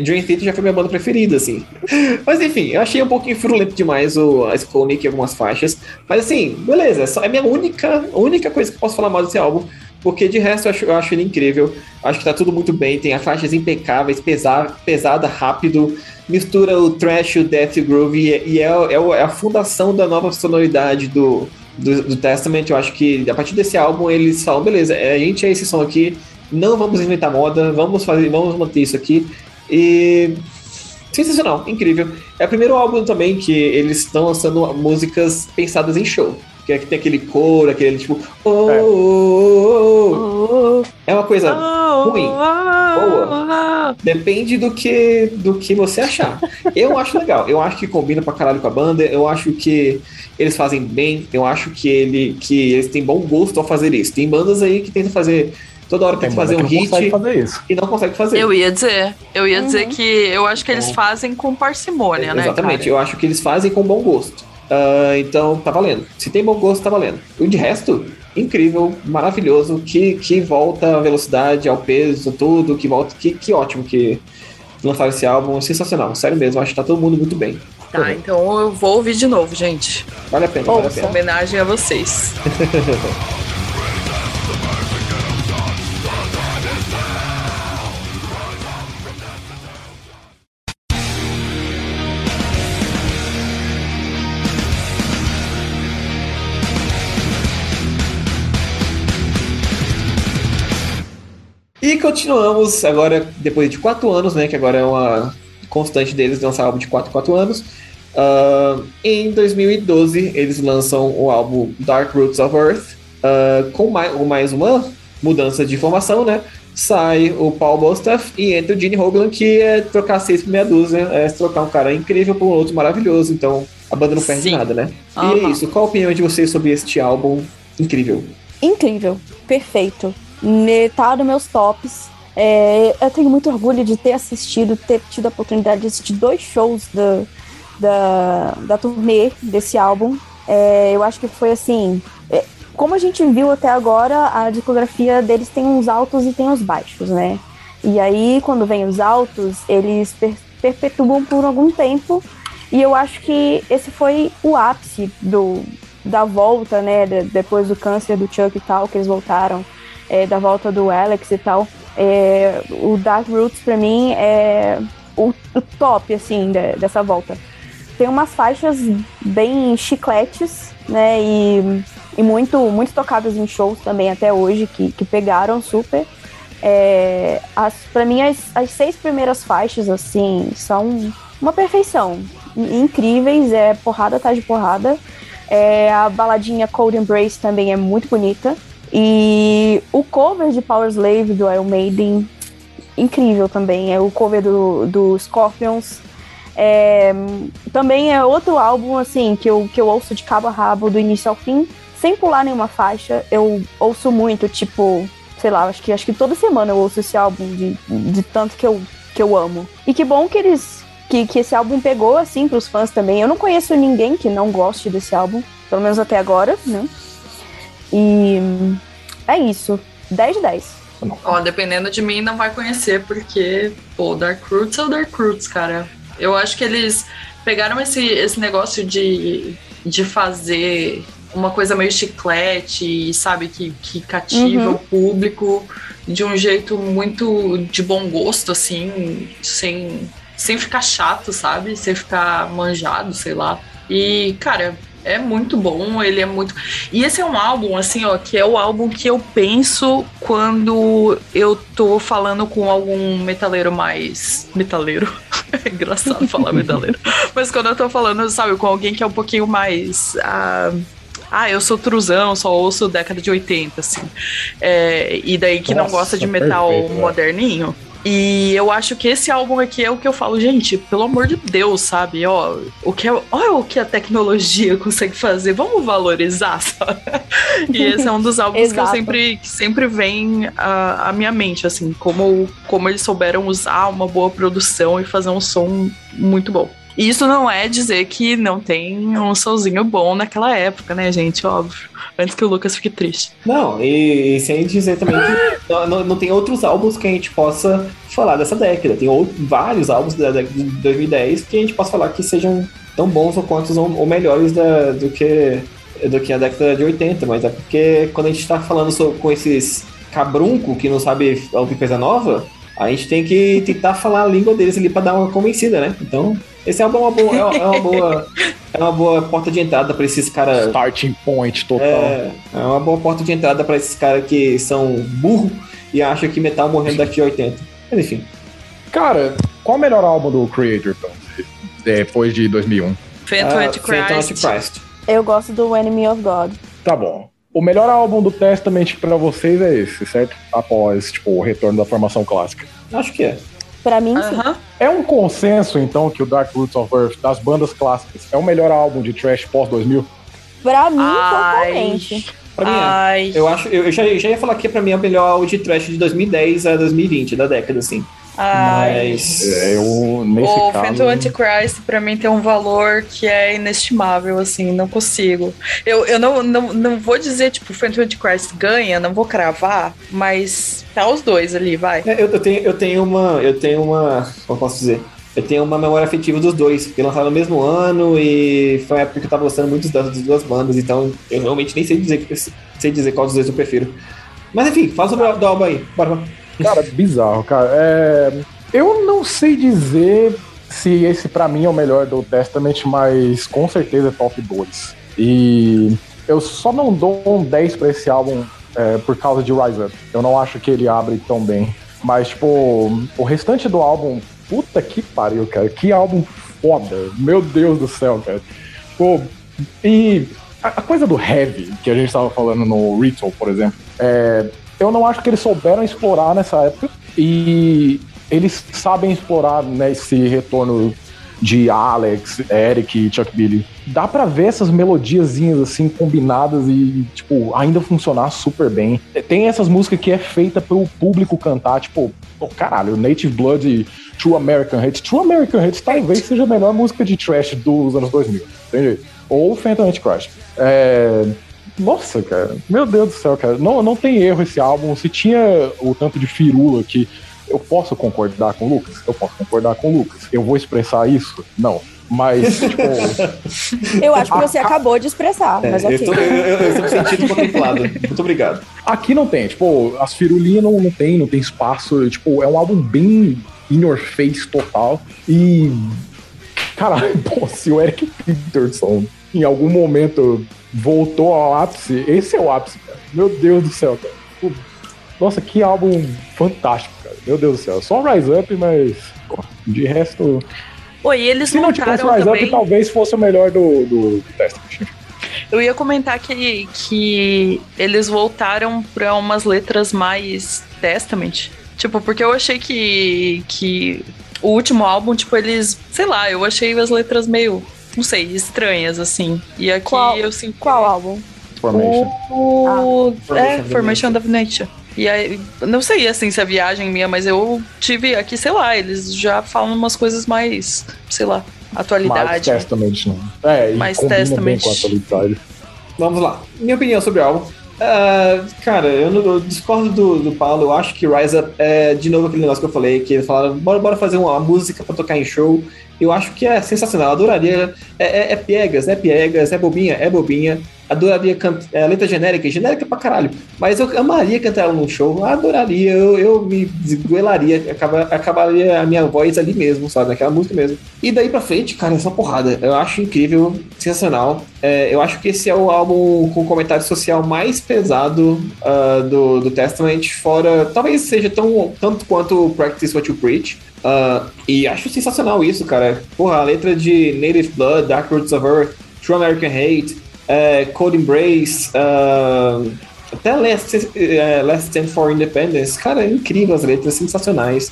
S3: Dream Theater já foi minha banda preferida, assim. Mas enfim, eu achei um pouquinho furulento demais o, a em algumas faixas. Mas assim, beleza. É só- é a minha única, única coisa que eu posso falar mal desse álbum. Porque de resto eu acho, eu acho ele incrível. Acho que tá tudo muito bem. Tem as faixas impecáveis, pesada, pesada rápido. Mistura o trash, o death groove. E, e é, é o- é a fundação da nova sonoridade do, do, do Testament. Eu acho que a partir desse álbum eles falam: beleza, é, a gente é esse som aqui. Não vamos inventar moda. Vamos fazer, vamos manter isso aqui. E. Sensacional, incrível. É o primeiro álbum também que eles estão lançando músicas pensadas em show. Que é que tem aquele coro, aquele tipo. Oh,
S5: É.
S3: oh, oh, oh. É uma coisa. ruim.
S4: Boa.
S3: Depende do que, do que você achar. Eu acho legal. Eu acho que combina pra caralho com a banda. Eu acho que eles fazem bem. Eu acho que, ele, que eles têm bom gosto ao fazer isso. Tem bandas aí que tentam fazer. Toda hora
S5: Tem
S3: tentam fazer
S5: banda
S3: um
S5: que
S3: hit
S5: fazer isso.
S3: e não consegue fazer.
S4: Eu ia dizer, eu ia
S2: Uhum.
S4: dizer que eu acho que eles
S3: Então-
S4: fazem com parcimônia, né?
S3: Exatamente,
S4: cara?
S3: eu acho que eles fazem com bom gosto. Ah, então tá valendo. Se tem bom gosto, tá valendo. O de resto, incrível, maravilhoso, que, que volta a velocidade, ao peso, tudo, que volta. Que, que ótimo que lançaram esse álbum, sensacional. Sério mesmo, acho que tá todo mundo muito bem.
S4: Tá, então eu vou ouvir de novo, gente.
S3: Vale a pena, vale a
S2: Ouça.
S3: pena.
S4: Homenagem a vocês.
S3: continuamos agora, depois de quatro anos, né? Que agora é uma constante deles lançar álbum de 4 em 4 anos. Ah, em 2012, eles lançam o álbum Dark Roots of Earth, ah, com mais, mais uma mudança de formação, né? Sai o Paul Bostaff e entra o Gene Hoglan, que é trocar seis por meia dúzia, é trocar um cara incrível por um outro maravilhoso. Então a banda não perde
S4: Sim.
S3: nada, né? E é isso. Qual a opinião de vocês sobre este álbum incrível?
S2: Incrível, perfeito. Tá nos meus tops. É, eu tenho muito orgulho de ter assistido, ter tido a oportunidade de assistir dois shows da, da, da turnê desse álbum. É, eu acho que foi assim. é, como a gente viu até agora, a discografia deles tem uns altos e tem uns baixos, né? E aí, quando vem os altos, eles per- perpetuam por algum tempo. E eu acho que esse foi o ápice do, da volta, né? de- depois do câncer do Chuck e tal, que eles voltaram, é, da volta do Alex e tal. É, o Dark Roots, pra mim, é, o, o top, assim, de, dessa volta. Tem umas faixas bem chicletes, né? E, e muito, muito tocadas em shows também até hoje, que, que pegaram super. É, as, pra mim, as, as seis primeiras faixas, assim, são uma perfeição. Incríveis, é porrada atrás de porrada. É, a baladinha Cold Embrace também é muito bonita. E o cover de Power Slave do Iron Maiden, incrível também. É o cover do, do Scorpions. É, também é outro álbum, assim, que eu, que eu ouço de cabo a rabo, do início ao fim, sem pular nenhuma faixa. Eu ouço muito, tipo, sei lá, acho que, acho que toda semana eu ouço esse álbum de, de tanto que eu, que eu amo. E que bom que eles. Que, que esse álbum pegou, assim, pros fãs também. Eu não conheço ninguém que não goste desse álbum, pelo menos até agora, né? E é isso. 10 de 10.
S4: Ó, dependendo de mim, não vai conhecer, porque, pô, Dark Roots é o Dark Roots, cara. Eu acho que eles pegaram esse, esse negócio de, de fazer uma coisa meio chiclete, sabe, que, que cativa uhum. o público de um jeito muito de bom gosto, assim, sem, sem ficar chato, sabe? Sem ficar manjado, sei lá. E, cara, é muito bom, ele é muito. E esse é um álbum, assim, ó, que é o álbum que eu penso quando eu tô falando com algum metaleiro mais. Metaleiro? é engraçado falar metaleiro. Mas quando eu tô falando, sabe, com alguém que é um pouquinho mais. Uh ah, eu sou truzão, só ouço década de 80, assim. É, e daí que Nossa, não gosta de metal perfeito, moderninho. E eu acho que esse álbum aqui é o que eu falo, gente, pelo amor de Deus, sabe? Ó, o que é, olha o que a tecnologia consegue fazer, vamos valorizar, sabe? E esse é um dos álbuns que eu sempre, que sempre vem à, à minha mente, assim, como, como eles souberam usar uma boa produção e fazer um som muito bom. Isso não é dizer que não tem um solzinho bom naquela época, né, gente? Óbvio. Antes que o Lucas fique triste.
S3: Não, e, e sem dizer também que não, não, tem outros álbuns que a gente possa falar dessa década. Tem vários álbuns da década de 2010 que a gente possa falar que sejam tão bons ou quantos ou, ou melhores da, do, que, do que a década de 80. Mas é porque quando a gente está falando sobre, com esses cabrunco que não sabe ouvir coisa nova, a gente tem que tentar falar a língua deles ali para dar uma convencida, né? Então, esse álbum é uma boa, é uma boa, é uma boa porta de entrada para esses caras.
S5: Starting point total.
S3: É, é uma boa porta de entrada para esses caras que são burro e acham que metal morrendo daqui a 80. Mas enfim.
S5: Cara, qual o melhor álbum do Creator, então, depois de 2001?
S4: Phantom uh, Antichrist. Antichrist.
S2: Eu gosto do Enemy of God.
S5: Tá bom. O melhor álbum do Testament para vocês é esse, certo? Após, tipo, o retorno da formação clássica.
S3: Acho que é.
S2: Pra mim, uh -huh. sim.
S5: É um consenso, então, que o Dark Roots of Earth, das bandas clássicas, é o melhor álbum de trash pós-2000?
S2: Pra mim, Ai. totalmente.
S3: Pra mim, é. Eu acho, eu já, já ia falar que pra mim é o melhor álbum de trash de 2010 a 2020, da década, assim.
S4: Ai. Mas
S5: é, eu, nesse
S4: o
S5: caso...
S4: Phantom Antichrist pra mim tem um valor que é inestimável, assim, não consigo. Eu, eu não, não, não vou dizer, tipo, Phantom Antichrist ganha, não vou cravar, mas tá os dois ali, vai.
S3: É, eu, eu, tenho, eu tenho uma. Eu tenho uma. Como posso dizer? Eu tenho uma memória afetiva dos dois, porque lançaram no mesmo ano e foi uma época que eu tava gostando muito das, duas bandas, então eu realmente nem sei dizer, sei dizer qual dos dois eu prefiro. Mas enfim, fala sobre o álbum aí. Bora, bora.
S5: Cara, bizarro, cara. É... Eu não sei dizer se esse para mim é o melhor do Testament, mas com certeza é top 2. E eu só não dou um 10 para esse álbum é, por causa de Rise Up. Eu não acho que ele abre tão bem. Mas, tipo, o restante do álbum, puta que pariu, cara. Que álbum foda. Meu Deus do céu, cara. Pô, e a, coisa do heavy, que a gente tava falando no Ritual, por exemplo, é, eu não acho que eles souberam explorar nessa época e eles sabem explorar né, esse retorno de Alex, Eric e Chuck Billy. Dá para ver essas melodiazinhas assim combinadas e tipo ainda funcionar super bem. Tem essas músicas que é feita pro público cantar, tipo, oh, caralho, Native Blood e True American Hits. True American Hits talvez seja a melhor música de trash dos anos 2000, entende? Ou Phantom Antichrist. É, nossa, cara. Meu Deus do céu, cara. Não, não tem erro esse álbum. Se tinha o tanto de firula que eu posso concordar com o Lucas? Eu posso concordar com o Lucas. Eu vou expressar isso? Não. Mas, tipo.
S2: eu acho que você a, acabou de expressar, é, mas ok.
S3: Eu, eu, eu estou sentindo contemplado. Muito obrigado.
S5: Aqui não tem, tipo, as firulinhas não, não tem, não tem espaço. Tipo, é um álbum bem in your face total. E. Caralho, pô, se o Eric Peterson em algum momento voltou ao ápice, esse é o ápice, cara. Meu Deus do céu, cara. Nossa, que álbum fantástico, cara. Meu Deus do céu. Só o Rise Up, mas. de resto.
S4: Oi, eles
S5: Se não tivesse Rise
S4: também.
S5: Up, talvez fosse o melhor do, do, do Testament.
S4: Eu ia comentar que, que eles voltaram pra umas letras mais Testament. Tipo, porque eu achei que, que o último álbum, tipo, eles. Sei lá, eu achei as letras meio. Não sei, estranhas, assim. E aqui
S2: Qual-
S4: eu sinto.
S2: Qual álbum?
S5: Formation.
S4: O.
S3: Formation
S4: é, Formation of Nature. E aí, não sei assim se é viagem minha, mas eu tive aqui, sei lá, eles já falam umas coisas mais, sei lá,
S5: Mais
S4: atualidade.
S5: Testament, não. É, e
S4: Mais Testament.
S5: bem com a atualidade.
S3: Vamos lá. Minha opinião sobre o álbum. Ah, cara, eu, não- eu discordo do, do Paulo. Eu acho que Rise Up é de novo aquele negócio que eu falei, que eles falaram, bora, bora fazer uma música pra tocar em show. Eu acho que é sensacional. Adoraria. É, é, é piegas, é piegas, é bobinha, é bobinha. Adoraria cantar. É, letra genérica, genérica pra caralho. Mas eu amaria cantar ela num show. Adoraria. Eu, eu me desgoelaria. Acaba, acabaria a minha voz ali mesmo, sabe? Naquela música mesmo. E daí pra frente, cara, só porrada. Eu acho incrível, sensacional. É, eu acho que esse é o álbum com comentário social mais pesado ah, do, do Testament, fora. Talvez seja tão, tanto quanto Practice What You Preach. Ah, e acho sensacional isso, cara. Porra, a letra de Native Blood, Dark Roots of Earth, True American Hate, é, Cold Embrace, ah, até Last, é, Last Stand for Independence. Cara, é incrível as letras, sensacionais.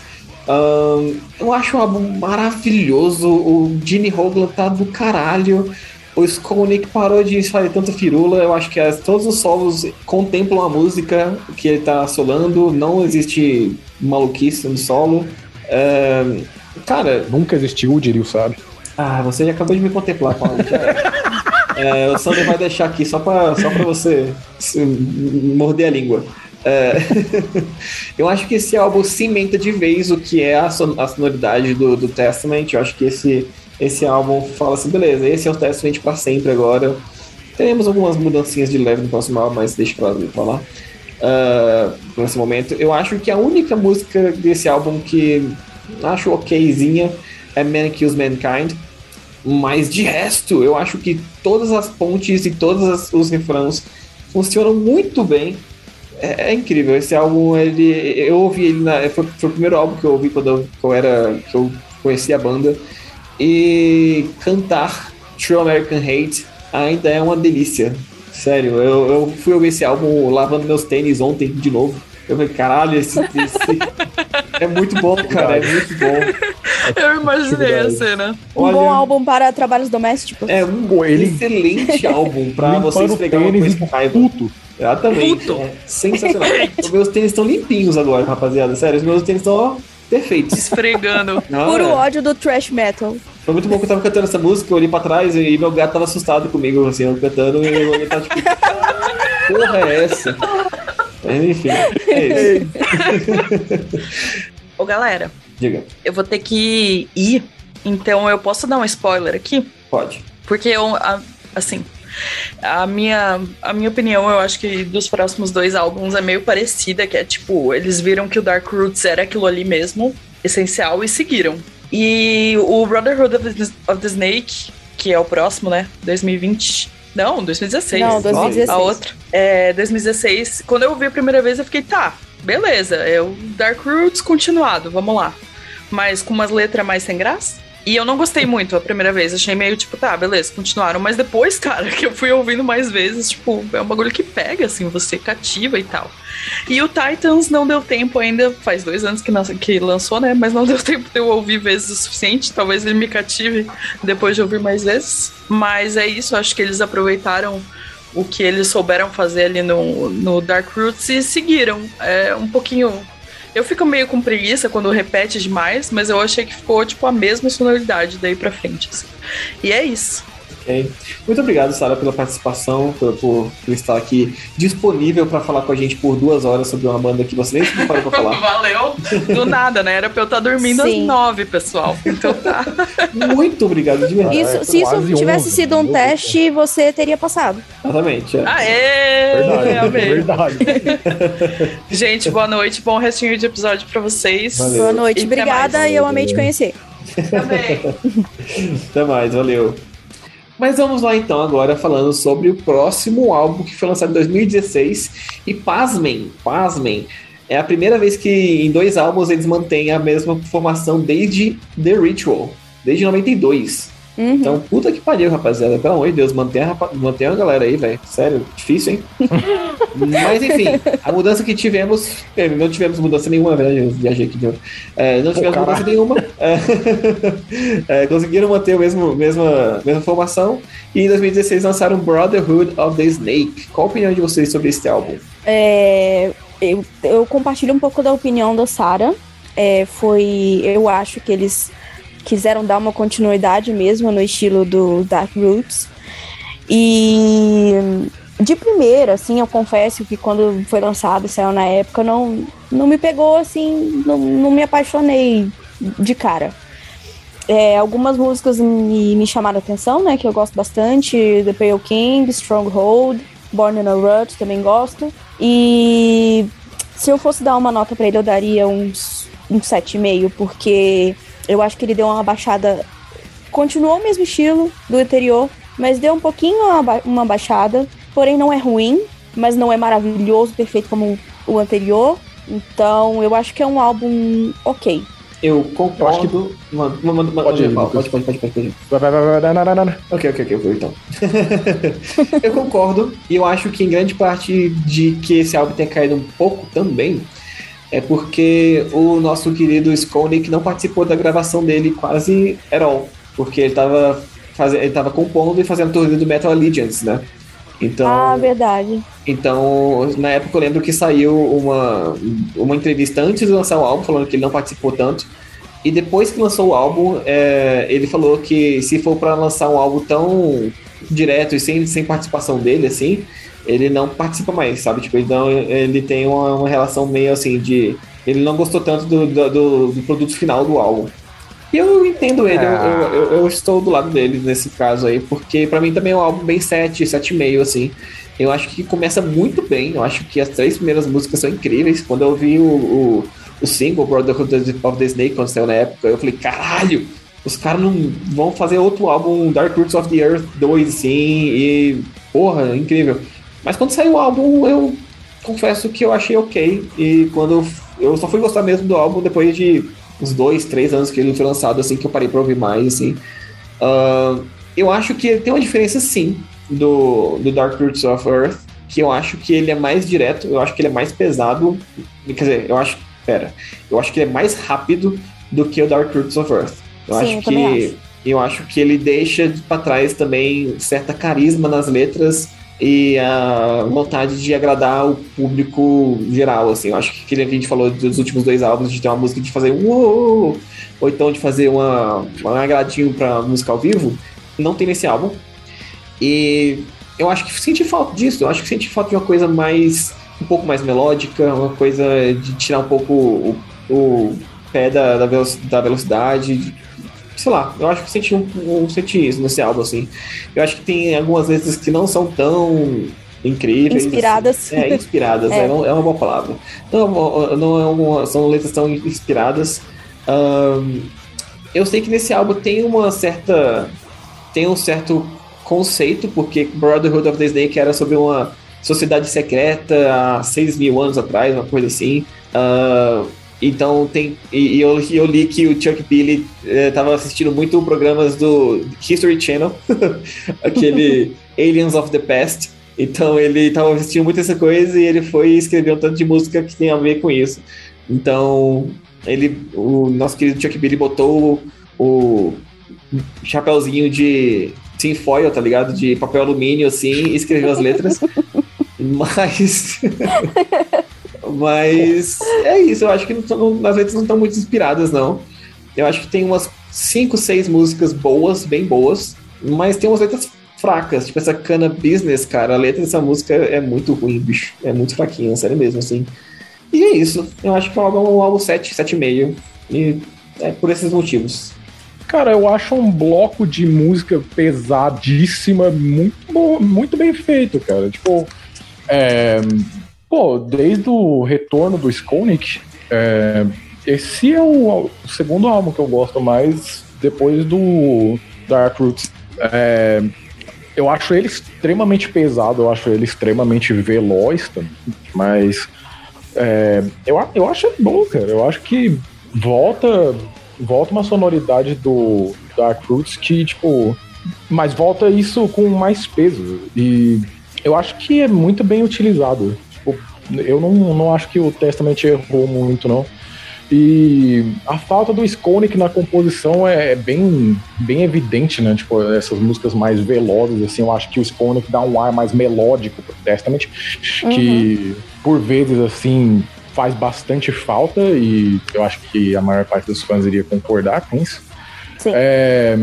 S3: Ahn, eu acho um álbum maravilhoso. O Gene Hoglan tá do caralho. O Skolnick parou de fazer tanta firula. Eu acho que as- todos os solos contemplam a música que ele tá solando. Não existe maluquice no solo. Ahn, cara,
S5: Nunca existiu, diria o sábio.
S3: ah, você já acabou de me contemplar, Paulo. É, o Sander vai deixar aqui só pra, só pra você morder a língua. É, eu acho que esse álbum cimenta de vez o que é a, son- a sonoridade do, do Testament. Eu acho que esse, esse álbum fala assim: beleza, esse é o Testament pra sempre agora. Teremos algumas mudancinhas de leve no próximo álbum, mas deixa pra. Pra lá. Ah, nesse momento, eu acho que a única música desse álbum que acho okzinha é Man Kills Mankind. Mas de resto, eu acho que todas as pontes e todos os refrãos funcionam muito bem. É, é incrível. Esse álbum, ele, eu ouvi ele na. Foi, foi o primeiro álbum que eu ouvi quando eu era. que eu conheci a banda. E cantar True American Hate ainda é uma delícia. Sério, eu, eu fui ouvir esse álbum lavando meus tênis ontem de novo. Eu falei, caralho, esse, esse é muito bom, cara. É muito bom.
S4: Eu imaginei a cena.
S2: Um
S3: Olha-
S2: bom álbum para trabalhos domésticos.
S3: É um
S5: Pô, ele-
S3: excelente álbum pra
S5: Limpando
S3: você esfregar uma coisa com raiva.
S5: Puto.
S3: Exatamente.
S4: Puto.
S3: É sensacional. os meus tênis estão limpinhos agora, rapaziada. Sério, os meus tênis estão perfeitos.
S4: Esfregando.
S3: Não,
S2: Puro
S3: é.
S2: ódio do thrash metal.
S3: Foi muito bom que eu tava cantando essa música, eu olhei pra trás e meu gato tava assustado comigo, assim, eu cantando e ele tava tipo. Porra é essa? Enfim, é isso.
S4: Ô, galera,
S3: Diga,
S4: eu vou ter que ir, então eu posso dar um spoiler aqui?
S3: pode.
S4: Porque eu, assim, a minha, a minha opinião, eu acho que dos próximos dois álbuns é meio parecida, que é tipo, eles viram que o Dark Roots era aquilo ali mesmo, essencial, e seguiram. E o Brotherhood of the, of the Snake, que é o próximo, né? 2020. Não, 2016.
S2: Não, 2016.
S4: A outra. É, 2016. Quando eu ouvi a primeira vez, eu fiquei, tá, beleza, é o Dark Roots continuado, vamos lá. Mas com umas letras mais sem graça. E eu não gostei muito a primeira vez, achei meio tipo, tá, beleza, continuaram. Mas depois, cara, que eu fui ouvindo mais vezes, tipo, é um bagulho que pega, assim, você cativa e tal. E o Titans não deu tempo ainda, faz dois anos que, que lançou, né? Mas não deu tempo de eu ouvir vezes o suficiente. Talvez ele me cative depois de ouvir mais vezes. Mas é isso, acho que eles aproveitaram o que eles souberam fazer ali no, no Dark Roots e seguiram. É um pouquinho. Eu fico meio com preguiça quando repete demais, mas eu achei que ficou tipo a mesma sonoridade daí pra frente. assim. E é isso.
S3: Muito obrigado, Sara, pela participação, por, por, por estar aqui disponível para falar com a gente por duas horas sobre uma banda que você nem se parou pra falar.
S4: Valeu. Do nada, né? Era pra eu estar dormindo
S2: Sim.
S4: às nove, pessoal. Então tá.
S3: Muito obrigado, de verdade.
S2: Isso,
S5: é
S2: se isso tivesse
S5: 11,
S2: sido um
S5: meu
S2: teste, você teria passado.
S3: Exatamente. é.
S4: Aê!
S5: Verdade,
S4: Amei.
S5: verdade.
S4: Gente, boa noite. Bom restinho de episódio pra vocês.
S3: Valeu.
S2: Boa noite,
S4: E
S2: obrigada e eu amei te conhecer.
S4: Também.
S3: Até mais, valeu. Mas vamos lá então agora falando sobre o próximo álbum que foi lançado em 2016 e pasmem, pasmem, é a primeira vez que em dois álbuns eles mantêm a mesma formação desde The Ritual, desde 92.
S2: Uhum.
S3: Então, puta que pariu, rapaziada. Pelo amor de Deus, mantenha, a rapa- mantenha a galera aí, velho. Sério, difícil, hein? Mas enfim, a mudança que tivemos. é, Não tivemos mudança nenhuma, verdade, eu viajei aqui de novo. É, não tivemos mudança nenhuma. É, é, conseguiram manter a mesma, mesma, mesma formação. E em 2016 lançaram Brotherhood of the Snake. Qual a opinião de vocês sobre este álbum?
S2: É, eu, eu compartilho um pouco da opinião da Sarah. É, foi. Eu acho que eles quiseram dar uma continuidade mesmo no estilo do Dark Roots. E de primeira, assim, eu confesso que quando foi lançado, saiu na época, não, não me pegou assim, não, não me apaixonei de cara. É, algumas músicas me, me chamaram atenção, né? Que eu gosto bastante. The Pale King, Stronghold, Born in a Rut, também gosto. E se eu fosse dar uma nota pra ele, eu daria uns, um 7,5, porque eu acho que ele deu uma baixada. Continuou o mesmo estilo do anterior, mas deu um pouquinho uma, ba- uma baixada. Porém, não é ruim, mas não é maravilhoso, perfeito como o anterior. Então, eu acho que é um álbum ok.
S3: Eu concordo.
S5: Pode ir,
S3: pode, pode, pode, pode, pode.
S5: Vai, vai, vai, vai.
S3: Ok, ok, ok, eu vou então. eu concordo, e eu acho que em grande parte de que esse álbum tenha caído um pouco também é porque o nosso querido Skolnick não participou da gravação dele quase at all, porque ele estava ele tava compondo e fazendo turnê do Metal Allegiance, né? Então,
S2: Ah, verdade.
S3: então, na época eu lembro que saiu uma, uma entrevista antes de lançar o álbum, falando que ele não participou tanto. E depois que lançou o álbum, é, ele falou que se for para lançar um álbum tão direto e sem, sem participação dele, assim, ele não participa mais, sabe? Tipo, ele, não, ele tem uma, uma relação meio assim de. Ele não gostou tanto do, do, do- produto final do álbum. E eu entendo ele, eu-
S5: Ah.
S3: eu, eu, eu estou do lado dele nesse caso aí, porque pra mim também é um álbum bem 7, 7,5, assim. Eu acho que começa muito bem, eu acho que as três primeiras músicas são incríveis. Quando eu vi o, o, o single Brotherhood of the Snake, quando saiu na época, eu falei, caralho, os caras não vão fazer outro álbum Dark Roots of the Earth 2, assim, e porra, incrível. Mas quando saiu o álbum, eu confesso que eu achei ok, e quando eu, eu só fui gostar mesmo do álbum depois de uns dois, três anos que ele foi lançado, assim, que eu parei pra ouvir mais, assim. Ah, eu acho que tem uma diferença, sim, do, do Dark Roots of Earth, que eu acho que ele é mais direto, eu acho que ele é mais pesado, quer dizer, eu acho, pera, eu acho que ele é mais rápido do que o Dark Roots of Earth. Eu
S2: Sim,
S3: acho
S2: eu
S3: que
S2: acho.
S3: eu acho que ele deixa pra trás também certa carisma nas letras e a vontade de agradar o público geral, assim. Eu acho que que a gente falou dos últimos dois álbuns de ter uma música de fazer uou, ou então de fazer uma, um agradinho pra música ao vivo, não tem nesse álbum. E eu acho que senti falta disso, eu acho que senti falta de uma coisa mais um pouco mais melódica, uma coisa de tirar um pouco o, o pé da, da, velo- da velocidade, de- sei lá, eu acho que senti um, um senti isso nesse álbum, assim. Eu acho que tem algumas letras que não são tão incríveis.
S2: Inspiradas.
S3: assim. É, inspiradas,
S2: É.
S3: é. uma- é uma boa palavra. Não, não é uma, são letras tão inspiradas. Ahn, eu sei que nesse álbum tem uma certa. tem um certo conceito, porque Brotherhood of the Snake era sobre uma sociedade secreta há 6 mil anos atrás, uma coisa assim. Ah, então tem. E, e eu, eu li que o Chuck Billy estava assistindo muito programas do History Channel, aquele Aliens of the Past. Então ele estava assistindo muito essa coisa e ele foi escrever um tanto de música que tem a ver com isso. Então ele, o nosso querido Chuck Billy botou o, o chapéuzinho de tinfoil, tá ligado? De papel alumínio assim e escreveu as letras. Mas mas é isso, eu acho que não as letras não estão muito inspiradas, não. Eu acho que tem umas 5, 6 músicas boas, bem boas, mas tem umas letras fracas. Tipo, essa cana business, cara, a letra dessa música é muito ruim, bicho. É muito fraquinha, sério mesmo, assim. E é isso. Eu acho que é um álbum 7, 7,5. E é por esses motivos.
S5: Cara, eu acho um bloco de música pesadíssima muito, bom, muito bem feito, cara. Tipo, é, pô, desde o retorno do Skonik, é, esse é o, o, segundo álbum que eu gosto mais depois do Dark Roots. É, eu acho ele extremamente pesado, eu acho ele extremamente veloz também, mas é, eu, eu acho bom, cara. Eu acho que volta volta uma sonoridade do Dark Roots que, tipo, mas volta isso com mais peso. E eu acho que é muito bem utilizado. Eu não, não acho que o Testament errou muito, não. E a falta do Skonik na composição é bem, bem evidente, né? Tipo, essas músicas mais velozes, assim, eu acho que o Skonik dá um ar mais melódico pro Testament, uhum. que por vezes, assim, faz bastante falta e eu acho que a maior parte dos fãs iria concordar com isso. Sim. É,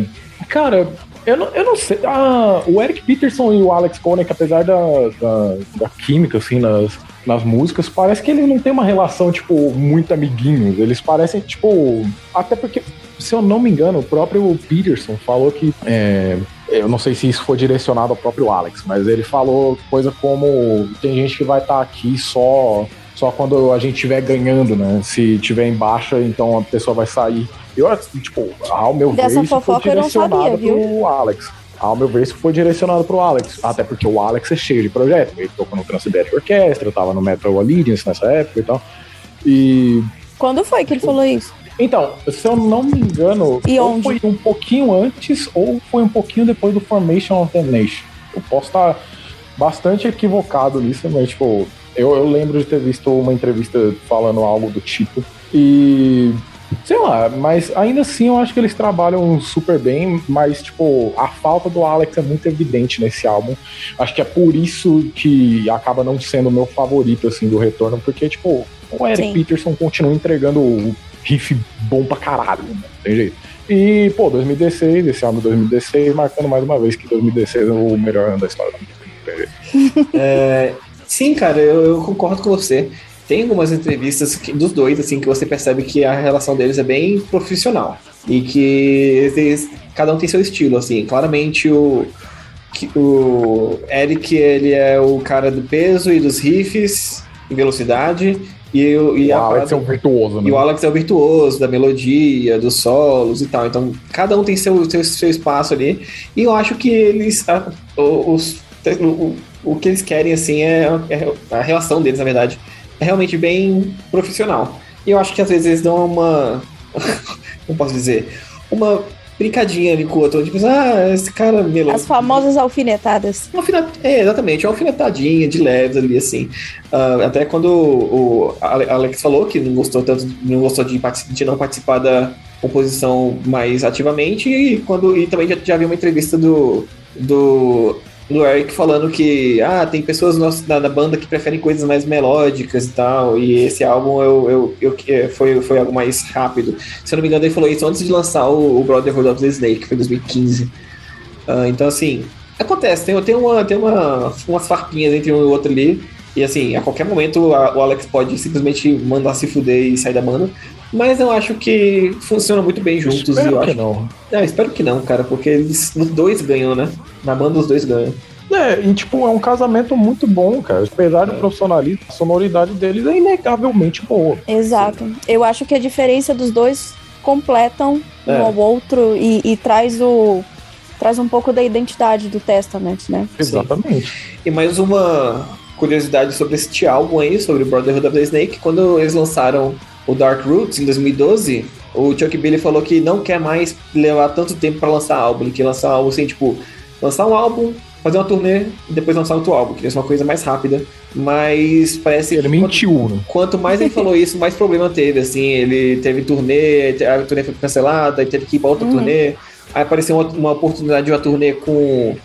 S5: cara, eu não, eu não sei. Ah, o Eric Peterson e o Alex Koenig, apesar da, da, da, química, assim, nas, nas músicas, parece que eles não têm uma relação, tipo, muito amiguinhos. Eles parecem, tipo. Até porque, se eu não me engano, o próprio Peterson falou que. É, eu não sei se isso foi direcionado ao próprio Alex, mas ele falou coisa como: tem gente que vai estar tá aqui só só quando a gente estiver ganhando, né? Se tiver em baixa, então a pessoa vai sair. Eu, tipo, ao meu
S2: Dessa
S5: ver, isso foi direcionado sabia, pro Alex. Ao meu ver, isso foi direcionado pro Alex. Até porque o Alex é cheio de projetos. Ele tocou no Transiberic Orchestra, tava no Metal Allegiance nessa época e tal. E.
S2: Quando foi que ele falou isso?
S5: Então, se eu não me engano,
S2: e
S5: ou
S2: onde?
S5: foi um pouquinho antes ou foi um pouquinho depois do Formation of the Nation. Eu posso estar bastante equivocado nisso, mas, tipo, eu, eu lembro de ter visto uma entrevista falando algo do tipo. E Sei lá, mas ainda assim eu acho que eles trabalham super bem, mas, tipo, a falta do Alex é muito evidente nesse álbum. Acho que é por isso que acaba não sendo o meu favorito, assim, do retorno, porque, tipo, o Eric Sim. Peterson continua entregando o riff bom pra caralho, né? tem jeito. E, pô, 2016, esse álbum 2016, marcando mais uma vez que 2016 é o melhor ano da história da música.
S3: é, Sim, cara, eu, eu concordo com você. Tem algumas entrevistas que, dos dois, assim, que você percebe que a relação deles é bem profissional. E que eles, cada um tem seu estilo, assim. Claramente o, o Eric, ele é o cara do peso e dos riffs e velocidade. E, e
S5: o Alex é o virtuoso, né?
S3: E o Alex é o virtuoso da melodia, dos solos e tal. Então, cada um tem seu, seu, seu espaço ali. E eu acho que eles, a, os, o, o que eles querem, assim, é, é, a relação deles, na verdade, é realmente bem profissional. E eu acho que às vezes eles dão uma. Como posso dizer? Uma brincadinha ali com o outro, tipo, ah, esse cara melou.
S2: As famosas alfinetadas.
S3: Alfinet... É, exatamente, uma alfinetadinha de leves ali, assim. Uh, até quando o, o, Alex falou que não gostou tanto, não gostou de, de não participar da composição mais ativamente, e quando e também já, já vi uma entrevista do, do do Eric falando que ah, tem pessoas na, na, banda que preferem coisas mais melódicas e tal, e esse álbum eu, eu, eu, foi, foi algo mais rápido. Se eu não me engano, ele falou isso antes de lançar o, o Brotherhood of the Snake, que foi em 2015. Uh, ah, então, assim, acontece, tem, tem, uma, tem uma, umas farpinhas entre um e outro ali, e assim, a qualquer momento a, o Alex pode simplesmente mandar se fuder e sair da banda. Mas eu acho que funciona muito bem juntos.
S5: Espero
S3: eu
S5: que
S3: acho...
S5: não.
S3: É, espero que não, cara, porque eles, os dois ganham, né? Na banda os dois ganham.
S5: É, e tipo, é um casamento muito bom, cara. Apesar do profissionalismo, a sonoridade deles é inegavelmente boa.
S2: Exato. Sim. Eu acho que a diferença dos dois completam é. um ao outro e, e, traz o. traz um pouco da identidade do Testament, né?
S5: Exatamente.
S3: Sim. E mais uma curiosidade sobre este álbum aí, sobre o Brotherhood of the Snake, quando eles lançaram o Dark Roots em 2012, o Chuck Billy falou que não quer mais levar tanto tempo para lançar álbum, ele quer lançar álbum assim, tipo, lançar um álbum, fazer uma turnê e depois lançar outro álbum, queria ser uma coisa mais rápida. Mas parece
S5: ele que. mentiu,
S3: quanto, né? quanto mais ele falou isso, mais problema teve. Assim, ele teve turnê, a turnê foi cancelada, aí teve que ir pra outra uhum. turnê. Aí apareceu uma, uma oportunidade de uma turnê com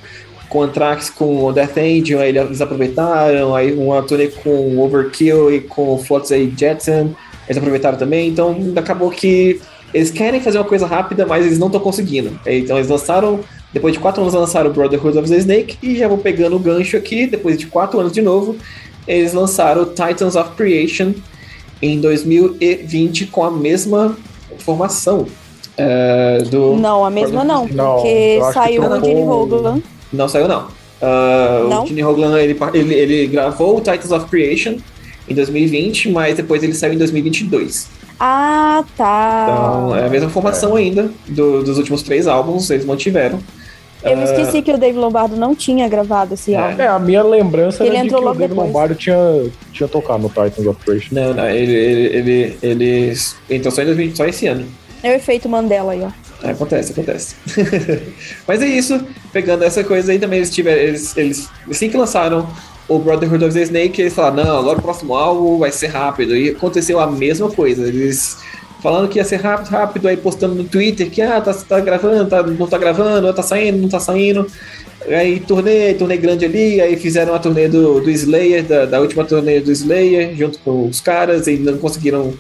S3: com Anthrax, com Death Angel, aí eles aproveitaram, aí uma turnê com Overkill e com Flotsam Jetson, eles aproveitaram também, então acabou que eles querem fazer uma coisa rápida, mas eles não estão conseguindo. Então eles lançaram Depois de quatro anos lançaram o Brotherhood of the Snake e já vou pegando o gancho aqui, depois de quatro anos de novo, eles lançaram o Titans of Creation em 2020 com a mesma formação. é, do
S2: Não, a mesma não,
S5: Não,
S2: porque saiu o Gene Hoglan.
S3: Não saiu, não. Ah,
S2: Não?
S3: O Gene Hoglan, ele, ele, ele gravou o Titans of Creation em 2020, mas depois ele saiu em 2022.
S2: Ah, tá.
S3: Então, é a mesma formação ainda do- dos últimos três álbuns, eles mantiveram.
S2: Eu esqueci que o Dave Lombardo não tinha gravado esse
S3: É.
S2: álbum.
S5: É, a minha lembrança
S2: Ele
S5: era de que
S2: entrou
S5: o
S2: logo
S5: Dave
S2: depois.
S5: Lombardo tinha, tinha tocado no Titans of Creation.
S3: Não, não, ele, ele, ele, ele entrou só em 2020, só esse ano.
S2: É o efeito Mandela aí, ó.
S3: É, acontece, acontece. Mas é isso, pegando essa coisa aí também, eles tiveram. Eles, eles, assim que lançaram o Brotherhood of the Snake, eles falaram, não, agora o próximo álbum vai ser rápido. E aconteceu a mesma coisa. Eles falando que ia ser rápido, rápido, aí postando no Twitter que ah, tá, tá gravando, tá, não tá gravando, tá saindo, não tá saindo. Aí turnê, turnê grande ali, aí fizeram a turnê do, do Slayer, da, da última turnê do Slayer, junto com os caras, e não conseguiram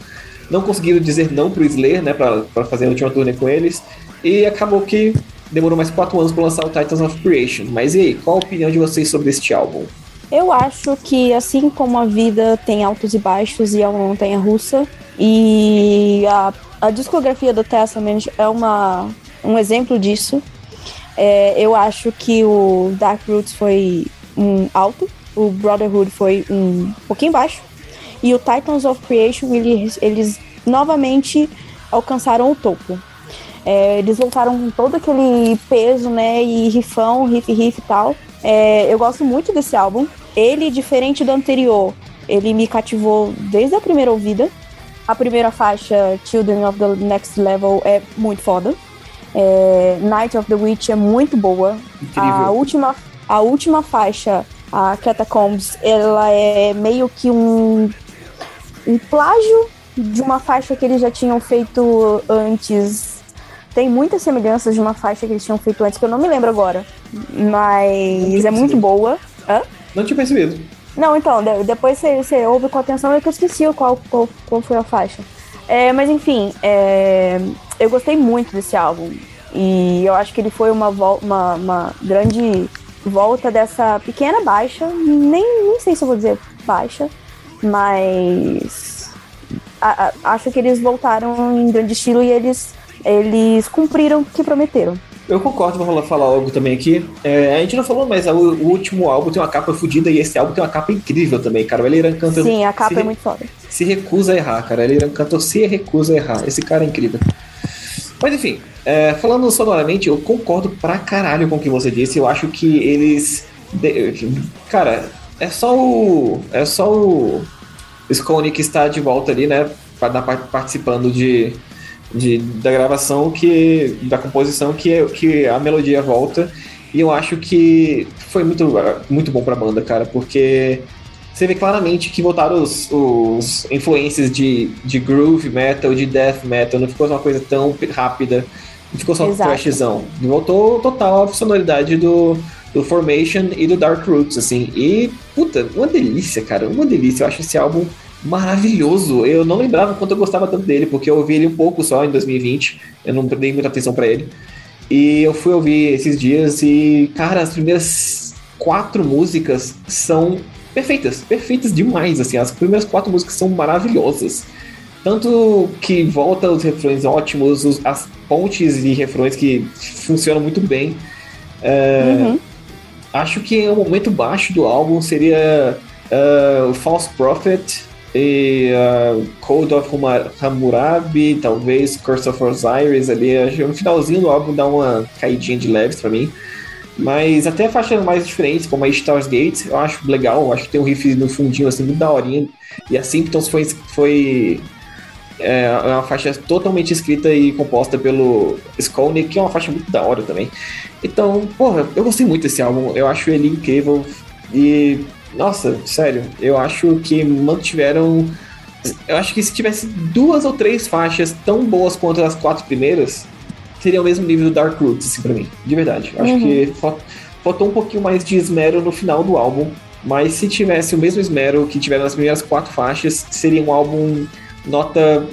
S3: não conseguiram dizer não pro Slayer, né, pra, pra fazer a última turnê com eles, e acabou que demorou mais quatro anos pra lançar o Titans of Creation. Mas e aí, qual a opinião de vocês sobre este álbum?
S2: Eu acho que assim como a vida tem altos e baixos e é uma montanha russa, e a, a discografia do Testament é uma, um exemplo disso. É, eu acho que o Dark Roots foi um alto, o Brotherhood foi um pouquinho baixo, e o Titans of Creation eles, eles novamente alcançaram o topo. É, eles voltaram com todo aquele peso, né, e rifão, riff, riff e tal. É, eu gosto muito desse álbum. Ele, diferente do anterior, ele me cativou desde a primeira ouvida. A primeira faixa, Children of the Next Level, é muito foda. É, Night of the Witch é muito boa.
S3: Incrível.
S2: A última, a última faixa, a Catacombs, ela é meio que um, um plágio de uma faixa que eles já tinham feito antes. Tem muitas semelhanças de uma faixa que eles tinham feito antes, que eu não me lembro agora. Mas é muito boa. Hã?
S3: Não tinha percebido.
S2: Não, então, de- depois você, você ouve com atenção, é que eu esqueci qual, qual, qual foi a faixa. É, mas enfim, é, eu gostei muito desse álbum. E eu acho que ele foi uma, uma, uma grande volta dessa pequena baixa. Nem, nem sei se eu vou dizer baixa, mas a- a- acho que eles voltaram em grande estilo e eles, eles cumpriram o que prometeram.
S3: Eu concordo, vou falar- falar algo também aqui. É, a gente não falou, mas o, o último álbum tem uma capa fodida e esse álbum tem uma capa incrível também, cara. O Eliran canta.
S2: Sim, a capa é muito foda.
S3: se recusa a errar, cara. Eliran cantor se recusa a errar. Esse cara é incrível. Mas enfim, é, falando sonoramente, eu concordo pra caralho com o que você disse. Eu acho que eles. de- cara, é só o. É só o. Scone que está de volta ali, né? na Participando de, de, da gravação, que da composição, que, que a melodia volta. E eu acho que foi muito, muito bom pra banda, cara, porque você vê claramente que voltaram os, os influências de, de groove metal, de death metal, não ficou uma coisa tão rápida, não ficou só
S2: Exato.
S3: trashzão. Voltou total a sonoridade do, do Formation e do Dark Roots, assim. E, puta, uma delícia, cara, uma delícia. Eu acho esse álbum maravilhoso. Eu não lembrava quanto eu gostava tanto dele, porque eu ouvi ele um pouco só em 2020, eu não dei muita atenção pra ele. E eu fui ouvir esses dias e, cara, as primeiras quatro músicas são perfeitas, perfeitas demais, assim. As primeiras quatro músicas são maravilhosas. Tanto que volta os refrões ótimos, os- as pontes e refrões que funcionam muito bem. É,
S2: Uhum.
S3: Acho que o momento baixo do álbum seria uh, o False Prophet e uh, Code of Hammurabi, talvez Curse of Osiris ali. No finalzinho do álbum dá uma caidinha de leves pra mim. Mas até faixas mais diferentes, como a Stars Gate, eu acho legal. Eu acho que tem um riff no fundinho assim, muito daorinha. E a Symptoms foi, foi é uma faixa totalmente escrita e composta pelo Skolnick, que é uma faixa muito da hora também. Então, porra, eu gostei muito desse álbum, eu acho ele incrível e, nossa, sério, eu acho que mantiveram. Eu acho que se tivesse duas ou três faixas tão boas quanto as quatro primeiras, seria o mesmo nível do Dark Roots, assim, pra mim, de verdade. Eu acho
S2: Uhum.
S3: que fal- faltou um pouquinho mais de esmero no final do álbum, mas se tivesse o mesmo esmero que tiveram nas primeiras quatro faixas, seria um álbum nota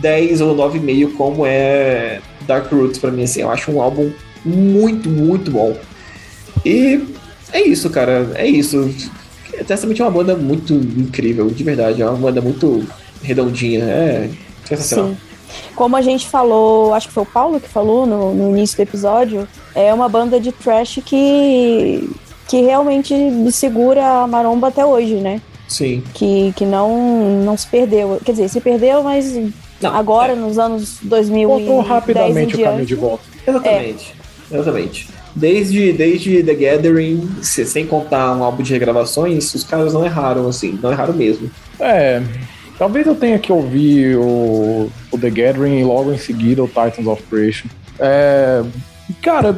S3: 10 ou 9,5, como é Dark Roots pra mim, assim. Eu acho um álbum muito, muito bom. E é isso, cara, é isso. Testament é uma banda muito incrível, de verdade, é uma banda muito redondinha, é sensacional. Sim.
S2: Como a gente falou, acho que foi o Paulo que falou no, no início do episódio, é uma banda de trash que, que realmente segura a maromba até hoje, né?
S3: Sim.
S2: Que, que não, não se perdeu. Quer dizer, se perdeu, mas não, agora, é. nos anos 2000
S5: Voltou rapidamente o caminho de volta.
S3: Exatamente. É. Exatamente. Desde, desde The Gathering, sem contar um álbum de regravações, os caras não erraram, assim, não erraram mesmo.
S5: É, talvez eu tenha que ouvir o, o The Gathering e logo em seguida o Titans of Creation. É, cara,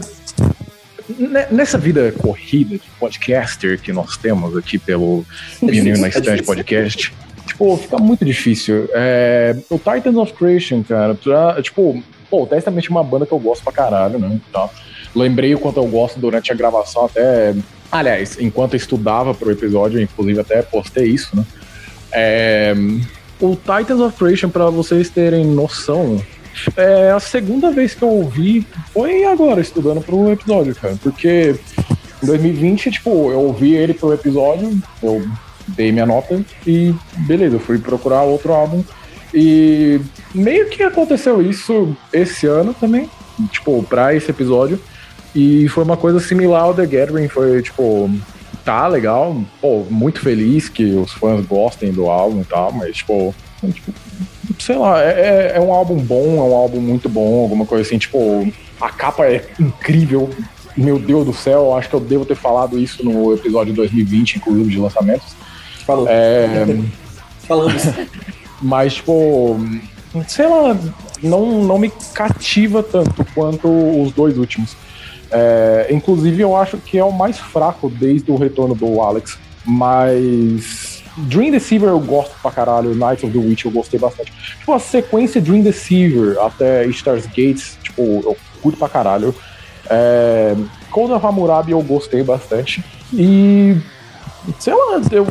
S5: nessa vida corrida de podcaster que nós temos aqui pelo Vinil na Estante Podcast, tipo, fica muito difícil. É, o Titans of Creation, cara, pra, tipo, pô, o Testament é uma banda que eu gosto pra caralho, né? Tá. Lembrei o quanto eu gosto durante a gravação, até. Aliás, enquanto eu estudava pro episódio, inclusive até postei isso, né? É, o Titans of Creation, pra vocês terem noção, é a segunda vez que eu ouvi foi agora, estudando pro episódio, cara. Porque em 2020, tipo, eu ouvi ele pro episódio, eu dei minha nota e beleza, eu fui procurar outro álbum. E meio que aconteceu isso esse ano também, tipo, pra esse episódio. E foi uma coisa similar ao The Gathering, foi tipo, tá legal, pô, muito feliz que os fãs gostem do álbum e tal, mas tipo, tipo sei lá, é, é, é um álbum bom, é um álbum muito bom, alguma coisa assim, tipo, a capa é incrível, meu Deus do céu, acho que eu devo ter falado isso no episódio 2020, inclusive, de lançamentos.
S3: Falou.
S5: É...
S3: Falamos.
S5: Mas, tipo, sei lá, não, não me cativa tanto quanto os dois últimos. É, inclusive, eu acho que é o mais fraco desde o retorno do Alex. Mas. Dream Deceiver eu gosto pra caralho, Knights of the Witch eu gostei bastante. Tipo, a sequência Dream Deceiver até Stars Gates, tipo, eu curto pra caralho. É, Cold of Hammurabi eu gostei bastante. E. Sei lá, eu,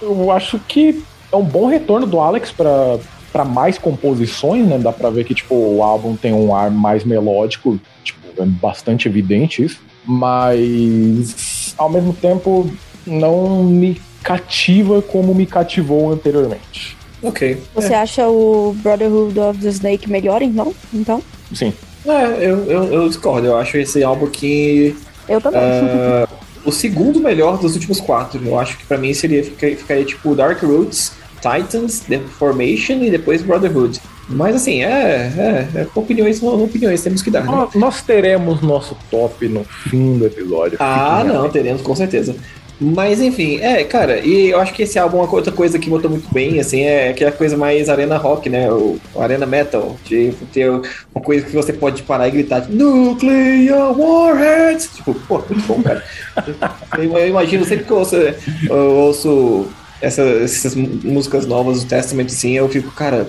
S5: eu acho que é um bom retorno do Alex pra, para mais composições, né? Dá pra ver que, tipo, o álbum tem um ar mais melódico, tipo, é bastante evidente isso. Mas, ao mesmo tempo, não me cativa como me cativou anteriormente.
S3: Ok.
S2: Você é. acha o Brotherhood of the Snake melhor, então? então?
S5: Sim.
S3: É, eu, eu, eu discordo. Eu acho esse álbum aqui.
S2: Eu também. Uh,
S3: o segundo melhor dos últimos quatro. Eu acho que para mim seria ficaria, ficaria tipo Dark Roots, Titans, The Formation e depois Brotherhood. Mas assim, é, é, é opiniões opiniões, temos que dar. Né?
S5: Nós teremos nosso top no fim do episódio.
S3: Ah, não, teremos, com certeza. Mas enfim, é, cara, e eu acho que esse álbum, uma outra coisa que botou muito bem, assim, é aquela coisa mais arena rock, né? O, arena metal, de ter uma coisa que você pode parar e gritar, Nuclear Warheads! Tipo, pô, muito bom, cara. eu, imagino sempre que eu ouço, eu ouço essa, essas músicas novas do Testament, assim, eu fico, cara,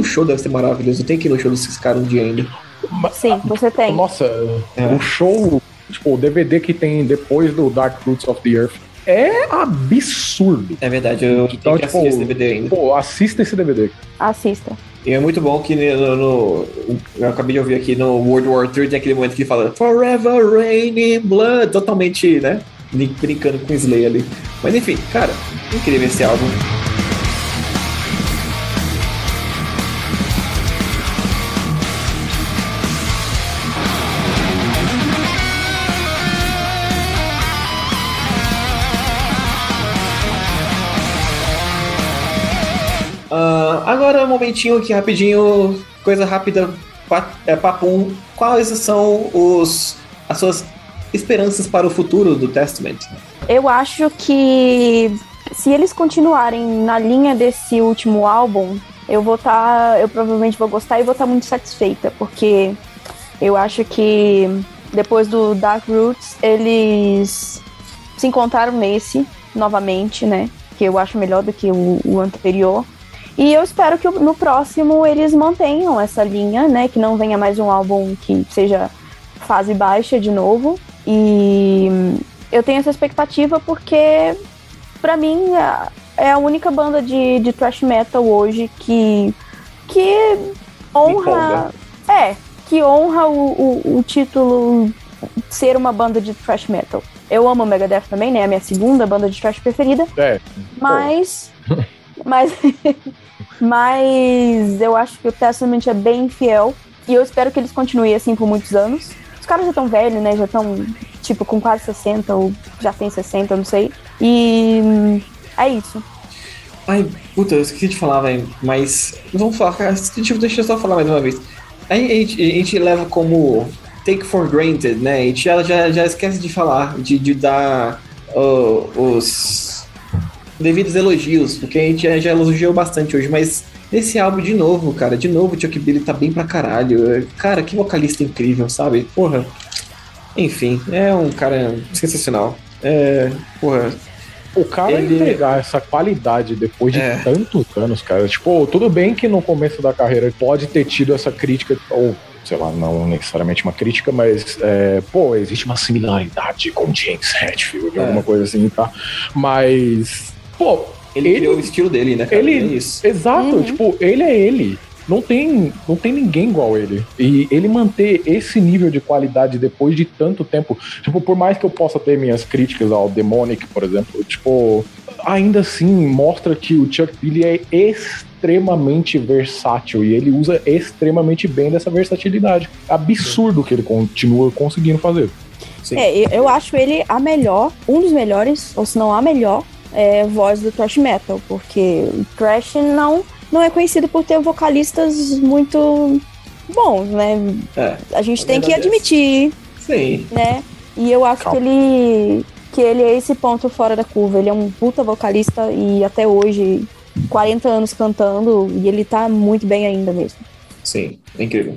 S3: o show deve ser maravilhoso. Eu tenho que ir no show desses caras um dia ainda.
S2: Sim, você tem.
S5: Nossa, é. o show, tipo, o DVD que tem depois do Dark Roots of the Earth é absurdo.
S3: É verdade, eu então, tenho que tipo, esse DVD ainda.
S5: Pô, assista esse DVD.
S2: Assista.
S3: E é muito bom que no, no, eu acabei de ouvir aqui no World War III tem aquele momento que fala Forever Rain in Blood, totalmente, né? Brincando com o Slay ali. Mas enfim, cara, incrível esse álbum. Uh, agora, um momentinho aqui rapidinho, coisa rápida, é, papum. Quais são os, as suas esperanças para o futuro do Testament?
S2: Eu acho que se eles continuarem na linha desse último álbum, eu vou estar, tá, eu provavelmente vou gostar e vou estar tá muito satisfeita, porque eu acho que depois do Dark Roots eles se encontraram nesse novamente, né? Que eu acho melhor do que o, o anterior. E eu espero que no próximo eles mantenham essa linha, né? Que não venha mais um álbum que seja fase baixa de novo. E eu tenho essa expectativa porque, para mim, é a única banda de, de thrash metal hoje que, que honra. É, que honra o, o, o título ser uma banda de thrash metal. Eu amo o Megadeth também, né? É a minha segunda banda de thrash preferida.
S5: É.
S2: Mas. mas. mas eu acho que o Testament é bem fiel. E eu espero que eles continuem assim por muitos anos. Os caras já estão velhos, né? Já estão, tipo, com quase 60, ou já tem 60, eu não sei. E. É isso.
S3: Ai, puta, eu esqueci de falar, velho. Mas. Vamos falar, cara. Deixa, deixa eu só falar mais uma vez. A gente, a gente leva como take for granted, né? A gente já, já, já esquece de falar, de, de dar ó, os devidos elogios, porque a gente já, elogiou bastante hoje, mas nesse álbum, de novo, cara, de novo, o Chuck Billy tá bem pra caralho. Cara, que vocalista incrível, sabe? Porra. Enfim, é um cara sensacional. É, porra,
S5: O cara
S3: Ele-
S5: entregar essa qualidade depois de
S3: É.
S5: tantos anos, cara. Tipo, tudo bem que no começo da carreira ele pode ter tido essa crítica, ou sei lá, não necessariamente uma crítica, mas, é, pô, existe uma similaridade com James Hetfield,
S3: É.
S5: alguma coisa assim, tá? Mas, pô,
S3: ele,
S5: Ele-
S3: criou o estilo dele, né? Cara?
S5: ele-
S3: É isso.
S5: Exato,
S2: Uhum.
S5: tipo, ele é ele. Não tem, não tem ninguém igual ele. E ele manter esse nível de qualidade depois de tanto tempo. Tipo, por mais que eu possa ter minhas críticas ao Demonic, por exemplo, tipo, ainda assim mostra que o Chuck Billy é extremamente versátil e ele usa extremamente bem dessa versatilidade. Absurdo que ele continua conseguindo fazer.
S3: Sim.
S2: É, eu- eu acho ele a melhor, um dos melhores, ou se não a melhor, é, voz do thrash metal, porque o thrash não, não é conhecido por ter vocalistas muito bons, né?
S3: É,
S2: A gente
S3: A
S2: tem que
S3: é
S2: admitir,
S3: sim.
S2: né? E eu acho
S5: Calma.
S2: que ele que ele é esse ponto fora da curva. Ele é um puta vocalista e até hoje 40 anos cantando e ele tá muito bem ainda mesmo.
S3: Sim, é incrível.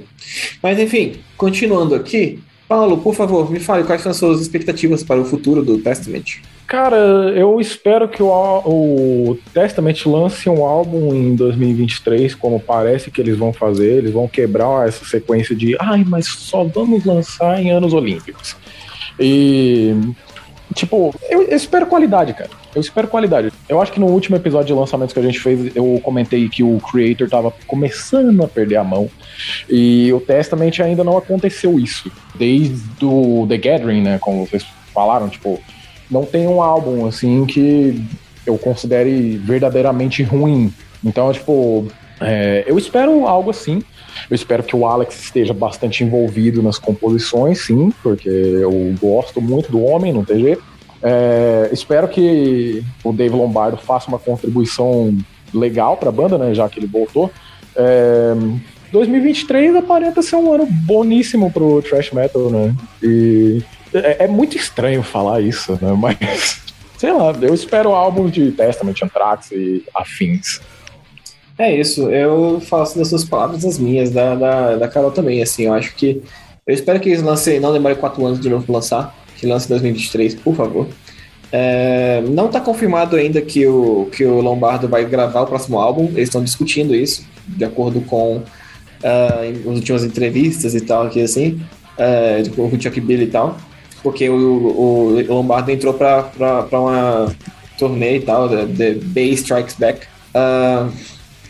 S3: Mas enfim, continuando aqui, Paulo, por favor, me fale quais são as suas expectativas para o futuro do Testament.
S5: Cara, eu espero que o, o Testament lance um álbum em 2023, como parece que eles vão fazer. Eles vão quebrar essa sequência de, ai, mas só vamos lançar em anos olímpicos. E, tipo, eu, eu espero qualidade, cara. Eu espero qualidade. Eu acho que no último episódio de lançamentos que a gente fez, eu comentei que o Creator tava começando a perder a mão. E o Testament ainda não aconteceu isso. Desde o The Gathering, né? Como vocês falaram, tipo, não tem um álbum assim que eu considere verdadeiramente ruim. Então, tipo, é, eu espero algo assim. Eu espero que o Alex esteja bastante envolvido nas composições, sim, porque eu gosto muito do homem, não tem jeito. É, espero que o Dave Lombardo faça uma contribuição legal para a banda, né, já que ele voltou. É, 2023 aparenta ser um ano boníssimo pro thrash metal, né? E é, é muito estranho falar isso, né? Mas sei lá, eu espero álbuns de Testament, Anthrax e afins.
S3: É isso, eu faço das suas palavras as minhas, da, da, da Carol também, assim, eu acho que. Eu espero que eles lancem, não demore quatro anos de novo pra lançar, que lance em 2023, por favor. É, não tá confirmado ainda que o, que o Lombardo vai gravar o próximo álbum, eles estão discutindo isso, de acordo com em- as últimas entrevistas e tal, aqui assim, é, de- com o Chuck Billy e tal, porque o, o, o Lombardo entrou pra, pra, pra uma turnê e tal, The, The Bay Strikes Back. Ah,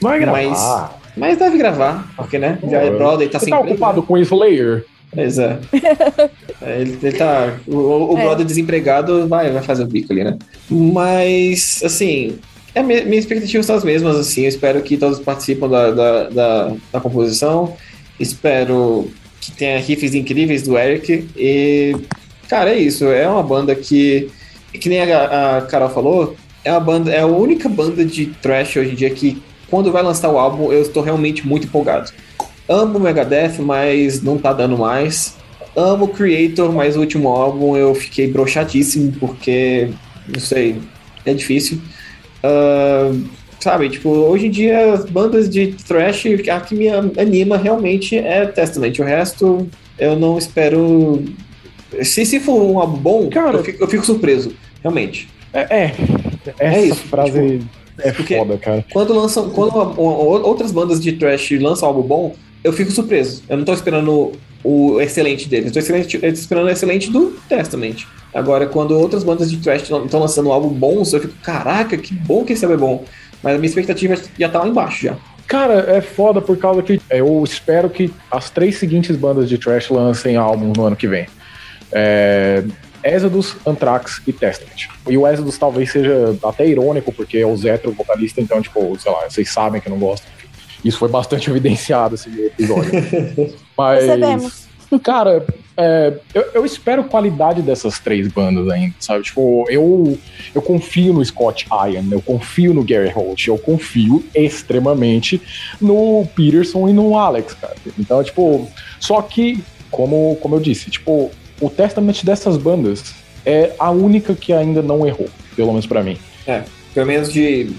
S5: Vai gravar.
S3: Mas- mas deve gravar, porque, né? Já é
S5: Pô,
S3: brother, tá
S5: Você
S3: sem
S5: tá
S3: emprego,
S5: ocupado com Slayer?
S3: né? Pois é. É, ele, ele tá. O, o
S2: É.
S3: brother desempregado vai, vai fazer o bico ali, né? Mas, assim. É, mi- minhas expectativas são as mesmas, assim. Eu espero que todos participam da, da, da, da composição. Espero que tenha riffs incríveis do Eric. E, cara, é isso. É uma banda que, que nem a, a Carol falou, é uma banda, é a única banda de thrash hoje em dia que, quando vai lançar o álbum, eu estou realmente muito empolgado. Amo Megadeth, mas não tá dando mais. Amo Creator, mas o último álbum eu fiquei broxadíssimo, porque, não sei, é difícil. Ah, sabe, tipo, hoje em dia as bandas de thrash, a que me anima realmente é Testament. O resto eu não espero. Se, se for um álbum bom,
S5: Cara-
S3: eu, fico, eu fico surpreso, realmente.
S5: É, é. Essa
S3: isso,
S5: frase é
S3: porque-
S5: foda, cara.
S3: Quando lançam, quando a- outras bandas de trash lançam álbum bom, eu fico surpreso. Eu não tô esperando o excelente deles, eu tô, excelente, eu tô esperando o excelente do Testament. Agora, quando outras bandas de trash estão lançando álbum bons, eu fico, caraca, que bom que esse álbum é bom. Mas a minha expectativa já tá lá embaixo já.
S5: Cara, é foda por causa que eu espero que as três seguintes bandas de trash lancem álbum no ano que vem. É, Exodus, Anthrax e Testament. E o Exodus talvez seja até irônico, porque é o Zetro vocalista, então, tipo, sei lá, vocês sabem que eu não gosto. Isso foi bastante evidenciado esse episódio. Mas,
S2: Percebemos.
S5: cara, é, eu, eu espero qualidade dessas três bandas ainda, sabe? Tipo, eu, eu confio no Scott Ian, eu confio no Gary Holt, eu confio extremamente no Peterson e no Alex, cara. Então, tipo, só que, como, como eu disse, tipo, o Testament dessas bandas é a única que ainda não errou, pelo menos pra mim.
S3: Pelo menos de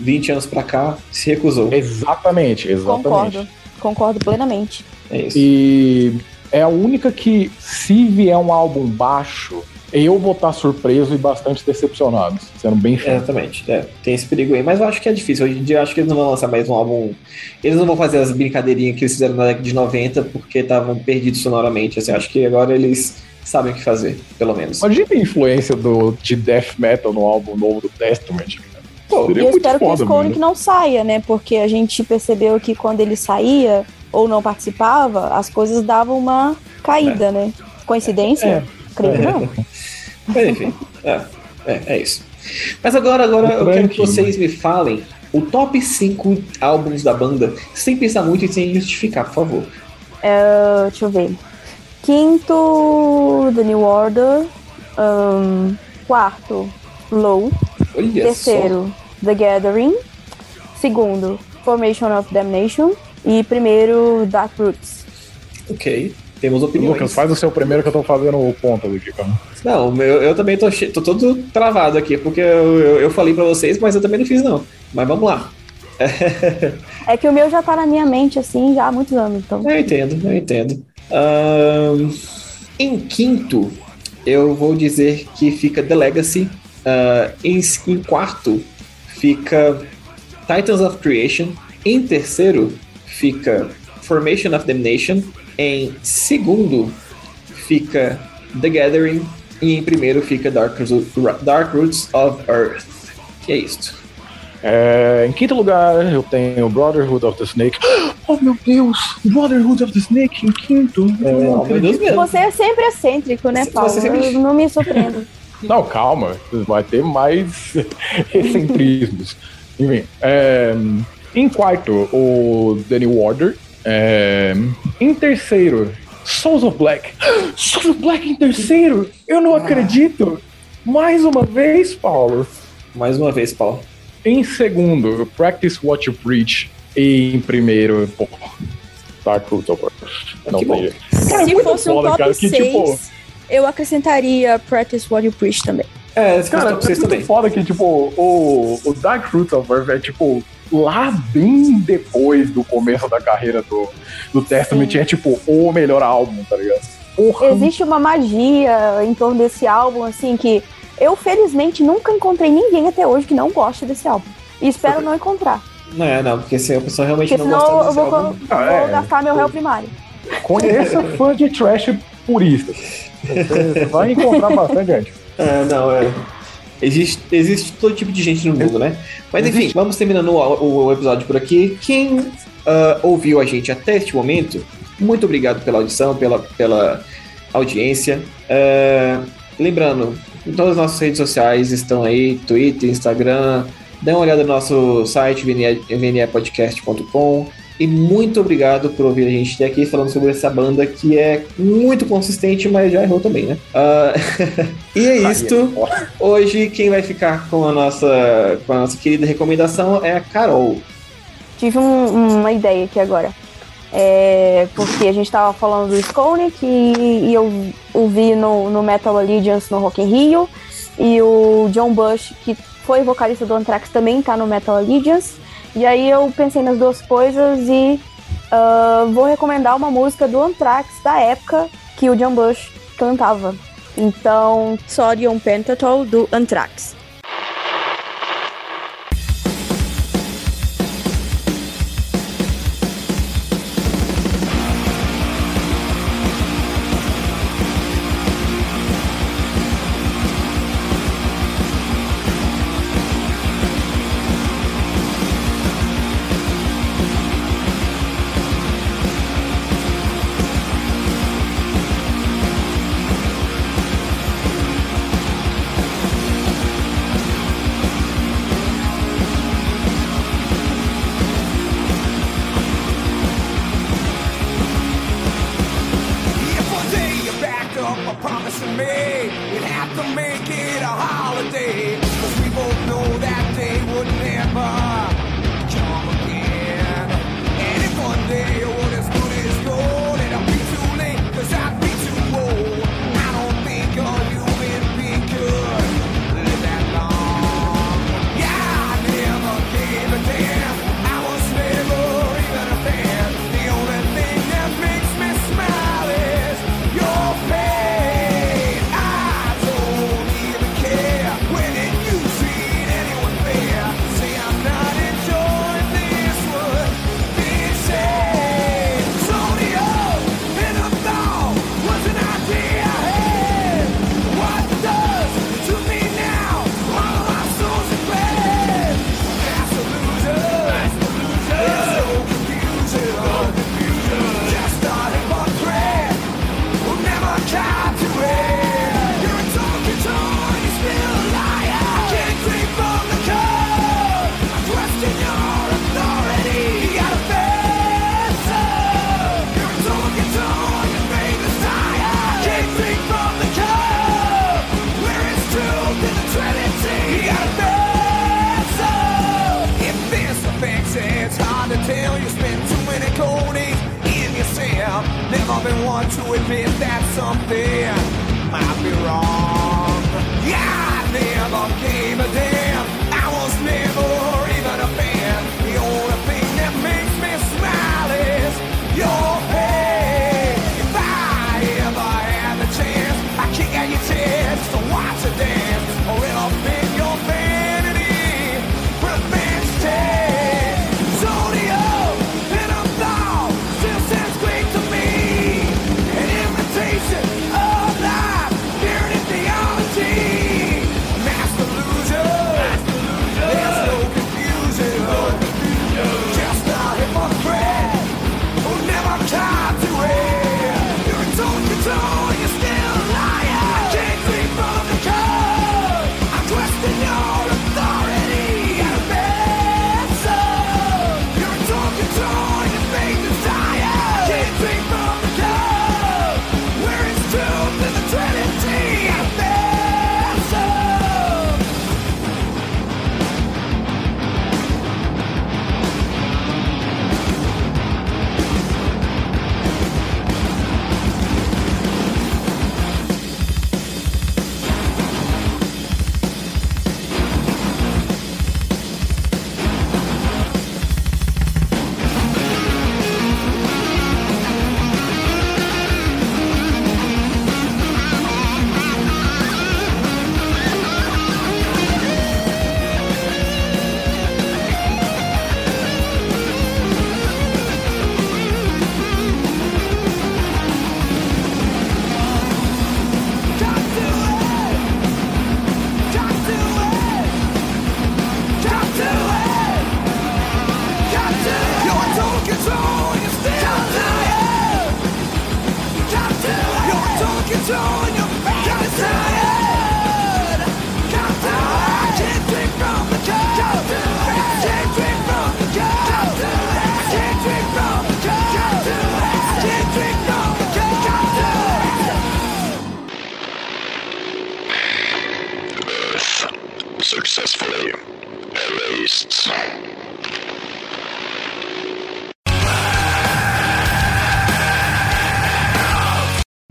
S3: 20 anos pra cá, se recusou.
S5: Exatamente, exatamente.
S2: Concordo. Concordo plenamente.
S3: É isso.
S5: E é a única que, se vier um álbum baixo, eu vou estar surpreso e bastante decepcionado, sendo bem
S3: É,
S5: franco.
S3: Exatamente, é, tem esse perigo aí, mas eu acho que é difícil. Hoje em dia eu acho que eles não vão lançar mais um álbum. Eles não vão fazer as brincadeirinhas que eles fizeram na década de 90 porque estavam perdidos sonoramente. Assim, acho que agora eles sabem o que fazer, pelo menos.
S5: Imagina a influência do, de death metal no álbum novo do Testament. cara.
S3: Pô,
S5: Seria
S2: E eu espero que o
S5: foda, mano.
S2: não saia, né? Porque a gente percebeu que quando ele saía ou não participava, as coisas davam uma caída, né? Coincidência?
S5: É.
S2: Creio que não.
S3: Mas enfim, é, é, é isso. Mas agora, agora eu quero que vocês me falem o top 5 álbuns da banda, sem pensar muito e sem justificar, por favor.
S2: Uh, deixa eu ver. Quinto, The New Order. Ahn, quarto, Low.
S3: Olha
S2: Terceiro, The Gathering. Segundo, Formation of Damnation. E primeiro, Dark Roots.
S3: só. Ok, temos opiniões.
S5: Lucas, faz o seu primeiro que eu tô fazendo o pontas aqui, cara.
S3: Não, o meu, eu também tô, tô todo travado aqui, porque eu, eu, eu falei pra vocês, mas eu também não fiz, não. Mas vamos lá.
S2: É que o meu já tá na minha mente, assim, já há muitos anos. Então,
S3: Eu entendo, eu entendo. Ahn, em quinto, eu vou dizer que fica The Legacy. Ah, em, em quarto, fica Titans of Creation. Em terceiro, fica Formation of Damnation. Em segundo, fica The Gathering. E em primeiro fica Dark, Roots- Dark Roots of Earth. Que é isto.
S5: É, em quinto lugar, eu tenho Brotherhood of the Snake. Oh, meu Deus! Brotherhood of the Snake em quinto.
S3: Oh, meu Deus mesmo.
S2: você é sempre excêntrico, né, Paulo?
S3: você sempre-
S2: não me surpreendo.
S5: Não, calma. Vai ter mais excentrismos. Enfim. é, em quarto, o The New Order. É, em terceiro, Souls of Black. Souls of Black em terceiro? Eu não acredito! Mais uma vez, Paulo.
S3: Mais uma vez, Paulo.
S5: Em segundo, Practice What You Preach. E em primeiro, pô, Dark Earth. Não
S3: Que
S5: tem. Cara,
S2: Se
S5: muito
S2: fosse um top
S5: cara, que,
S2: 6,
S5: tipo,
S2: eu acrescentaria Practice What You Preach também.
S3: É, esse
S5: Cara,
S3: cara,
S5: é
S3: vocês
S5: muito
S3: também.
S5: foda que, tipo, o, o Dark Roots of Earth é, tipo, lá bem depois do começo da carreira do, do Testament, é, tipo, o melhor álbum, tá ligado? Porra,
S2: Existe uma magia em torno desse álbum, assim, que eu felizmente nunca encontrei ninguém até hoje que não goste desse álbum. E espero não encontrar.
S3: Não é, não, porque se a pessoa realmente
S2: Porque
S3: não gostar
S2: senão eu
S3: desse
S2: vou,
S3: álbum...
S2: vou
S5: Ah, é.
S2: gastar meu réu primário.
S5: conheça fã de trash purista. Você vai encontrar bastante gente.
S3: É, não, é. Existe, existe todo tipo de gente no mundo, né? Mas enfim, vamos terminando o, o- episódio por aqui. Quem ah, ouviu a gente até este momento, muito obrigado pela audição, pela, pela audiência. Ah, lembrando, todas as nossas redes sociais estão aí: Twitter, Instagram. Dê uma olhada no nosso site, vnepodcast.com. E muito obrigado por ouvir a gente até aqui falando sobre essa banda que é muito consistente, mas já errou também, né? Ah, e é isto. Hoje, quem vai ficar com a nossa, com a nossa querida recomendação é a Carol.
S2: Tive um- uma ideia aqui agora. É, porque a gente tava falando do Skolnick e, e eu ouvi no, no Metal Allegiance no Rock in Rio. E o John Bush, que foi vocalista do Anthrax, também tá no Metal Allegiance. E aí eu pensei nas duas coisas e ah, vou recomendar uma música do Anthrax da época que o John Bush cantava. Então, Sodium Pentatol do Anthrax.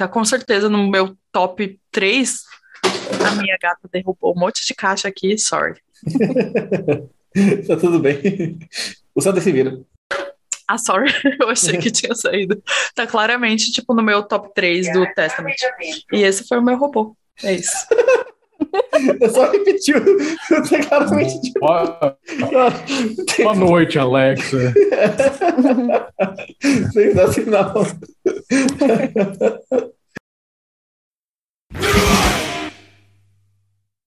S4: com certeza no meu top 3. A minha gata derrubou um monte de caixa aqui, sorry.
S3: tá tudo bem. O Santa se vira.
S4: Ah, sorry, eu achei que tinha saído. Tá claramente, tipo, no meu top 3 do Testament. E esse foi o meu robô. É isso.
S3: Eu só repeti tá claramente de...
S5: Boa, boa noite, Alexa.
S3: Sensacional. Yeah.